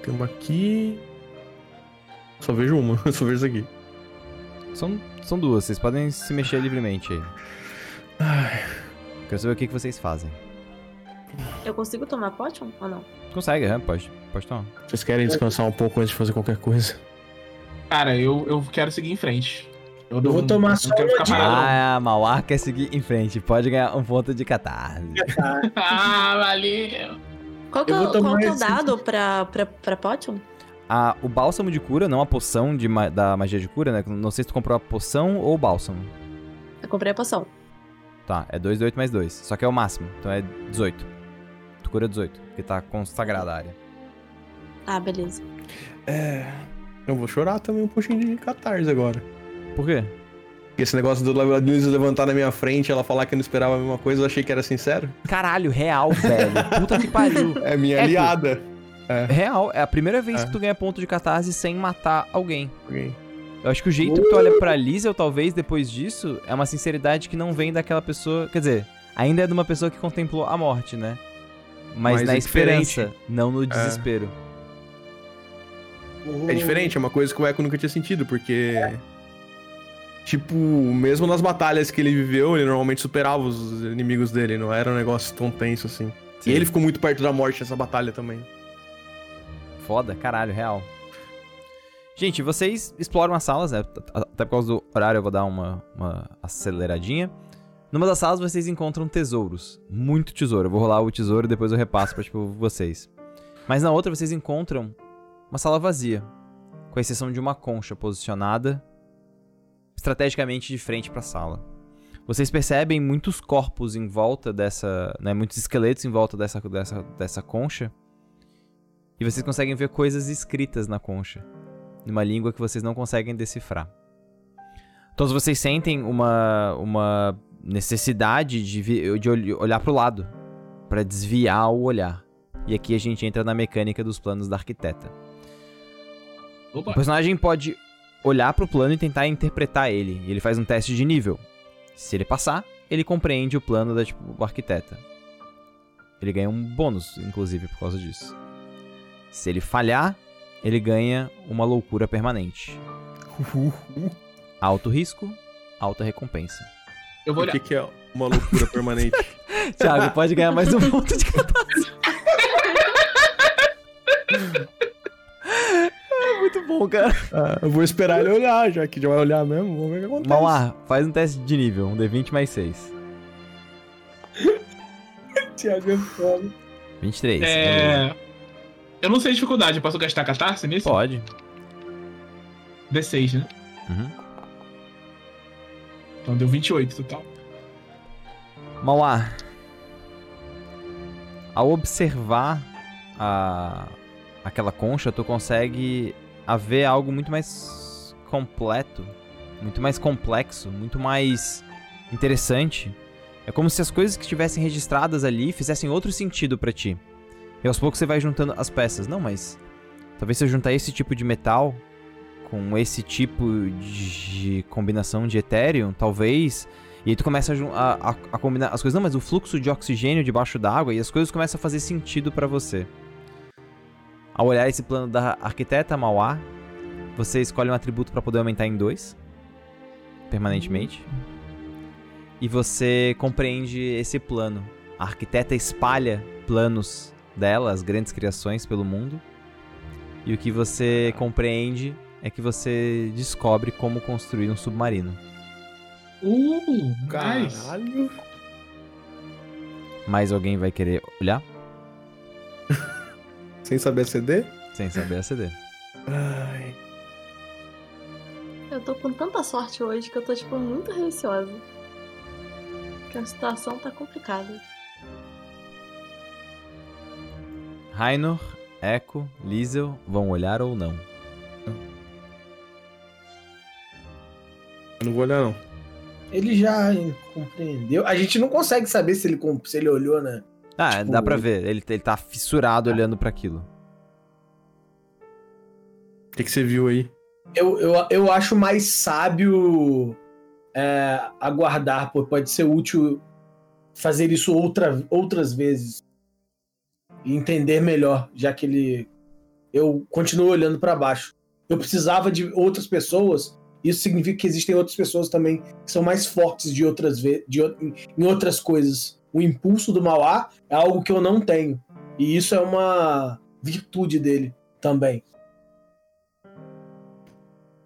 C: Tem uma aqui. Só vejo uma, só vejo essa aqui.
A: São, são duas, vocês podem se mexer livremente aí.
C: Ai,
A: Quero saber o que, que vocês fazem.
D: Eu consigo tomar potion ou não?
A: Consegue, né? Pode, pode tomar.
C: vocês querem descansar um pouco antes de fazer qualquer coisa?
B: Cara, eu, eu quero seguir em frente. Eu,
E: vou tomar só uma
B: não.
A: Ah, Mauá quer seguir em frente. Pode ganhar um ponto de catarse.
B: Ah, valeu.
D: Qual que,
E: Eu
D: é, qual que é o
E: esse-
D: dado pra, pra, pra potion?
A: Ah, o bálsamo de cura, não a poção de ma- da magia de cura, né? Não sei se tu comprou a poção ou o bálsamo.
D: Eu comprei a poção.
A: Tá, é 2 de 8 mais 2. Só que é o máximo, então é 18. Tu cura 18, porque tá consagrada a área.
D: Ah, beleza.
C: É. Eu vou chorar também um pouquinho de catarse agora.
A: Por quê?
C: Esse negócio do Luísa levantar na minha frente ela falar que eu não esperava a mesma coisa, eu achei que era sincero.
A: Caralho, real, velho. Puta que pariu.
C: É minha
A: É,
C: aliada.
A: Real, é a primeira vez
C: É.
A: que tu ganha ponto de catarse sem matar alguém.
C: Ok.
A: Eu acho que o jeito que tu olha pra Liesel, talvez, depois disso, é uma sinceridade que não vem daquela pessoa. Quer dizer, ainda é de uma pessoa que contemplou a morte, né? Mas,
C: Mas
A: na
C: é diferente.
A: esperança, não no desespero.
C: É diferente, é uma coisa que o Echo nunca tinha sentido, porque. Tipo, mesmo nas batalhas que ele viveu, ele normalmente superava os inimigos dele, não era um negócio tão tenso assim.
A: Sim.
C: E ele ficou muito perto da morte nessa batalha também.
A: Foda, caralho, real. Gente, vocês exploram as salas, né? Até por causa do horário eu vou dar uma, uma aceleradinha. Numa das salas vocês encontram tesouros. Muito tesouro. Eu vou rolar o tesouro e depois eu repasso pra, tipo, vocês. Mas na outra vocês encontram uma sala vazia. Com exceção de uma concha posicionada estrategicamente de frente pra sala. Vocês percebem muitos corpos em volta dessa... Né, muitos esqueletos em volta dessa, dessa, dessa concha. E vocês conseguem ver coisas escritas na concha, numa língua que vocês não conseguem decifrar. Todos vocês sentem uma, uma necessidade de, de ol- olhar pro lado, para desviar o olhar. E aqui a gente entra na mecânica dos planos da arquiteta. O
B: Opa.
A: personagem pode olhar pro plano e tentar interpretar ele. E ele faz um teste de nível. Se ele passar, ele compreende o plano da tipo, arquiteta. Ele ganha um bônus, inclusive, por causa disso. Se ele falhar, ele ganha uma loucura permanente. Alto risco, alta recompensa.
B: Eu vou
C: O
B: olhar.
C: que, que é uma loucura permanente?
A: Thiago, pode ganhar mais um ponto de catarse. Muito bom, cara.
C: Ah, eu vou esperar ele olhar, já que já vai olhar mesmo. Vamos ver o que acontece.
A: Mauá, faz um teste de nível, um D20 mais 6.
E: Thiago é foda.
A: 23. beleza.
B: É. Eu não sei a dificuldade, eu posso gastar catarse nisso?
A: Pode.
B: D6, né?
A: Uhum.
B: Então deu 28 total.
A: Mauá, ao observar a, aquela concha, tu consegue haver algo muito mais completo, muito mais complexo, muito mais interessante. É como se as coisas que estivessem registradas ali fizessem outro sentido pra ti. E aos poucos você vai juntando as peças. Não, mas talvez se eu juntar esse tipo de metal com esse tipo de combinação de Ethereum, talvez e aí tu começa a, a, a- combinar as coisas. Não, mas o fluxo de oxigênio debaixo d'água e as coisas começam a fazer sentido pra você. Ao olhar esse plano da arquiteta Mauá, você escolhe um atributo pra poder aumentar em dois. Permanentemente. E você compreende esse plano. A arquiteta espalha planos dela, as grandes criações pelo mundo. E o que você compreende é que você descobre como construir um submarino.
B: Uh.
C: Caralho.
A: Mais alguém vai querer olhar?
C: Sem saber CD?
A: Sem saber aceder.
C: Ai.
D: Eu tô com tanta sorte hoje que eu tô, tipo, muito receosa. Porque a situação tá complicada.
A: Rainor, Echo, Liesel vão olhar ou não?
C: Eu não vou olhar, não.
E: Ele já compreendeu. A gente não consegue saber se ele, se ele olhou, né?
A: Ah,
E: Tipo,
A: dá pra ver. Ele, ele tá fissurado olhando pra aquilo.
C: O que, que você viu aí?
E: Eu, eu, eu acho mais sábio é, aguardar, pô, pode ser útil fazer isso outra, outras vezes. E entender melhor, já que ele. Eu continuo olhando pra baixo. Eu precisava de outras pessoas. Isso significa que existem outras pessoas também que são mais fortes de outras ve de, em outras coisas. O impulso do Mauá é algo que eu não tenho. E isso é uma virtude dele também.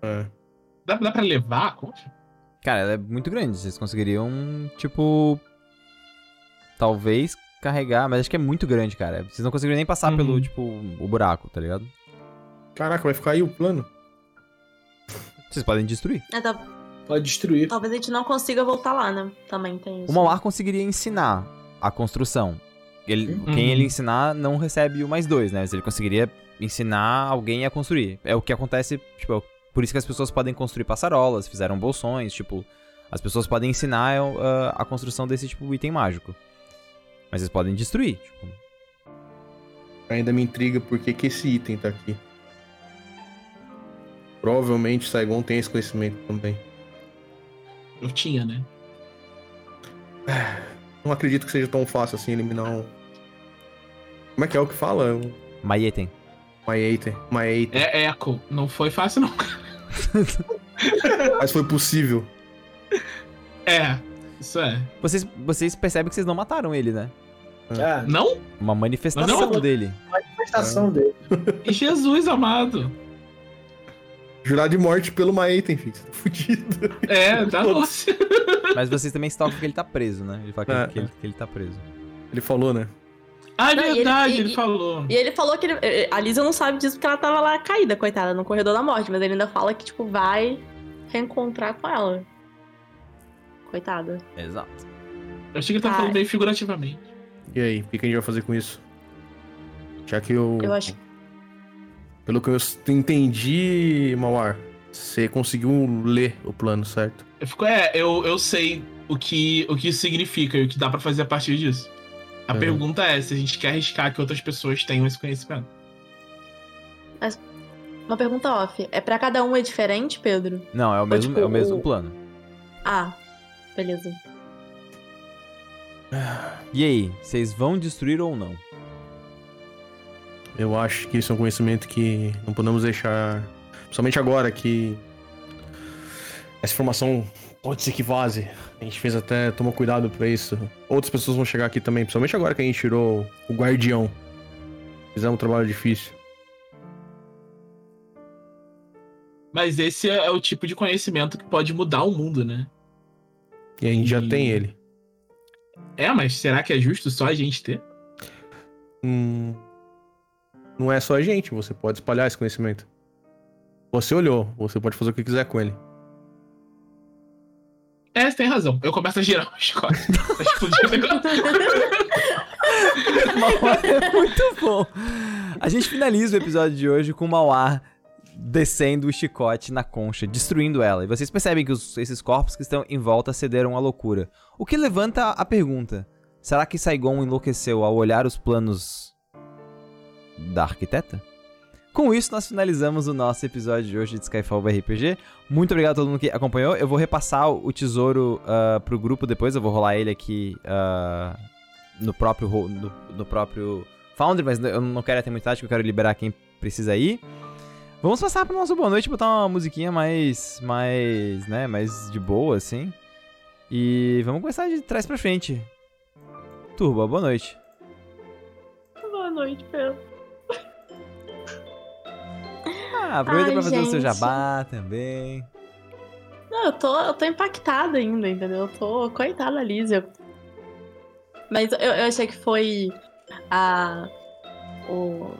C: É.
B: Dá, dá pra levar a concha?
A: Cara, ela é muito grande. Vocês conseguiriam, tipo. Talvez carregar, mas acho que é muito grande, cara. Vocês não conseguiriam nem passar
B: Uhum.
A: pelo, tipo, o buraco, tá ligado?
C: Caraca, vai ficar aí o plano?
A: Vocês podem destruir.
D: É, tá-
E: Pode destruir.
D: talvez a gente não consiga voltar lá, né? Também tem isso.
A: O Mauar conseguiria ensinar a construção. Ele,
B: Uhum.
A: Quem ele ensinar não recebe o mais dois, né? Mas ele conseguiria ensinar alguém a construir. É o que acontece, tipo, por isso que as pessoas podem construir passarolas, fizeram bolsões, tipo, As pessoas podem ensinar ah, a construção desse tipo de item mágico. Mas eles podem destruir. Tipo,
C: Ainda me intriga por que que esse item tá aqui. Provavelmente Saigon tem esse conhecimento também.
B: Eu tinha, né?
C: Não acredito que seja tão fácil assim eliminar um. Como é que é o que fala?
A: Maieten.
C: Maiater. Maiater.
B: É eco. Não foi fácil, não.
C: Mas foi possível.
B: É. Isso é.
A: Vocês, vocês percebem que vocês não mataram ele, né?
E: Ah,
B: Não?
A: Uma manifestação
B: Não.
A: dele.
E: manifestação dele.
B: E Jesus amado.
C: Jurar de morte pelo Maiater, filho. Você tá fudido.
B: É, tá doce.
A: Mas vocês também stalkam que ele tá preso, né? Ele fala que,
C: É,
A: que ele, que ele tá preso.
C: Ele falou, né?
B: Ah, é
D: Não, ele-
B: verdade, ele,
D: e-
B: falou.
D: E ele falou que ele, eh, a Lisa não sabe disso porque ela tava lá caída, coitada, no corredor da morte, mas ele ainda fala que, tipo, vai reencontrar com ela. Coitada.
A: Exato.
B: Eu achei que ele tava
D: Ai.
B: falando bem figurativamente.
C: E aí, o que que a gente vai fazer com isso? Já que eu.
D: Eu acho
C: Pelo que eu entendi, Mauar, você conseguiu ler o plano, certo?
B: Eu fico, é, eu, eu sei o que, o que isso significa e o que dá pra fazer a partir disso. A
C: Uhum.
B: pergunta é se a gente quer arriscar que outras pessoas tenham esse conhecimento.
D: Uma pergunta off. É pra cada um é diferente, Pedro?
A: Não, é o mesmo,
D: tipo,
A: é o mesmo
D: o-
A: plano.
D: Ah, beleza.
A: E aí, vocês vão destruir ou não?
C: Eu acho que isso é um conhecimento que não podemos deixar. Principalmente agora que essa informação pode ser que vaze. A gente fez até tomar cuidado pra isso. Outras pessoas vão chegar aqui também, principalmente agora que a gente tirou o guardião. Fizemos um trabalho difícil.
B: Mas esse é o tipo de conhecimento que pode mudar o mundo, né?
C: E a gente já
B: E-
C: tem ele.
B: É, mas será que é justo só a gente ter?
C: Hum, não é só a gente, você pode espalhar esse conhecimento. Você olhou, você pode fazer o que quiser com ele.
B: É, você tem razão. Eu começo a girar o chicote. Tá explodindo o negócio.
A: É muito bom. A gente finaliza o episódio de hoje com o Mauá descendo o chicote na concha, destruindo ela. E vocês percebem que os- esses corpos que estão em volta cederam à loucura. O que levanta a pergunta: será que Saigon enlouqueceu ao olhar os planos da arquiteta? Com isso, nós finalizamos o nosso episódio de hoje de Skyfall RPG. Muito obrigado a todo mundo que acompanhou. Eu vou repassar o tesouro ah, pro grupo depois. Eu vou rolar ele aqui ah, no próprio no, no próprio Foundry, mas eu não quero ter muito tático, eu quero liberar quem precisa ir. Vamos passar pro nosso boa noite, botar uma musiquinha mais mais, né, mais de boa assim. E vamos começar de trás pra frente. Turbo, boa noite.
D: Boa noite, Pedro.
A: Ah, aproveita
D: Ai,
A: pra fazer o seu
D: gente.
A: jabá também.
D: Não, eu tô, eu tô impactada ainda, entendeu? Eu tô. Coitada da Lízia. Mas eu, eu achei que foi a. O.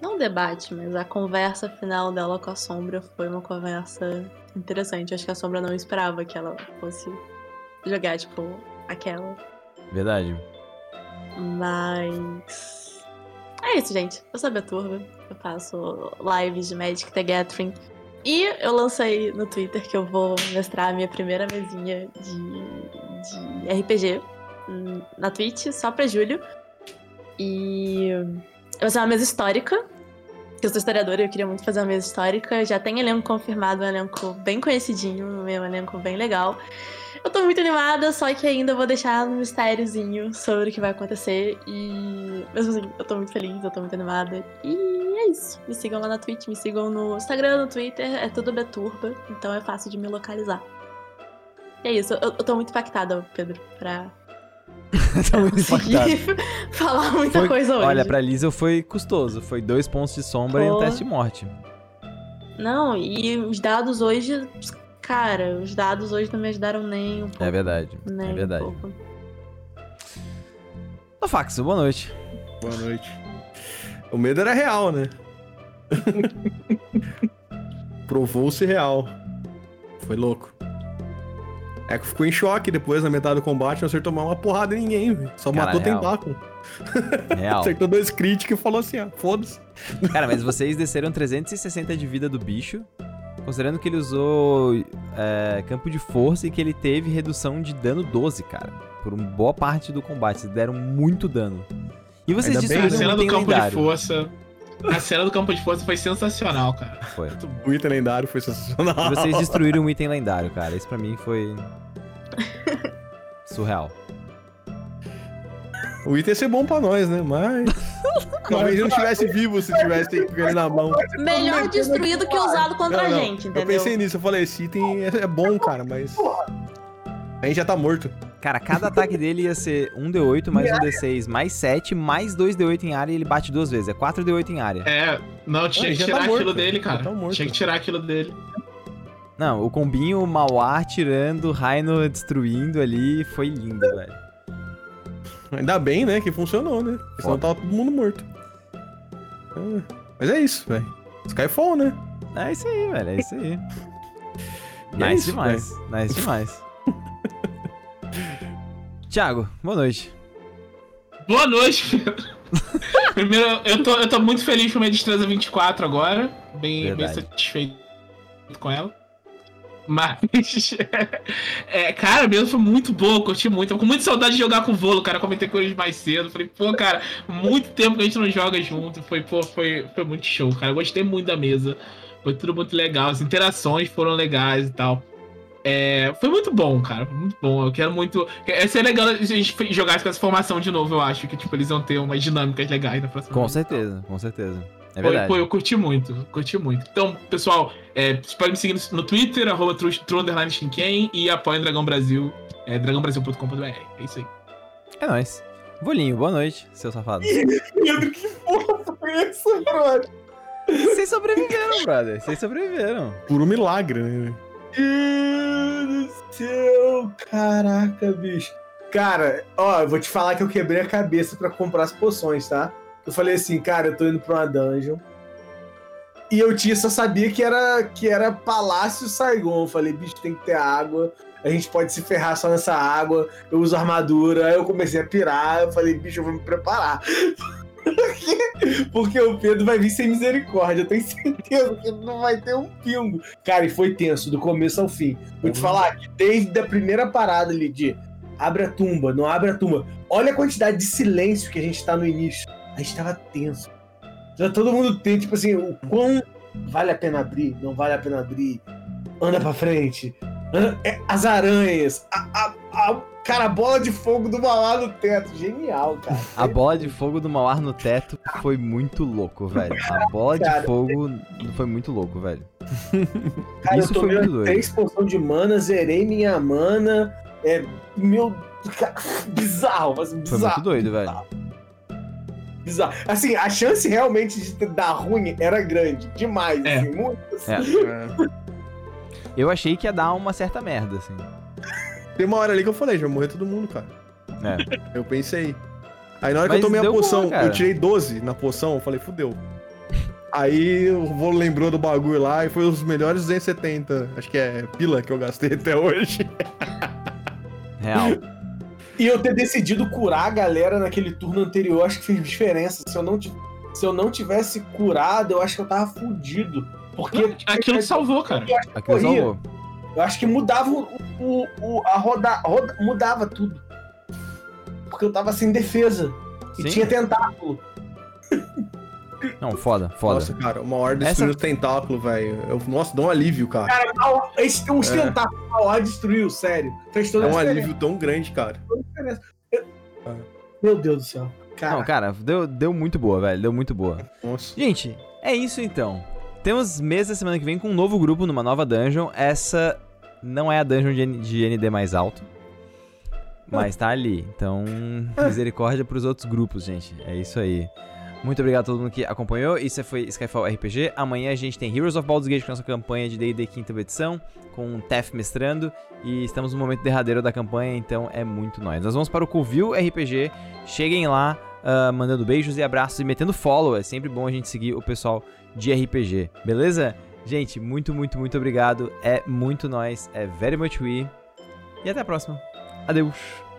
D: Não o debate, mas a conversa final dela com a Sombra foi uma conversa interessante. Acho que a Sombra não esperava que ela fosse jogar, tipo, aquela.
A: Verdade.
D: Mas. É isso, gente. Eu sou a Beturba. Eu faço lives de Magic the Gathering. E eu lancei no Twitter que eu vou mestrar a minha primeira mesinha de, de RPG hum, na Twitch, só pra julho. E vai ser uma mesa histórica. que Eu sou historiadora e eu queria muito fazer uma mesa histórica. Já tem elenco confirmado, um elenco bem conhecidinho, um elenco bem legal. Eu tô muito animada, só que ainda vou deixar um mistériozinho sobre o que vai acontecer. E mesmo assim, eu tô muito feliz, eu tô muito animada. E é isso. Me sigam lá na Twitch, me sigam no Instagram, no Twitter, é tudo Beturba, então é fácil de me localizar. E é isso, eu, eu tô muito impactada, Pedro, pra
A: Tô muito impactado.
D: falar muita
A: Foi-
D: coisa hoje.
A: Olha, pra Lisa foi custoso. Foi dois pontos de sombra e um
D: Pô.
A: teste de morte.
D: Não, e os dados hoje. Cara, os dados hoje não me ajudaram nem um pouco.
A: É verdade.
D: nem
A: É
D: um
A: verdade.
D: pouco.
A: Ô, Fax, boa noite.
C: Boa noite. O medo era real, né? Provou-se real. Foi louco. Echo ficou em choque depois, na metade do combate, não acertou mais uma porrada em ninguém, velho. Só
A: Cara,
C: matou
A: real.
C: tentáculo.
A: Real.
C: Acertou dois críticos e falou assim, ah, foda-se.
A: Cara, mas vocês desceram 360 de vida do bicho. Considerando que ele usou é, campo de força e que ele teve redução de dano 12, cara. Por uma boa parte do combate. Eles deram muito dano. E vocês
C: Ainda bem,
B: A
A: destruíram
B: cena do
A: item
B: campo
A: lendário.
B: de força. A cena do campo de força foi sensacional, cara.
A: Foi.
C: O item lendário foi sensacional.
A: E vocês destruíram um item lendário, cara. Isso pra mim foi. Surreal.
C: O item ia ser bom pra nós, né? Mas. Talvez eu não estivesse vivo se tivesse com ele na mão.
D: Melhor destruído que usado contra
C: Não, não,
D: a gente,
C: Eu
D: entendeu?
C: pensei nisso, eu falei, esse item é bom, cara, mas. A gente já tá morto.
A: Cara, cada ataque dele ia ser 1d8 mais 1d6 mais 7 mais 2d8 em área e ele bate duas vezes. É 4d8 em área.
B: É, não, tinha
C: ele
B: que
C: já
B: tirar
C: tá morto,
B: aquilo dele, cara.
C: tá morto.
B: Tinha que tirar aquilo dele.
A: Não, o combinho Mauar tirando, Raino destruindo ali, foi lindo, velho.
C: Ainda bem, né, que funcionou, né? Porque senão tava todo mundo morto. Ah, Mas é isso, velho. Skyfall, né?
A: É isso aí, velho, é isso aí.
C: É
A: nice
C: isso,
A: demais, nice demais. Tiago, boa noite.
B: Boa noite. Primeiro, eu tô, eu tô muito feliz com a minha destreza 24 agora. Bem, bem satisfeito com ela. Mas, é, cara, mesmo foi muito boa, eu curti muito. Tô com muita saudade de jogar com o Volo, cara. Comentei com eles mais cedo. Falei, pô, cara, muito tempo que a gente não joga junto. Foi, pô, foi, foi muito show, cara. Eu gostei muito da mesa. Foi tudo muito legal. As interações foram legais e tal. É, foi muito bom, cara. Foi muito bom. Eu quero muito. Ia ser legal a gente jogar com essa formação de novo, eu acho. Que, tipo, eles vão ter umas dinâmicas legais na próxima
A: Com
B: vez.
A: certeza, com certeza. É
B: Pô,
A: verdade.
B: pô, eu curti muito, curti muito. Então, pessoal, é, vocês podem me seguir no, Twitter, arroba Shinken, e apoiem Dragão Brasil, é, dragãobrasil.com.br. É isso aí.
A: É nóis. Volinho, boa noite, seu safado.
E: Pedro, que porra foi essa, brother?
A: Vocês sobreviveram, brother. Vocês sobreviveram.
C: Por um milagre, né?
E: Deus do céu! Caraca, bicho. Cara, ó, eu vou te falar que eu quebrei a cabeça pra comprar as poções, tá? Eu falei assim, cara, eu tô indo pra uma dungeon. E eu tinha, só sabia que era, que era Palácio Saigon. Eu falei, bicho, tem que ter água. A gente pode se ferrar só nessa água. Eu uso armadura. Aí eu comecei a pirar. Eu falei, bicho, eu vou me preparar. Porque o Pedro vai vir sem misericórdia. Eu tenho certeza que não vai ter um pingo. Cara, e foi tenso, do começo ao fim. Vou te falar que desde a primeira parada ali de abre a tumba, não abre a tumba. Olha a quantidade de silêncio que a gente tá no início. A gente tava tenso. Já todo mundo tem, tipo assim, o quão vale a pena abrir, não vale a pena abrir. Anda pra frente. Anda- é, as aranhas. A, a, a- cara, a bola de fogo do malá no teto. Genial, cara.
A: A bola de fogo do Mauar no teto foi muito louco, velho. A bola de
E: Cara.
A: fogo foi muito louco, velho.
E: Cara,
A: Isso
E: eu
A: foi
E: tomei
A: muito doido.
E: três poções de mana, zerei minha mana. É, meu. bizarro, mas
A: Foi
E: bizarro.
A: muito doido, velho.
E: Bizarro. Assim, a chance realmente de dar ruim era grande. Demais,
B: É.
E: assim, muito.
A: É.
C: É.
A: Eu achei que ia dar uma certa merda, assim.
C: Tem uma hora ali que eu falei, já vai morrer todo mundo, cara.
A: É.
C: Eu pensei. Aí na hora
A: Mas
C: que eu tomei a poção,
A: boa,
C: eu tirei 12 na poção, eu falei, fudeu. Aí o vô lembrou do bagulho lá e foi os melhores 270, acho que é pila que eu gastei até hoje.
A: Real.
E: E eu ter decidido curar a galera naquele turno anterior, acho que fez diferença. Se eu não, se eu não tivesse curado, eu acho que eu tava fudido. Porque
B: Aquilo salvou, cara.
A: Aquilo
E: Corria.
A: salvou.
E: eu acho que mudava o, o- o- a roda, roda- mudava tudo. Porque eu tava sem defesa. E
A: Sim.
E: tinha tentáculo.
A: Não, foda, foda.
C: Nossa, cara, uma hora
A: Essa-
C: destruiu o tentáculo, velho. Eu- Nossa, dá um alívio, cara.
E: Cara, os
C: É.
E: tentáculos mal ar destruiu, sério. Fez toda
C: É
E: a
C: um
E: diferença.
C: alívio tão grande, cara.
E: Meu Deus do céu. Cara,
A: Não, cara, deu, deu muito boa, velho. Deu muito boa.
C: Nossa.
A: Gente, é isso então. Temos mesa semana que vem com um novo grupo numa nova dungeon. Essa não é a dungeon de, de ND mais alto. Mas tá ali. Então, misericórdia pros outros grupos, gente. É isso aí. Muito obrigado a todo mundo que acompanhou. Isso foi Skyfall RPG. Amanhã a gente tem Heroes of Baldur's Gate com a nossa campanha de D&D quinta edição, com o Tef mestrando. E estamos no momento derradeiro da campanha, então é muito nóis. Nós vamos para o Covil RPG. Cheguem lá, ah, mandando beijos e abraços e metendo follow. É sempre bom a gente seguir o pessoal de RPG, beleza? Gente, muito, muito, muito obrigado. É muito nóis. É very much we. E até a próxima. Adeus.